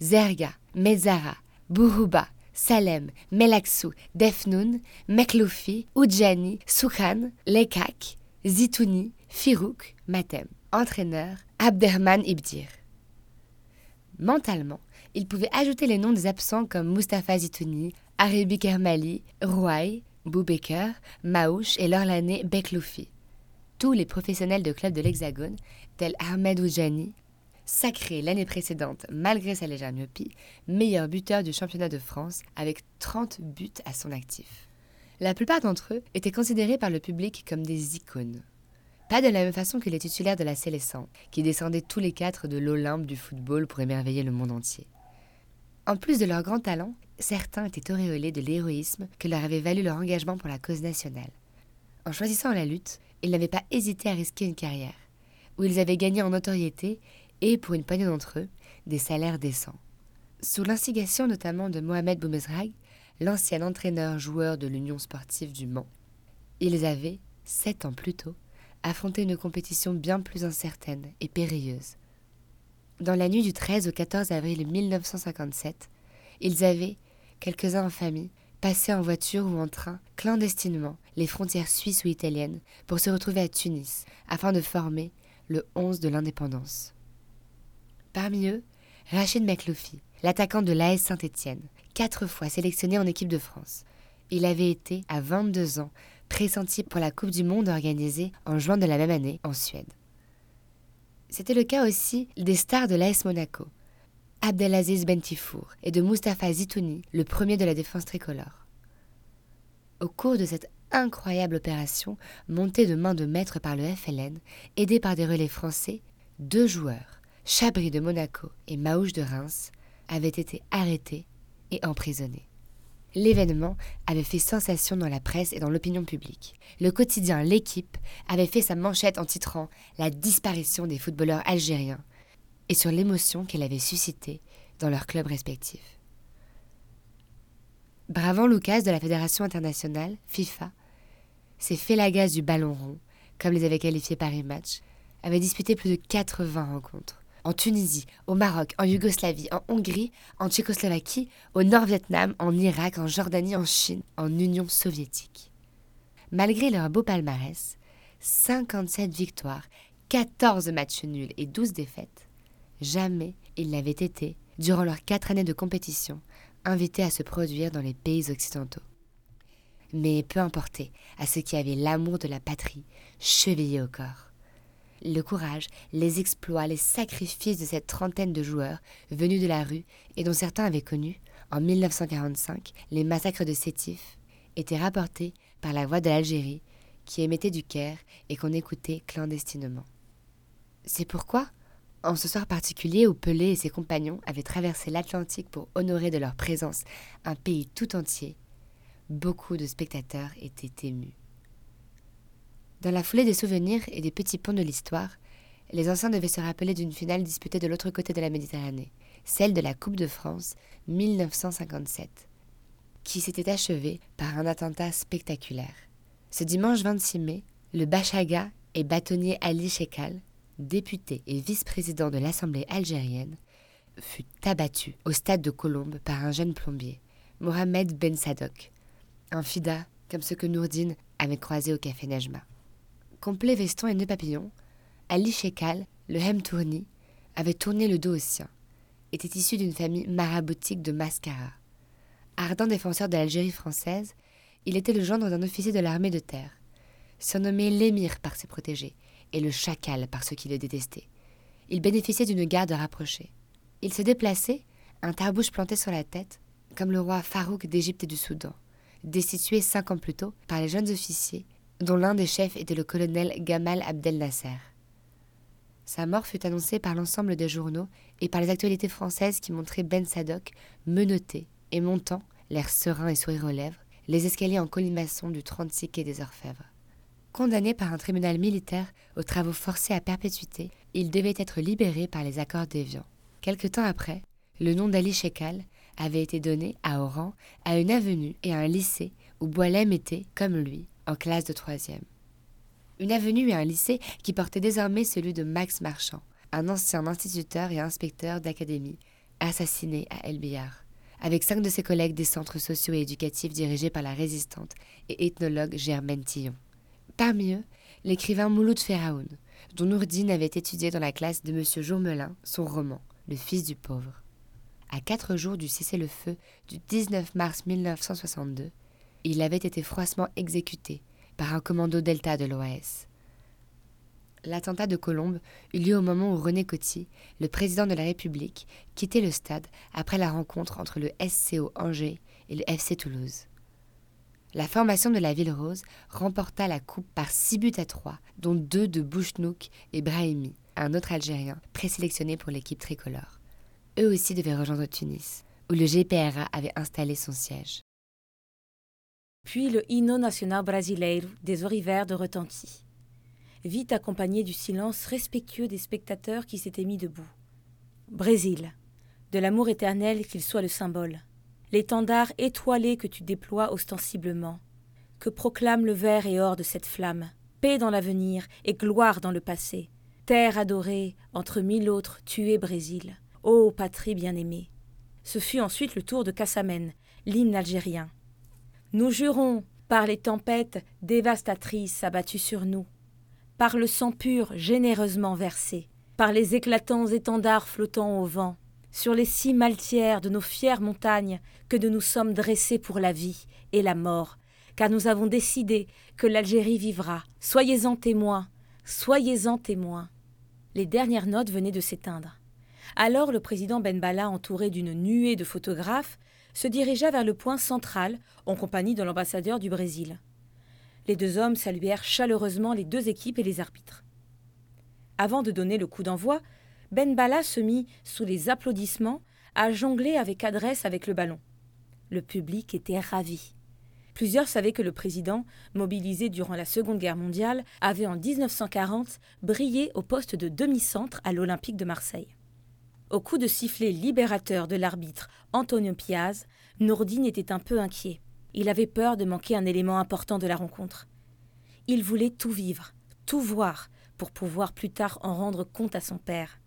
Zerga, Mezara, Buruba, Salem, Melaksou, Defnoun, Mekloufi, Oudjani, Soukhan, Lekak, Zitouni, Firouk, Matem. Entraîneur, Abderman Ibdir. Mentalement, il pouvait ajouter les noms des absents comme Mustapha Zitouni, Arabi Kermali, Rouaï, Boubaker, Maouche et l'Orlanais Bekloufi. Tous les professionnels de clubs de l'Hexagone, tels Ahmed Oujani, sacré l'année précédente malgré sa légère myopie, meilleur buteur du championnat de France avec 30 buts à son actif. La plupart d'entre eux étaient considérés par le public comme des icônes. Pas de la même façon que les titulaires de la Célestin, qui descendaient tous les quatre de l'Olympe du football pour émerveiller le monde entier. En plus de leur grand talent, certains étaient auréolés de l'héroïsme que leur avait valu leur engagement pour la cause nationale. En choisissant la lutte, ils n'avaient pas hésité à risquer une carrière, où ils avaient gagné en notoriété et, pour une poignée d'entre eux, des salaires décents. Sous l'instigation notamment de Mohamed Boumezrag, l'ancien entraîneur-joueur de l'Union sportive du Mans, ils avaient, sept ans plus tôt, affronté une compétition bien plus incertaine et périlleuse. Dans la nuit du 13 au 14 avril 1957, ils avaient, quelques-uns en famille, passé en voiture ou en train, clandestinement, les frontières suisses ou italiennes pour se retrouver à Tunis, afin de former le 11 de l'indépendance. Parmi eux, Rachid Mekloufi, l'attaquant de l'AS Saint-Étienne, quatre fois sélectionné en équipe de France. Il avait été, à 22 ans, pressenti pour la Coupe du Monde organisée en juin de la même année en Suède. C'était le cas aussi des stars de l'AS Monaco, Abdelaziz Bentifour et de Mustapha Zitouni, le premier de la défense tricolore. Au cours de cette incroyable opération, montée de main de maître par le FLN, aidé par des relais français, deux joueurs, Chabri de Monaco et Maouche de Reims, avaient été arrêtés et emprisonnés. L'événement avait fait sensation dans la presse et dans l'opinion publique. Le quotidien L'équipe avait fait sa manchette en titrant La disparition des footballeurs algériens et sur l'émotion qu'elle avait suscitée dans leurs clubs respectifs. Bravant Lucas de la Fédération internationale, FIFA, ces Félagas du ballon rond, comme les avait qualifiés Paris Match, avaient disputé plus de 80 rencontres. En Tunisie, au Maroc, en Yougoslavie, en Hongrie, en Tchécoslovaquie, au Nord-Vietnam, en Irak, en Jordanie, en Chine, en Union soviétique. Malgré leur beau palmarès, 57 victoires, 14 matchs nuls et 12 défaites, Jamais ils n'avaient été, durant leurs quatre années de compétition, invités à se produire dans les pays occidentaux. Mais peu importait à ceux qui avaient l'amour de la patrie chevillé au corps. Le courage, les exploits, les sacrifices de cette trentaine de joueurs venus de la rue et dont certains avaient connu, en 1945, les massacres de Sétif, étaient rapportés par la voix de l'Algérie qui émettait du Caire et qu'on écoutait clandestinement. C'est pourquoi, en ce soir particulier où Pelé et ses compagnons avaient traversé l'Atlantique pour honorer de leur présence un pays tout entier, beaucoup de spectateurs étaient émus. Dans la foulée des souvenirs et des petits ponts de l'histoire, les anciens devaient se rappeler d'une finale disputée de l'autre côté de la Méditerranée, celle de la Coupe de France 1957, qui s'était achevée par un attentat spectaculaire. Ce dimanche 26 mai, le Bachaga et bâtonnier Ali Shekal député et vice-président de l'Assemblée algérienne, fut abattu au stade de Colombes par un jeune plombier, Mohamed Ben Sadok, un fida comme ce que Nourdine avait croisé au café Najma. Complet veston et nœud papillon, Ali Shekal, le Hemtourni, avait tourné le dos au sien, était issu d'une famille maraboutique de Mascara. Ardent défenseur de l'Algérie française, il était le gendre d'un officier de l'armée de terre, surnommé l'émir par ses protégés, et le chacal par ceux qui le détestaient. Il bénéficiait d'une garde rapprochée. Il se déplaçait, un tarbouche planté sur la tête, comme le roi Farouk d'Égypte et du Soudan, destitué cinq ans plus tôt par les jeunes officiers, dont l'un des chefs était le colonel Gamal Abdel Nasser. Sa mort fut annoncée par l'ensemble des journaux et par les actualités françaises qui montraient Ben Sadok menotté et montant, l'air serein et sourire aux lèvres, les escaliers en colimaçon du 36 quai des Orfèvres. Condamné par un tribunal militaire aux travaux forcés à perpétuité, il devait être libéré par les accords d'Évian. Quelque temps après, le nom d'Ali Shekal avait été donné à Oran à une avenue et à un lycée où Boilem était, comme lui, en classe de troisième. Une avenue et un lycée qui portait désormais celui de Max Marchand, un ancien instituteur et inspecteur d'académie, assassiné à El Bihar, avec cinq de ses collègues des centres sociaux et éducatifs dirigés par la résistante et ethnologue Germaine Tillon. Parmi eux, l'écrivain Mouloud Feraoun, dont Nourdine avait étudié dans la classe de M. Jourmelin son roman Le fils du pauvre. À quatre jours du cessez-le-feu du 19 mars 1962, il avait été froissement exécuté par un commando Delta de l'OAS. L'attentat de Colombes eut lieu au moment où René Coty, le président de la République, quittait le stade après la rencontre entre le SCO Angers et le FC Toulouse. La formation de la Ville Rose remporta la coupe par 6 buts à 3, dont deux de Bouchnouk et Brahimi, un autre Algérien présélectionné pour l'équipe tricolore. Eux aussi devaient rejoindre Tunis, où le GPRA avait installé son siège. Puis le hymne national brasileiro des Orivers de retentit, vite accompagné du silence respectueux des spectateurs qui s'étaient mis debout. Brésil, de l'amour éternel qu'il soit le symbole, l'étendard étoilé que tu déploies ostensiblement, que proclame le vert et or de cette flamme, paix dans l'avenir et gloire dans le passé, terre adorée entre mille autres tués Brésil, ô patrie bien-aimée. Ce fut ensuite le tour de Cassamen, l'hymne algérien. Nous jurons, par les tempêtes dévastatrices abattues sur nous, par le sang pur généreusement versé, par les éclatants étendards flottant au vent, sur les cimes altières de nos fières montagnes, que nous nous sommes dressés pour la vie et la mort, car nous avons décidé que l'Algérie vivra. Soyez-en témoins, soyez-en témoins. Les dernières notes venaient de s'éteindre. Alors le président Benbala, entouré d'une nuée de photographes, se dirigea vers le point central en compagnie de l'ambassadeur du Brésil. Les deux hommes saluèrent chaleureusement les deux équipes et les arbitres. Avant de donner le coup d'envoi, Ben Bala se mit, sous les applaudissements, à jongler avec adresse avec le ballon. Le public était ravi. Plusieurs savaient que le président, mobilisé durant la Seconde Guerre mondiale, avait en 1940 brillé au poste de demi-centre à l'Olympique de Marseille. Au coup de sifflet libérateur de l'arbitre Antonio Piaz, Nourdine était un peu inquiet. Il avait peur de manquer un élément important de la rencontre. Il voulait tout vivre, tout voir, pour pouvoir plus tard en rendre compte à son père.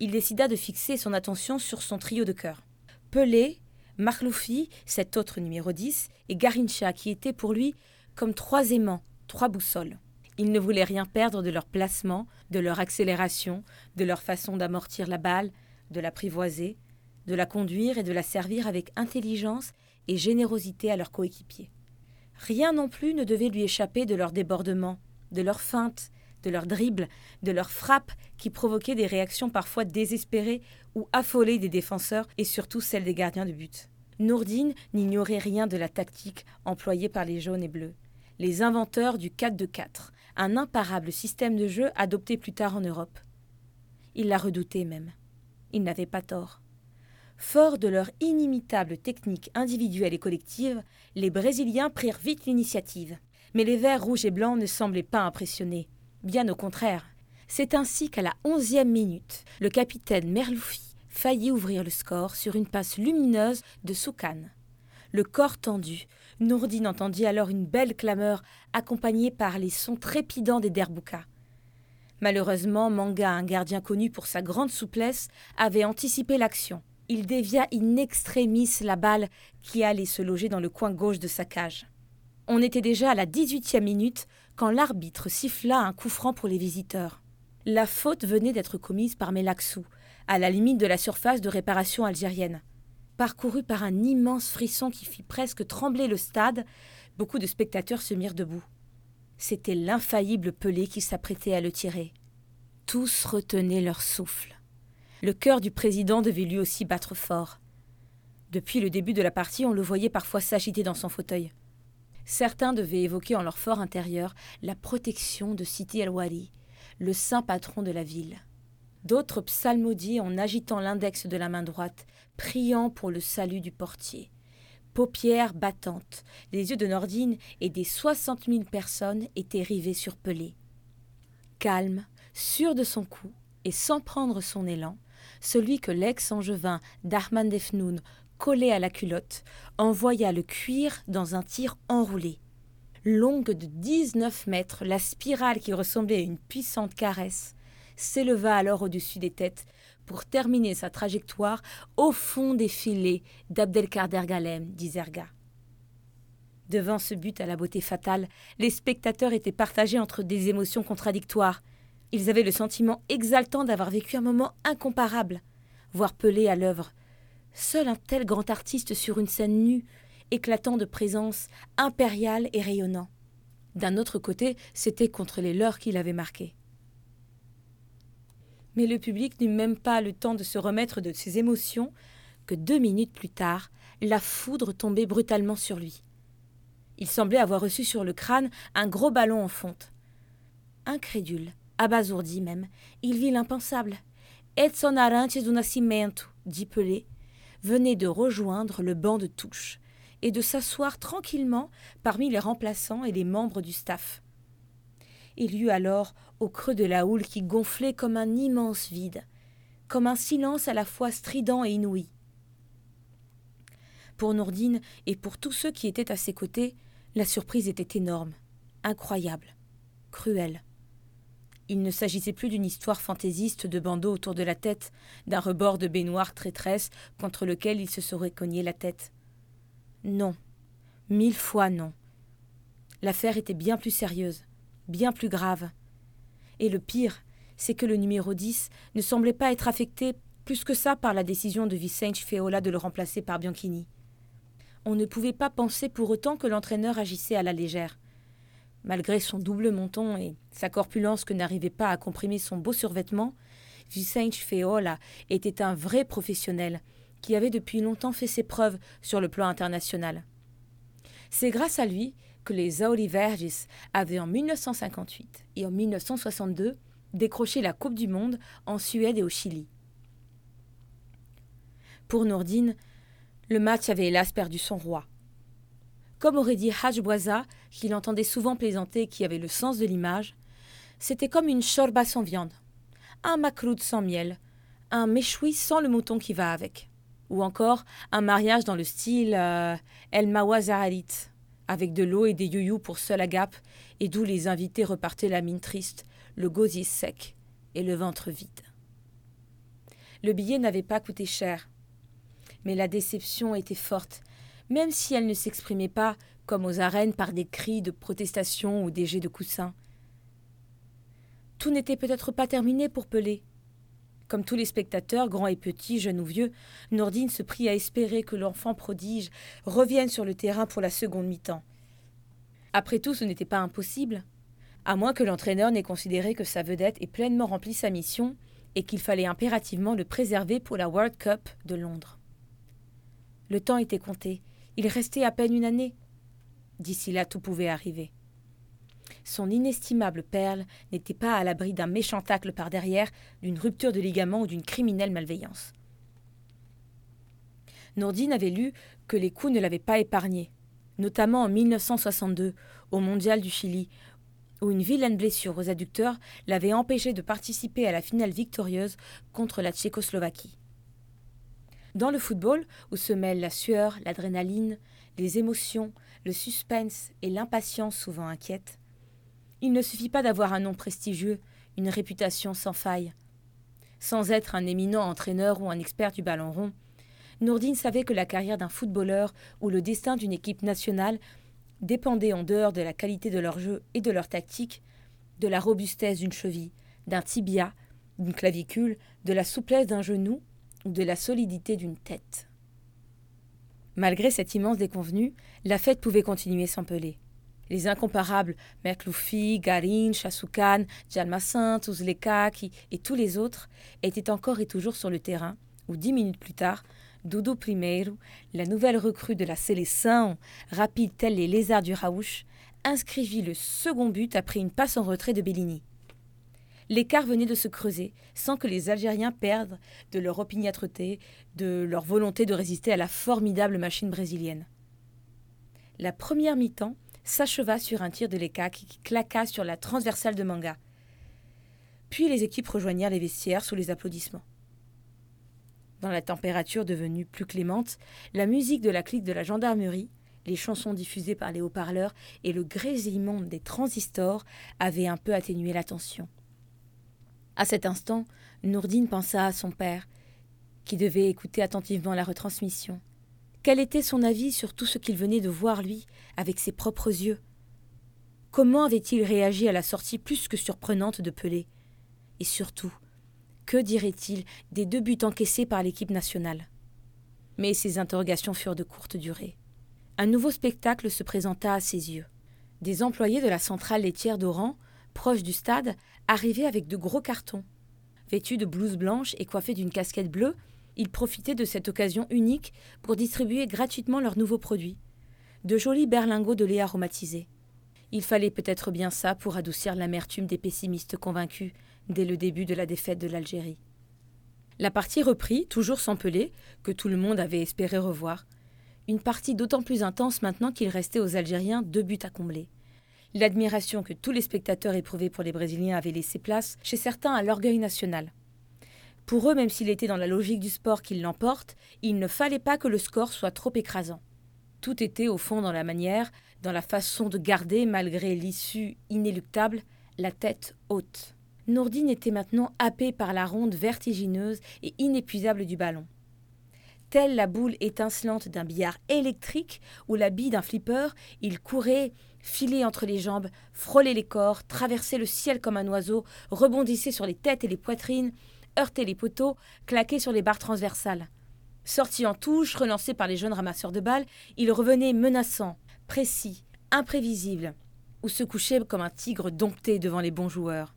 Il décida de fixer son attention sur son trio de cœur. Pelé, Marloufi, cet autre numéro 10, et Garincha, qui étaient pour lui comme trois aimants, trois boussoles. Il ne voulait rien perdre de leur placement, de leur accélération, de leur façon d'amortir la balle, de l'apprivoiser, de la conduire et de la servir avec intelligence et générosité à leurs coéquipiers. Rien non plus ne devait lui échapper de leurs débordements, de leurs feintes, de leurs dribbles, de leurs frappes qui provoquaient des réactions parfois désespérées ou affolées des défenseurs et surtout celles des gardiens de but. Nourdine n'ignorait rien de la tactique employée par les jaunes et bleus, les inventeurs du 4 de 4, un imparable système de jeu adopté plus tard en Europe. Il la redoutait même. Il n'avait pas tort. Forts de leur inimitable technique individuelle et collective, les Brésiliens prirent vite l'initiative. Mais les Verts rouges et blancs ne semblaient pas impressionnés. Bien au contraire. C'est ainsi qu'à la onzième minute, le capitaine Merloufi faillit ouvrir le score sur une passe lumineuse de Soukan. Le corps tendu, Nourdine entendit alors une belle clameur accompagnée par les sons trépidants des derboukas. Malheureusement, Manga, un gardien connu pour sa grande souplesse, avait anticipé l'action. Il dévia in extremis la balle qui allait se loger dans le coin gauche de sa cage. On était déjà à la dix-huitième minute quand l'arbitre siffla un coup franc pour les visiteurs. La faute venait d'être commise par Melaxou, à la limite de la surface de réparation algérienne. Parcouru par un immense frisson qui fit presque trembler le stade, beaucoup de spectateurs se mirent debout. C'était l'infaillible Pelé qui s'apprêtait à le tirer. Tous retenaient leur souffle. Le cœur du président devait lui aussi battre fort. Depuis le début de la partie, on le voyait parfois s'agiter dans son fauteuil. Certains devaient évoquer en leur fort intérieur la protection de Siti El-Wali, le saint patron de la ville. D'autres psalmodiaient en agitant l'index de la main droite, priant pour le salut du portier. Paupières battantes, les yeux de Nordine et des soixante mille personnes étaient rivés sur Pelé. Calme, sûr de son coup et sans prendre son élan, celui que l'ex-angevin Darman Defnoun collé à la culotte, envoya le cuir dans un tir enroulé. Longue de dix-neuf mètres, la spirale qui ressemblait à une puissante caresse s'éleva alors au-dessus des têtes pour terminer sa trajectoire au fond des filets d'Abdelkader Galem, dit Zerga. Devant ce but à la beauté fatale, les spectateurs étaient partagés entre des émotions contradictoires. Ils avaient le sentiment exaltant d'avoir vécu un moment incomparable, voir Pelé à l'œuvre, Seul un tel grand artiste sur une scène nue, éclatant de présence, impériale et rayonnant. D'un autre côté, c'était contre les leurs qu'il avait marqué. Mais le public n'eut même pas le temps de se remettre de ses émotions que deux minutes plus tard, la foudre tombait brutalement sur lui. Il semblait avoir reçu sur le crâne un gros ballon en fonte. Incrédule, abasourdi même, il vit l'impensable. Edson Arantes do Nascimento, dit Pelé, venait de rejoindre le banc de touche et de s'asseoir tranquillement parmi les remplaçants et les membres du staff. Il y eut alors, au creux de la houle qui gonflait comme un immense vide, comme un silence à la fois strident et inouï. Pour Nourdine et pour tous ceux qui étaient à ses côtés, la surprise était énorme, incroyable, cruelle. Il ne s'agissait plus d'une histoire fantaisiste de bandeaux autour de la tête, d'un rebord de baignoire traîtresse contre lequel il se serait cogné la tête. Non, mille fois non. L'affaire était bien plus sérieuse, bien plus grave. Et le pire, c'est que le numéro 10 ne semblait pas être affecté plus que ça par la décision de Vicente Feola de le remplacer par Bianchini. On ne pouvait pas penser pour autant que l'entraîneur agissait à la légère. Malgré son double menton et sa corpulence que n'arrivait pas à comprimer son beau survêtement, Vicente Feola était un vrai professionnel qui avait depuis longtemps fait ses preuves sur le plan international. C'est grâce à lui que les Aurivergis avaient en 1958 et en 1962 décroché la Coupe du Monde en Suède et au Chili. Pour Nourdine, le match avait hélas perdu son roi. Comme aurait dit Hajboisa, qu'il entendait souvent plaisanter et qui avait le sens de l'image, c'était comme une chorba sans viande, un macroute sans miel, un méchoui sans le mouton qui va avec, ou encore un mariage dans le style euh, El Mawazahalit, avec de l'eau et des youyous pour seul agape, et d'où les invités repartaient la mine triste, le gosier sec et le ventre vide. Le billet n'avait pas coûté cher, mais la déception était forte même si elle ne s'exprimait pas, comme aux arènes, par des cris de protestation ou des jets de coussins. Tout n'était peut-être pas terminé pour Pelé. Comme tous les spectateurs, grands et petits, jeunes ou vieux, Nordine se prit à espérer que l'enfant prodige revienne sur le terrain pour la seconde mi-temps. Après tout, ce n'était pas impossible, à moins que l'entraîneur n'ait considéré que sa vedette ait pleinement rempli sa mission et qu'il fallait impérativement le préserver pour la World Cup de Londres. Le temps était compté, il restait à peine une année. D'ici là, tout pouvait arriver. Son inestimable perle n'était pas à l'abri d'un méchant tacle par derrière, d'une rupture de ligament ou d'une criminelle malveillance. Nourdine avait lu que les coups ne l'avaient pas épargné, notamment en 1962, au Mondial du Chili, où une vilaine blessure aux adducteurs l'avait empêché de participer à la finale victorieuse contre la Tchécoslovaquie. Dans le football, où se mêlent la sueur, l'adrénaline, les émotions, le suspense et l'impatience souvent inquiète, il ne suffit pas d'avoir un nom prestigieux, une réputation sans faille. Sans être un éminent entraîneur ou un expert du ballon rond, Nourdine savait que la carrière d'un footballeur ou le destin d'une équipe nationale dépendait en dehors de la qualité de leur jeu et de leur tactique, de la robustesse d'une cheville, d'un tibia, d'une clavicule, de la souplesse d'un genou de la solidité d'une tête. Malgré cette immense déconvenue, la fête pouvait continuer sans Pelé. Les incomparables Merkloufi, Garin, Chasoukan, Jalmassin, Ouzlekaki et tous les autres étaient encore et toujours sur le terrain, où dix minutes plus tard, Doudou Primeiro, la nouvelle recrue de la séleção, rapide telle les lézards du Raouche, inscrivit le second but après une passe en retrait de Bellini. L'écart venait de se creuser sans que les Algériens perdent de leur opiniâtreté, de leur volonté de résister à la formidable machine brésilienne. La première mi-temps s'acheva sur un tir de l'ECA qui claqua sur la transversale de Manga. Puis les équipes rejoignirent les vestiaires sous les applaudissements. Dans la température devenue plus clémente, la musique de la clique de la gendarmerie, les chansons diffusées par les haut-parleurs et le grésillement des transistors avaient un peu atténué la tension. À cet instant, Nourdine pensa à son père, qui devait écouter attentivement la retransmission. Quel était son avis sur tout ce qu'il venait de voir, lui, avec ses propres yeux? Comment avait-il réagi à la sortie plus que surprenante de Pelé? Et surtout, que dirait-il des deux buts encaissés par l'équipe nationale? Mais ces interrogations furent de courte durée. Un nouveau spectacle se présenta à ses yeux. Des employés de la centrale laitière d'Oran, proche du stade, arrivaient avec de gros cartons. Vêtus de blouses blanches et coiffés d'une casquette bleue, ils profitaient de cette occasion unique pour distribuer gratuitement leurs nouveaux produits. De jolis berlingots de lait aromatisé. Il fallait peut-être bien ça pour adoucir l'amertume des pessimistes convaincus dès le début de la défaite de l'Algérie. La partie reprit, toujours sans Pelé, que tout le monde avait espéré revoir. Une partie d'autant plus intense maintenant qu'il restait aux Algériens deux buts à combler. L'admiration que tous les spectateurs éprouvaient pour les Brésiliens avait laissé place, chez certains, à l'orgueil national. Pour eux, même s'il était dans la logique du sport qu'ils l'emportent, il ne fallait pas que le score soit trop écrasant. Tout était au fond dans la manière, dans la façon de garder, malgré l'issue inéluctable, la tête haute. Nourdine était maintenant happé par la ronde vertigineuse et inépuisable du ballon. Telle la boule étincelante d'un billard électrique ou la bille d'un flipper, il courait, filait entre les jambes, frôlait les corps, traversait le ciel comme un oiseau, rebondissait sur les têtes et les poitrines, heurtait les poteaux, claquait sur les barres transversales. Sorti en touche, relancé par les jeunes ramasseurs de balles, il revenait menaçant, précis, imprévisible, ou se couchait comme un tigre dompté devant les bons joueurs.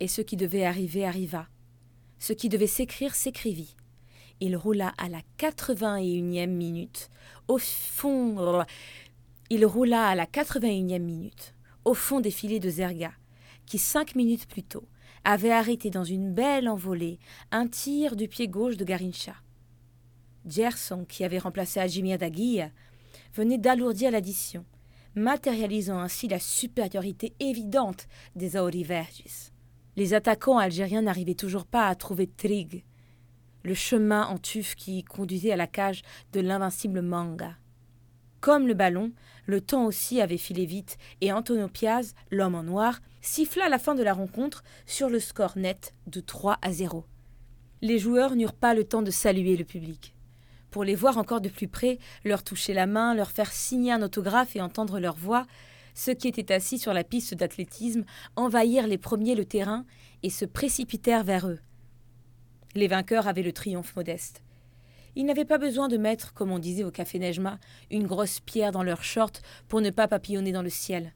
Et ce qui devait arriver arriva. Ce qui devait s'écrire s'écrivit. Il roula à la 81e minute, au fond. Il roula à la 81e minute, au fond des filets de Zerga, qui cinq minutes plus tôt avait arrêté dans une belle envolée un tir du pied gauche de Garincha. Gerson, qui avait remplacé Ajimir Daguille, venait d'alourdir l'addition, matérialisant ainsi la supériorité évidente des Aurivergis. Les attaquants algériens n'arrivaient toujours pas à trouver Trig, le chemin en tuf qui conduisait à la cage de l'invincible Manga. Comme le ballon, le temps aussi avait filé vite et Antonio Piaz, l'homme en noir, siffla la fin de la rencontre sur le score net de 3 à 0. Les joueurs n'eurent pas le temps de saluer le public. Pour les voir encore de plus près, leur toucher la main, leur faire signer un autographe et entendre leur voix, ceux qui étaient assis sur la piste d'athlétisme envahirent les premiers le terrain et se précipitèrent vers eux. Les vainqueurs avaient le triomphe modeste. Ils n'avaient pas besoin de mettre, comme on disait au café Nejma, une grosse pierre dans leurs shorts pour ne pas papillonner dans le ciel.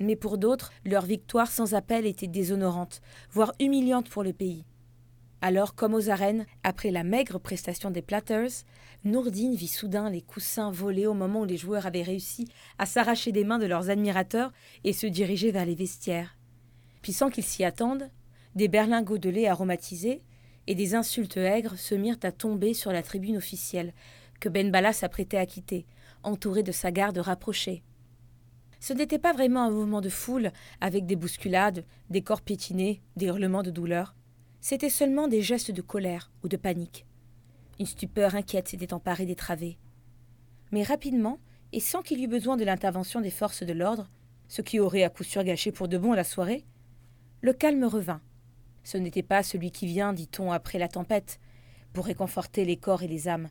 Mais pour d'autres, leur victoire sans appel était déshonorante, voire humiliante pour le pays. Alors, comme aux arènes, après la maigre prestation des Platters, Nourdine vit soudain les coussins voler au moment où les joueurs avaient réussi à s'arracher des mains de leurs admirateurs et se diriger vers les vestiaires. Puis sans qu'ils s'y attendent, des berlingots de lait aromatisés, et des insultes aigres se mirent à tomber sur la tribune officielle, que Ben Bala s'apprêtait à quitter, entouré de sa garde rapprochée. Ce n'était pas vraiment un mouvement de foule, avec des bousculades, des corps piétinés, des hurlements de douleur. C'était seulement des gestes de colère ou de panique. Une stupeur inquiète s'était emparée des travées. Mais rapidement, et sans qu'il eût besoin de l'intervention des forces de l'ordre, ce qui aurait à coup sûr gâché pour de bon la soirée, le calme revint. Ce n'était pas celui qui vient, dit-on, après la tempête, pour réconforter les corps et les âmes.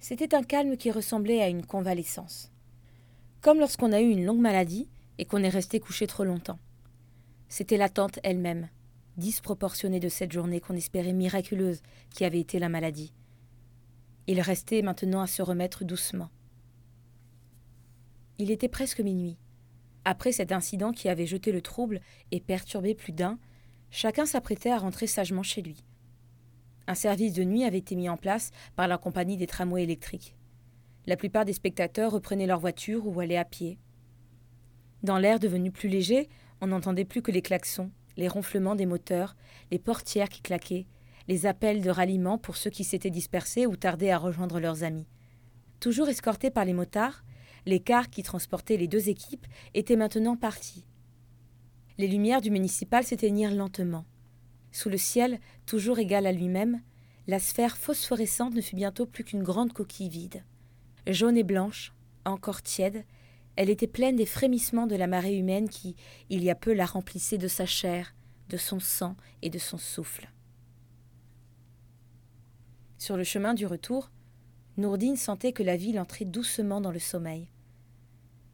C'était un calme qui ressemblait à une convalescence. Comme lorsqu'on a eu une longue maladie et qu'on est resté couché trop longtemps. C'était l'attente elle-même, disproportionnée de cette journée qu'on espérait miraculeuse qui avait été la maladie. Il restait maintenant à se remettre doucement. Il était presque minuit. Après cet incident qui avait jeté le trouble et perturbé plus d'un, chacun s'apprêtait à rentrer sagement chez lui. Un service de nuit avait été mis en place par la compagnie des tramways électriques. La plupart des spectateurs reprenaient leur voiture ou allaient à pied. Dans l'air devenu plus léger, on n'entendait plus que les klaxons, les ronflements des moteurs, les portières qui claquaient, les appels de ralliement pour ceux qui s'étaient dispersés ou tardaient à rejoindre leurs amis. Toujours escortés par les motards, les cars qui transportaient les deux équipes étaient maintenant partis. Les lumières du municipal s'éteignirent lentement. Sous le ciel, toujours égal à lui-même, la sphère phosphorescente ne fut bientôt plus qu'une grande coquille vide. Jaune et blanche, encore tiède, elle était pleine des frémissements de la marée humaine qui, il y a peu, la remplissait de sa chair, de son sang et de son souffle. Sur le chemin du retour, Nourdine sentait que la ville entrait doucement dans le sommeil.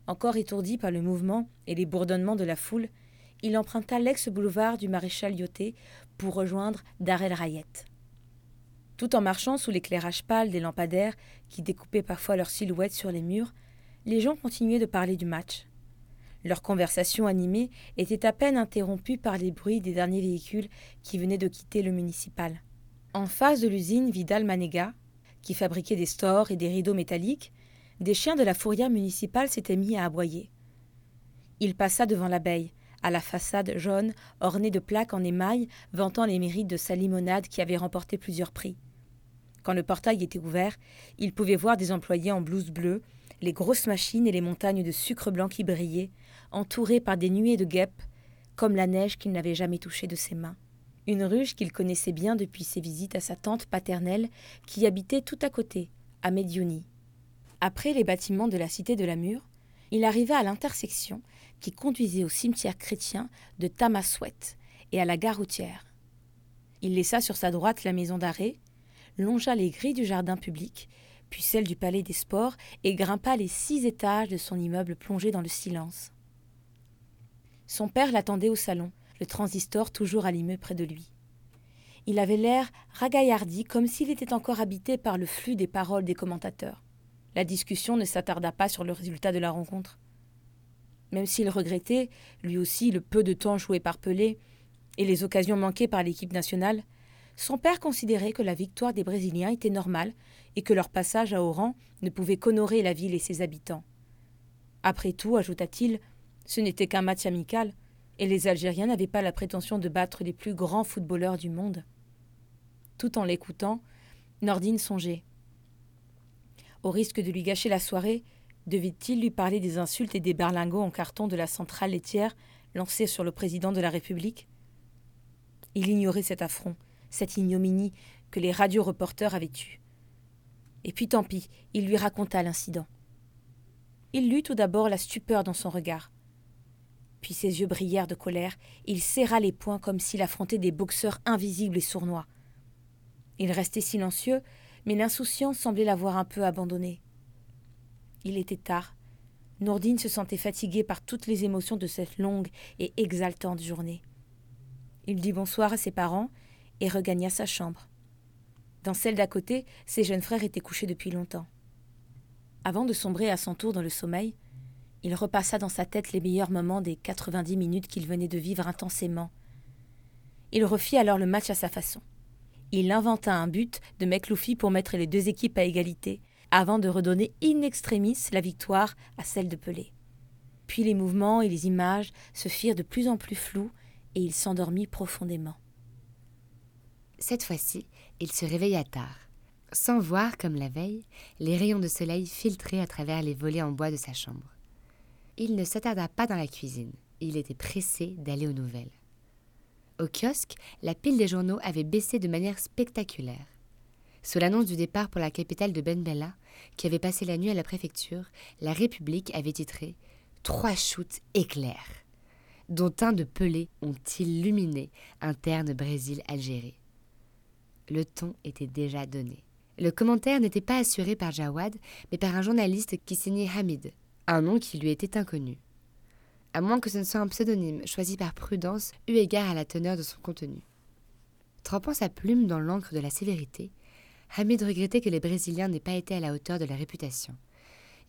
Encore étourdi par le mouvement et les bourdonnements de la foule, il emprunta l'ex-boulevard du maréchal Lyoté pour rejoindre Dar el Rayet. Tout en marchant sous l'éclairage pâle des lampadaires qui découpaient parfois leurs silhouettes sur les murs, les gens continuaient de parler du match. Leur conversation animée était à peine interrompue par les bruits des derniers véhicules qui venaient de quitter le municipal. En face de l'usine Vidal Manega, qui fabriquait des stores et des rideaux métalliques, des chiens de la fourrière municipale s'étaient mis à aboyer. Il passa devant l'abeille, à la façade jaune ornée de plaques en émail vantant les mérites de sa limonade qui avait remporté plusieurs prix. Quand le portail était ouvert, il pouvait voir des employés en blouse bleue, les grosses machines et les montagnes de sucre blanc qui brillaient, entourés par des nuées de guêpes, comme la neige qu'il n'avait jamais touchée de ses mains. Une ruche qu'il connaissait bien depuis ses visites à sa tante paternelle qui habitait tout à côté, à Medioni. Après les bâtiments de la cité de la Mure, il arriva à l'intersection qui conduisait au cimetière chrétien de Tamasouet et à la gare routière. Il laissa sur sa droite la maison d'arrêt, longea les grilles du jardin public, puis celles du palais des sports, et grimpa les six étages de son immeuble plongé dans le silence. Son père l'attendait au salon, le transistor toujours allumé près de lui. Il avait l'air ragaillardi, comme s'il était encore habité par le flux des paroles des commentateurs. La discussion ne s'attarda pas sur le résultat de la rencontre. Même s'il regrettait, lui aussi, le peu de temps joué par Pelé et les occasions manquées par l'équipe nationale, son père considérait que la victoire des Brésiliens était normale et que leur passage à Oran ne pouvait qu'honorer la ville et ses habitants. Après tout, ajouta-t-il, ce n'était qu'un match amical, et les Algériens n'avaient pas la prétention de battre les plus grands footballeurs du monde. Tout en l'écoutant, Nordine songeait. Au risque de lui gâcher la soirée, devait-il lui parler des insultes et des berlingots en carton de la centrale laitière lancés sur le président de la République? Il ignorait cet affront, cette ignominie que les radioreporters avaient eue. Et puis tant pis, il lui raconta l'incident. Il lut tout d'abord la stupeur dans son regard. Puis ses yeux brillèrent de colère, il serra les poings comme s'il affrontait des boxeurs invisibles et sournois. Il restait silencieux, mais l'insouciance semblait l'avoir un peu abandonné. Il était tard. Nourdine se sentait fatigué par toutes les émotions de cette longue et exaltante journée. Il dit bonsoir à ses parents et regagna sa chambre. Dans celle d'à côté, ses jeunes frères étaient couchés depuis longtemps. Avant de sombrer à son tour dans le sommeil, il repassa dans sa tête les meilleurs moments des quatre-vingt-dix minutes qu'il venait de vivre intensément. Il refit alors le match à sa façon. Il inventa un but de McLuffy pour mettre les deux équipes à égalité, avant de redonner in extremis la victoire à celle de Pelé. Puis les mouvements et les images se firent de plus en plus flous et il s'endormit profondément. Cette fois-ci, il se réveilla tard. Sans voir, comme la veille, les rayons de soleil filtrer à travers les volets en bois de sa chambre. Il ne s'attarda pas dans la cuisine. Il était pressé d'aller aux nouvelles. Au kiosque, la pile des journaux avait baissé de manière spectaculaire. Sous l'annonce du départ pour la capitale de Ben Bella, qui avait passé la nuit à la préfecture, la République avait titré Trois shoots éclairs, dont un de Pelé ont illuminé interne Brésil-Algérie. Le ton était déjà donné. Le commentaire n'était pas assuré par Jawad, mais par un journaliste qui signait Hamid, un nom qui lui était inconnu. À moins que ce ne soit un pseudonyme choisi par prudence eu égard à la teneur de son contenu. Trempant sa plume dans l'encre de la sévérité, Hamid regrettait que les Brésiliens n'aient pas été à la hauteur de leur réputation.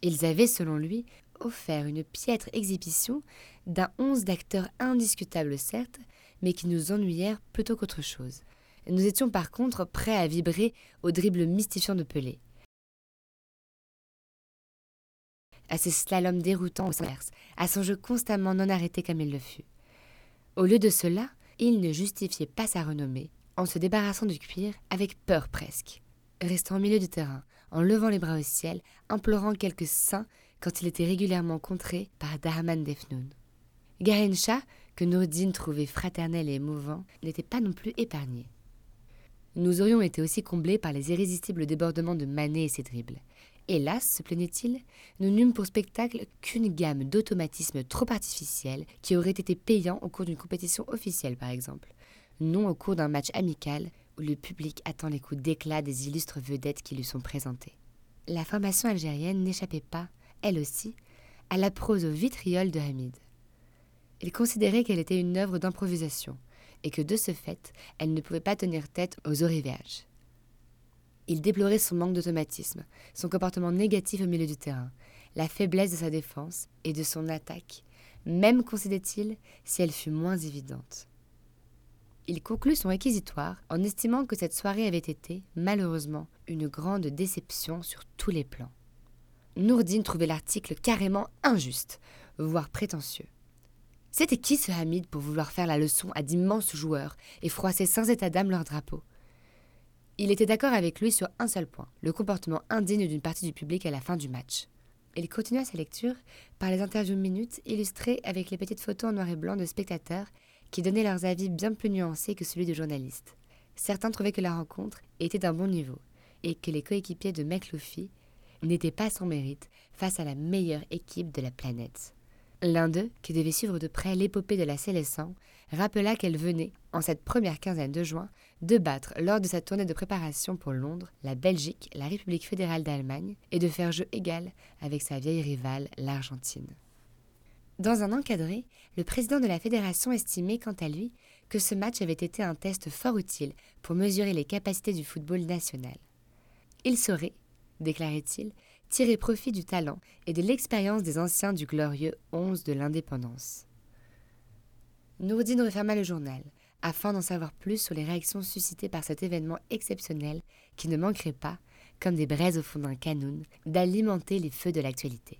Ils avaient, selon lui, offert une piètre exhibition d'un onze d'acteurs indiscutables, certes, mais qui nous ennuyèrent plutôt qu'autre chose. Nous étions par contre prêts à vibrer au dribble mystifiant de Pelé. À ses slaloms déroutants au sens, à son jeu constamment non arrêté comme il le fut. Au lieu de cela, il ne justifiait pas sa renommée en se débarrassant du cuir avec peur presque, restant au milieu du terrain, en levant les bras au ciel, implorant quelques saints quand il était régulièrement contré par Darman Defnoun. Garin Shah, que Nourdine trouvait fraternel et émouvant, n'était pas non plus épargné. Nous aurions été aussi comblés par les irrésistibles débordements de Manet et ses dribbles. Hélas, se plaignait-il, nous n'eûmes pour spectacle qu'une gamme d'automatismes trop artificiels qui auraient été payants au cours d'une compétition officielle, par exemple, non au cours d'un match amical où le public attend les coups d'éclat des illustres vedettes qui lui sont présentées. La formation algérienne n'échappait pas, elle aussi, à la prose au vitriol de Hamid. Il considérait qu'elle était une œuvre d'improvisation, et que de ce fait, elle ne pouvait pas tenir tête aux orivéages. Il déplorait son manque d'automatisme, son comportement négatif au milieu du terrain, la faiblesse de sa défense et de son attaque, même considérait-il si elle fut moins évidente. Il conclut son réquisitoire en estimant que cette soirée avait été, malheureusement, une grande déception sur tous les plans. Nourdine trouvait l'article carrément injuste, voire prétentieux. C'était qui ce Hamid pour vouloir faire la leçon à d'immenses joueurs et froisser sans état d'âme leur drapeau? Il était d'accord avec lui sur un seul point, le comportement indigne d'une partie du public à la fin du match. Il continua sa lecture par les interviews minutes illustrées avec les petites photos en noir et blanc de spectateurs qui donnaient leurs avis bien plus nuancés que celui de journalistes. Certains trouvaient que la rencontre était d'un bon niveau et que les coéquipiers de McLuffy n'était pas sans mérite face à la meilleure équipe de la planète. L'un d'eux, qui devait suivre de près l'épopée de la Célestin, rappela qu'elle venait, en cette première quinzaine de juin, de battre, lors de sa tournée de préparation pour Londres, la Belgique, la République fédérale d'Allemagne, et de faire jeu égal avec sa vieille rivale, l'Argentine. Dans un encadré, le président de la fédération estimait, quant à lui, que ce match avait été un test fort utile pour mesurer les capacités du football national. Il saurait, déclarait-il, tirer profit du talent et de l'expérience des anciens du glorieux 11 de l'indépendance. Nourdine referma le journal, afin d'en savoir plus sur les réactions suscitées par cet événement exceptionnel qui ne manquerait pas, comme des braises au fond d'un canon, d'alimenter les feux de l'actualité.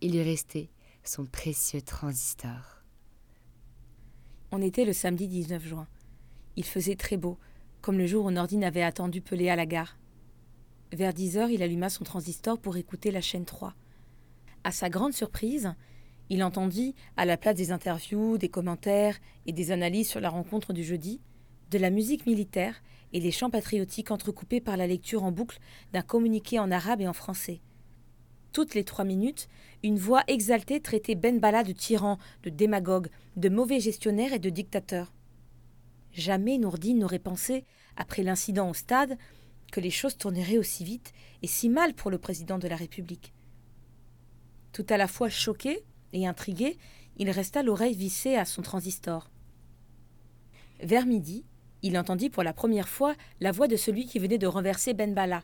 Il lui restait son précieux transistor. On était le samedi 19 juin. Il faisait très beau, comme le jour où Nordine avait attendu Pelé à la gare. Vers 10 heures, il alluma son transistor pour écouter la chaîne 3. À sa grande surprise, il entendit, à la place des interviews, des commentaires et des analyses sur la rencontre du jeudi, de la musique militaire et des chants patriotiques entrecoupés par la lecture en boucle d'un communiqué en arabe et en français. Toutes les trois minutes, une voix exaltée traitait Ben Bala de tyran, de démagogue, de mauvais gestionnaire et de dictateur. Jamais Nourdine n'aurait pensé, après l'incident au stade, que les choses tourneraient aussi vite et si mal pour le président de la République. Tout à la fois choqué et intrigué, il resta l'oreille vissée à son transistor. Vers midi, il entendit pour la première fois la voix de celui qui venait de renverser Ben Bala,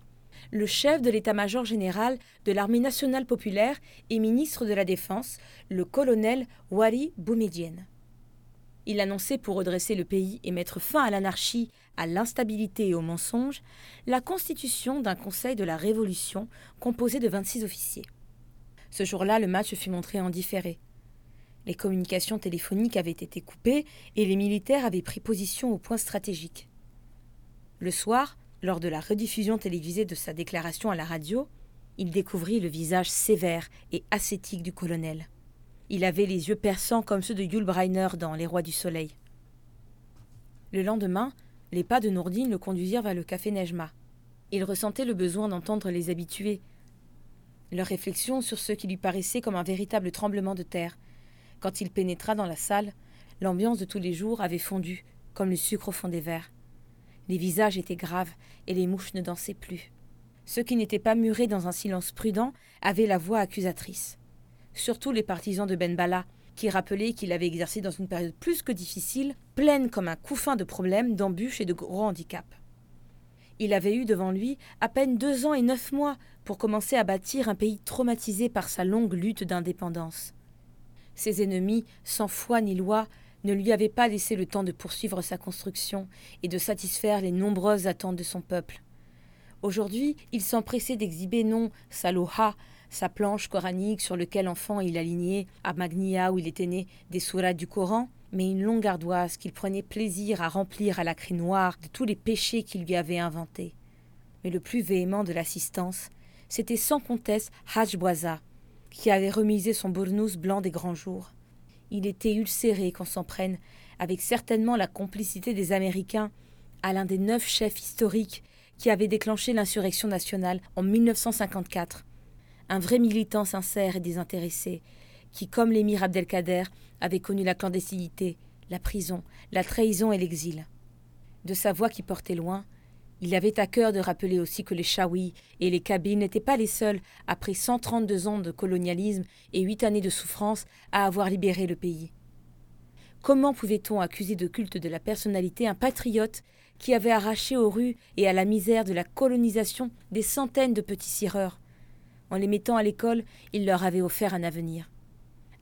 le chef de l'état-major général de l'armée nationale populaire et ministre de la Défense, le colonel Wari Boumedienne. Il annonçait pour redresser le pays et mettre fin à l'anarchie, à l'instabilité et au mensonge, la constitution d'un Conseil de la Révolution composé de 26 officiers. Ce jour-là, le match fut montré en différé. Les communications téléphoniques avaient été coupées et les militaires avaient pris position au point stratégique. Le soir, lors de la rediffusion télévisée de sa déclaration à la radio, il découvrit le visage sévère et ascétique du colonel. Il avait les yeux perçants comme ceux de Yul Brynner dans Les Rois du Soleil. Le lendemain, les pas de Nourdine le conduisirent vers le café Nejma. Il ressentait le besoin d'entendre les habitués, leurs réflexions sur ce qui lui paraissait comme un véritable tremblement de terre. Quand il pénétra dans la salle, l'ambiance de tous les jours avait fondu, comme le sucre au fond des verres. Les visages étaient graves et les mouches ne dansaient plus. Ceux qui n'étaient pas murés dans un silence prudent avaient la voix accusatrice surtout les partisans de Ben Bala, qui rappelaient qu'il avait exercé dans une période plus que difficile, pleine comme un couffin de problèmes, d'embûches et de gros handicaps. Il avait eu devant lui à peine deux ans et neuf mois pour commencer à bâtir un pays traumatisé par sa longue lutte d'indépendance. Ses ennemis, sans foi ni loi, ne lui avaient pas laissé le temps de poursuivre sa construction et de satisfaire les nombreuses attentes de son peuple. Aujourd'hui, il s'empressait d'exhiber non sa loha, sa planche coranique sur laquelle enfant il alignait, à Magnia où il était né, des sourates du Coran, mais une longue ardoise qu'il prenait plaisir à remplir à la craie noire de tous les péchés qu'il lui avait inventés. Mais le plus véhément de l'assistance, c'était sans conteste Hajj qui avait remisé son bournous blanc des grands jours. Il était ulcéré qu'on s'en prenne, avec certainement la complicité des Américains, à l'un des neuf chefs historiques qui avait déclenché l'insurrection nationale en 1954. Un vrai militant sincère et désintéressé, qui, comme l'émir Abdelkader, avait connu la clandestinité, la prison, la trahison et l'exil. De sa voix qui portait loin, il avait à cœur de rappeler aussi que les Chaouis et les Kabyles n'étaient pas les seuls, après 132 ans de colonialisme et huit années de souffrance, à avoir libéré le pays. Comment pouvait-on accuser de culte de la personnalité un patriote qui avait arraché aux rues et à la misère de la colonisation des centaines de petits cireurs En les mettant à l'école, il leur avait offert un avenir.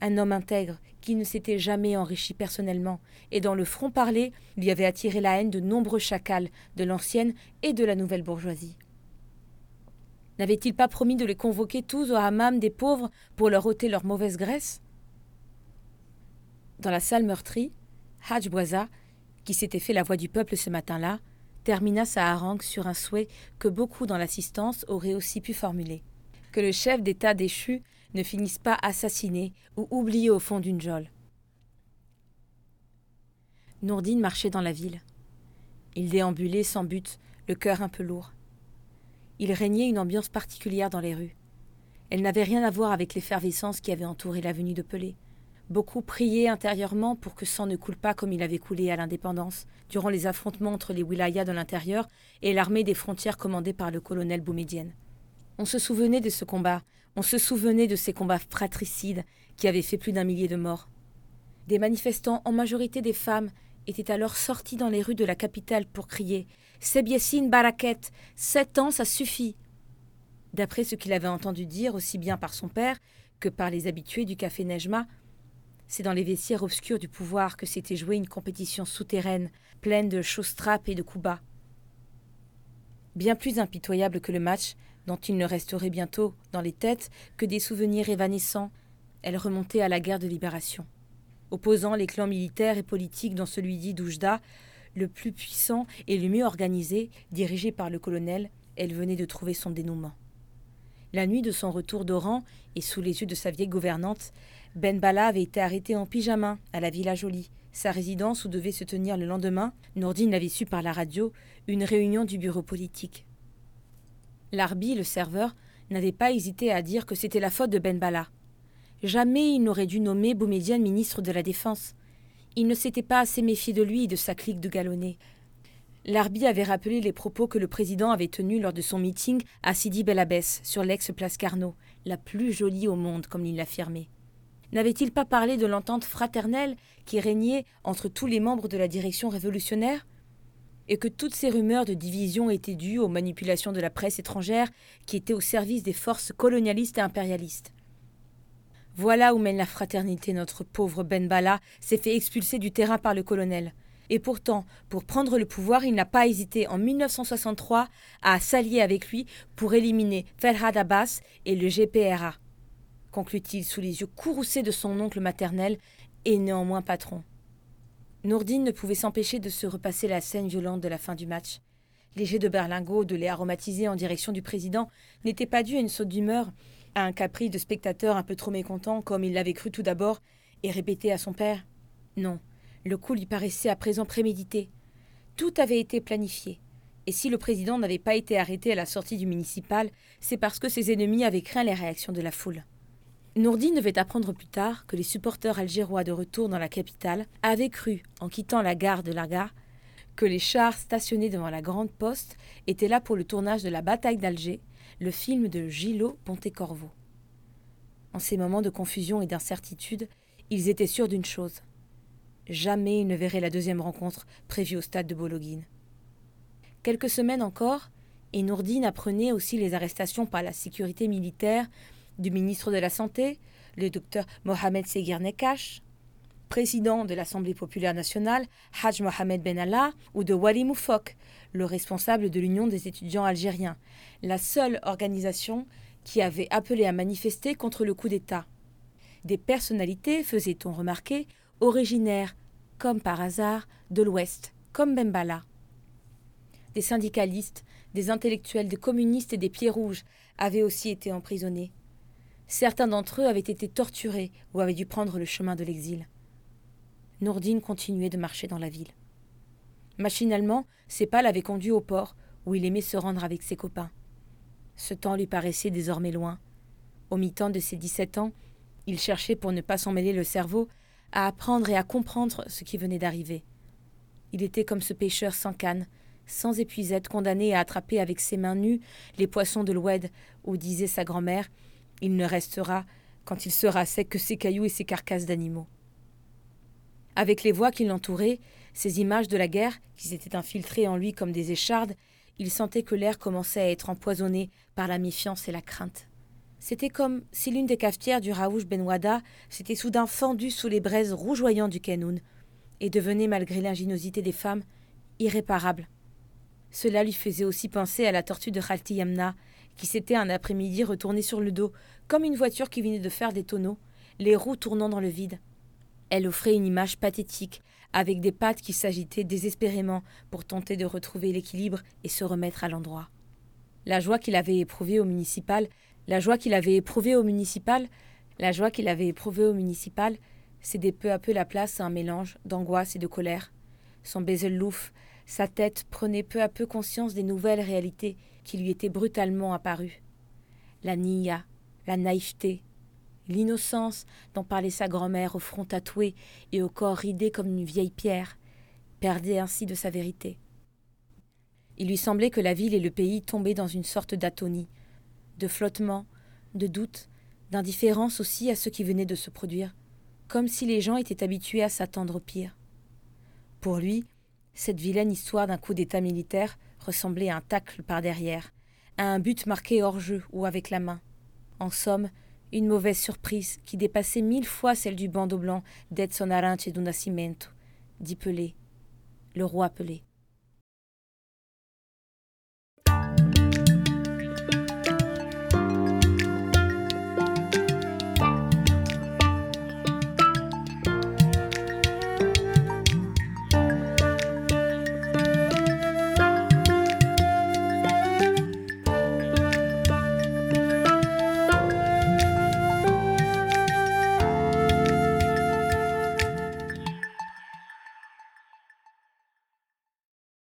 Un homme intègre qui ne s'était jamais enrichi personnellement. Et dont le front-parler lui avait attiré la haine de nombreux chacals de l'ancienne et de la nouvelle bourgeoisie. N'avait-il pas promis de les convoquer tous au hammam des pauvres pour leur ôter leur mauvaise graisse? Dans la salle meurtrie, Hadj Boisa, qui s'était fait la voix du peuple ce matin-là, termina sa harangue sur un souhait que beaucoup dans l'assistance auraient aussi pu formuler que le chef d'État déchu ne finissent pas assassinés ou oubliés au fond d'une geôle. Nourdine marchait dans la ville. Il déambulait sans but, le cœur un peu lourd. Il régnait une ambiance particulière dans les rues. Elle n'avait rien à voir avec l'effervescence qui avait entouré l'avenue de Pelé. Beaucoup priaient intérieurement pour que sang ne coule pas comme il avait coulé à l'indépendance, durant les affrontements entre les wilayas de l'intérieur et l'armée des frontières commandée par le colonel Boumedienne. On se souvenait de ce combat, on se souvenait de ces combats fratricides qui avaient fait plus d'un millier de morts. Des manifestants, en majorité des femmes, étaient alors sortis dans les rues de la capitale pour crier Sebiessine Baraket, sept ans, ça suffit D'après ce qu'il avait entendu dire aussi bien par son père que par les habitués du café Nejma, c'est dans les vestiaires obscurs du pouvoir que s'était jouée une compétition souterraine, pleine de choses et de coups bas. Bien plus impitoyable que le match, dont il ne resterait bientôt dans les têtes que des souvenirs évanescents, elle remontait à la guerre de libération. Opposant les clans militaires et politiques dans celui dit d'Oujda, le plus puissant et le mieux organisé, dirigé par le colonel, elle venait de trouver son dénouement. La nuit de son retour d'Oran, et sous les yeux de sa vieille gouvernante, Ben Bala avait été arrêté en pyjama à la Villa Jolie, sa résidence où devait se tenir le lendemain, Nourdine avait su par la radio, une réunion du bureau politique. Larbi, le serveur, n'avait pas hésité à dire que c'était la faute de Ben Bala. Jamais il n'aurait dû nommer Boumedienne ministre de la Défense. Il ne s'était pas assez méfié de lui et de sa clique de galonnés. Larbi avait rappelé les propos que le président avait tenus lors de son meeting à Sidi Bel Abbès, sur l'ex-place Carnot, la plus jolie au monde, comme il l'affirmait. N'avait-il pas parlé de l'entente fraternelle qui régnait entre tous les membres de la direction révolutionnaire? Et que toutes ces rumeurs de division étaient dues aux manipulations de la presse étrangère qui était au service des forces colonialistes et impérialistes. Voilà où mène la fraternité. Notre pauvre Ben Bala s'est fait expulser du terrain par le colonel. Et pourtant, pour prendre le pouvoir, il n'a pas hésité en 1963 à s'allier avec lui pour éliminer Ferhad Abbas et le GPRA. Conclut-il sous les yeux courroucés de son oncle maternel et néanmoins patron. Nourdine ne pouvait s'empêcher de se repasser la scène violente de la fin du match. Les jets de berlingot de lait aromatisé en direction du président n'étaient pas dus à une saute d'humeur, à un caprice de spectateur un peu trop mécontent, comme il l'avait cru tout d'abord, et répété à son père. Non, le coup lui paraissait à présent prémédité. Tout avait été planifié. Et si le président n'avait pas été arrêté à la sortie du municipal, c'est parce que ses ennemis avaient craint les réactions de la foule. Nourdine devait apprendre plus tard que les supporters algérois de retour dans la capitale avaient cru, en quittant la gare de Larga, que les chars stationnés devant la grande poste étaient là pour le tournage de la bataille d'Alger, le film de Gillot Pontecorvo. En ces moments de confusion et d'incertitude, ils étaient sûrs d'une chose. Jamais ils ne verraient la deuxième rencontre prévue au stade de Bologhine. Quelques semaines encore, et Nourdine apprenait aussi les arrestations par la sécurité militaire du ministre de la Santé, le docteur Mohamed Seguir Nekash, président de l'Assemblée populaire nationale, Haj Mohamed Ben Allah, ou de Wali Moufok, le responsable de l'Union des étudiants algériens, la seule organisation qui avait appelé à manifester contre le coup d'État. Des personnalités, faisait-on remarquer, originaires, comme par hasard, de l'Ouest, comme Bembala. Des syndicalistes, des intellectuels, des communistes et des pieds rouges avaient aussi été emprisonnés. Certains d'entre eux avaient été torturés ou avaient dû prendre le chemin de l'exil. Nourdine continuait de marcher dans la ville. Machinalement, ses pas l'avaient conduit au port, où il aimait se rendre avec ses copains. Ce temps lui paraissait désormais loin. Au mi-temps de ses dix-sept ans, il cherchait, pour ne pas s'en mêler le cerveau, à apprendre et à comprendre ce qui venait d'arriver. Il était comme ce pêcheur sans canne, sans épuisette, condamné à attraper avec ses mains nues les poissons de l'Oued, où disait sa grand-mère Il ne restera, quand il sera sec, que ses cailloux et ses carcasses d'animaux. Avec les voix qui l'entouraient, ces images de la guerre qui s'étaient infiltrées en lui comme des échardes, il sentait que l'air commençait à être empoisonné par la méfiance et la crainte. C'était comme si l'une des cafetières du Raouch Benwada s'était soudain fendue sous les braises rougeoyantes du Kenoun et devenait, malgré l'ingéniosité des femmes, irréparable. Cela lui faisait aussi penser à la tortue de Khalti Yamna, qui s'était un après-midi retournée sur le dos, comme une voiture qui venait de faire des tonneaux, les roues tournant dans le vide. Elle offrait une image pathétique, avec des pattes qui s'agitaient désespérément pour tenter de retrouver l'équilibre et se remettre à l'endroit. La joie qu'il avait éprouvée au municipal, la joie qu'il avait éprouvée au municipal, la joie qu'il avait éprouvée au municipal, cédait peu à peu la place à un mélange d'angoisse et de colère. Son baiser louf, sa tête prenait peu à peu conscience des nouvelles réalités qui lui étaient brutalement apparues. La nia, la naïveté, l'innocence dont parlait sa grand-mère au front tatoué et au corps ridé comme une vieille pierre, perdait ainsi de sa vérité. Il lui semblait que la ville et le pays tombaient dans une sorte d'atonie, de flottement, de doute, d'indifférence aussi à ce qui venait de se produire, comme si les gens étaient habitués à s'attendre au pire. Pour lui, cette vilaine histoire d'un coup d'État militaire ressemblait à un tacle par derrière, à un but marqué hors jeu ou avec la main. En somme, une mauvaise surprise qui dépassait mille fois celle du bandeau blanc d'Edson Aranche du Nascimento, dit Pelé, le roi Pelé.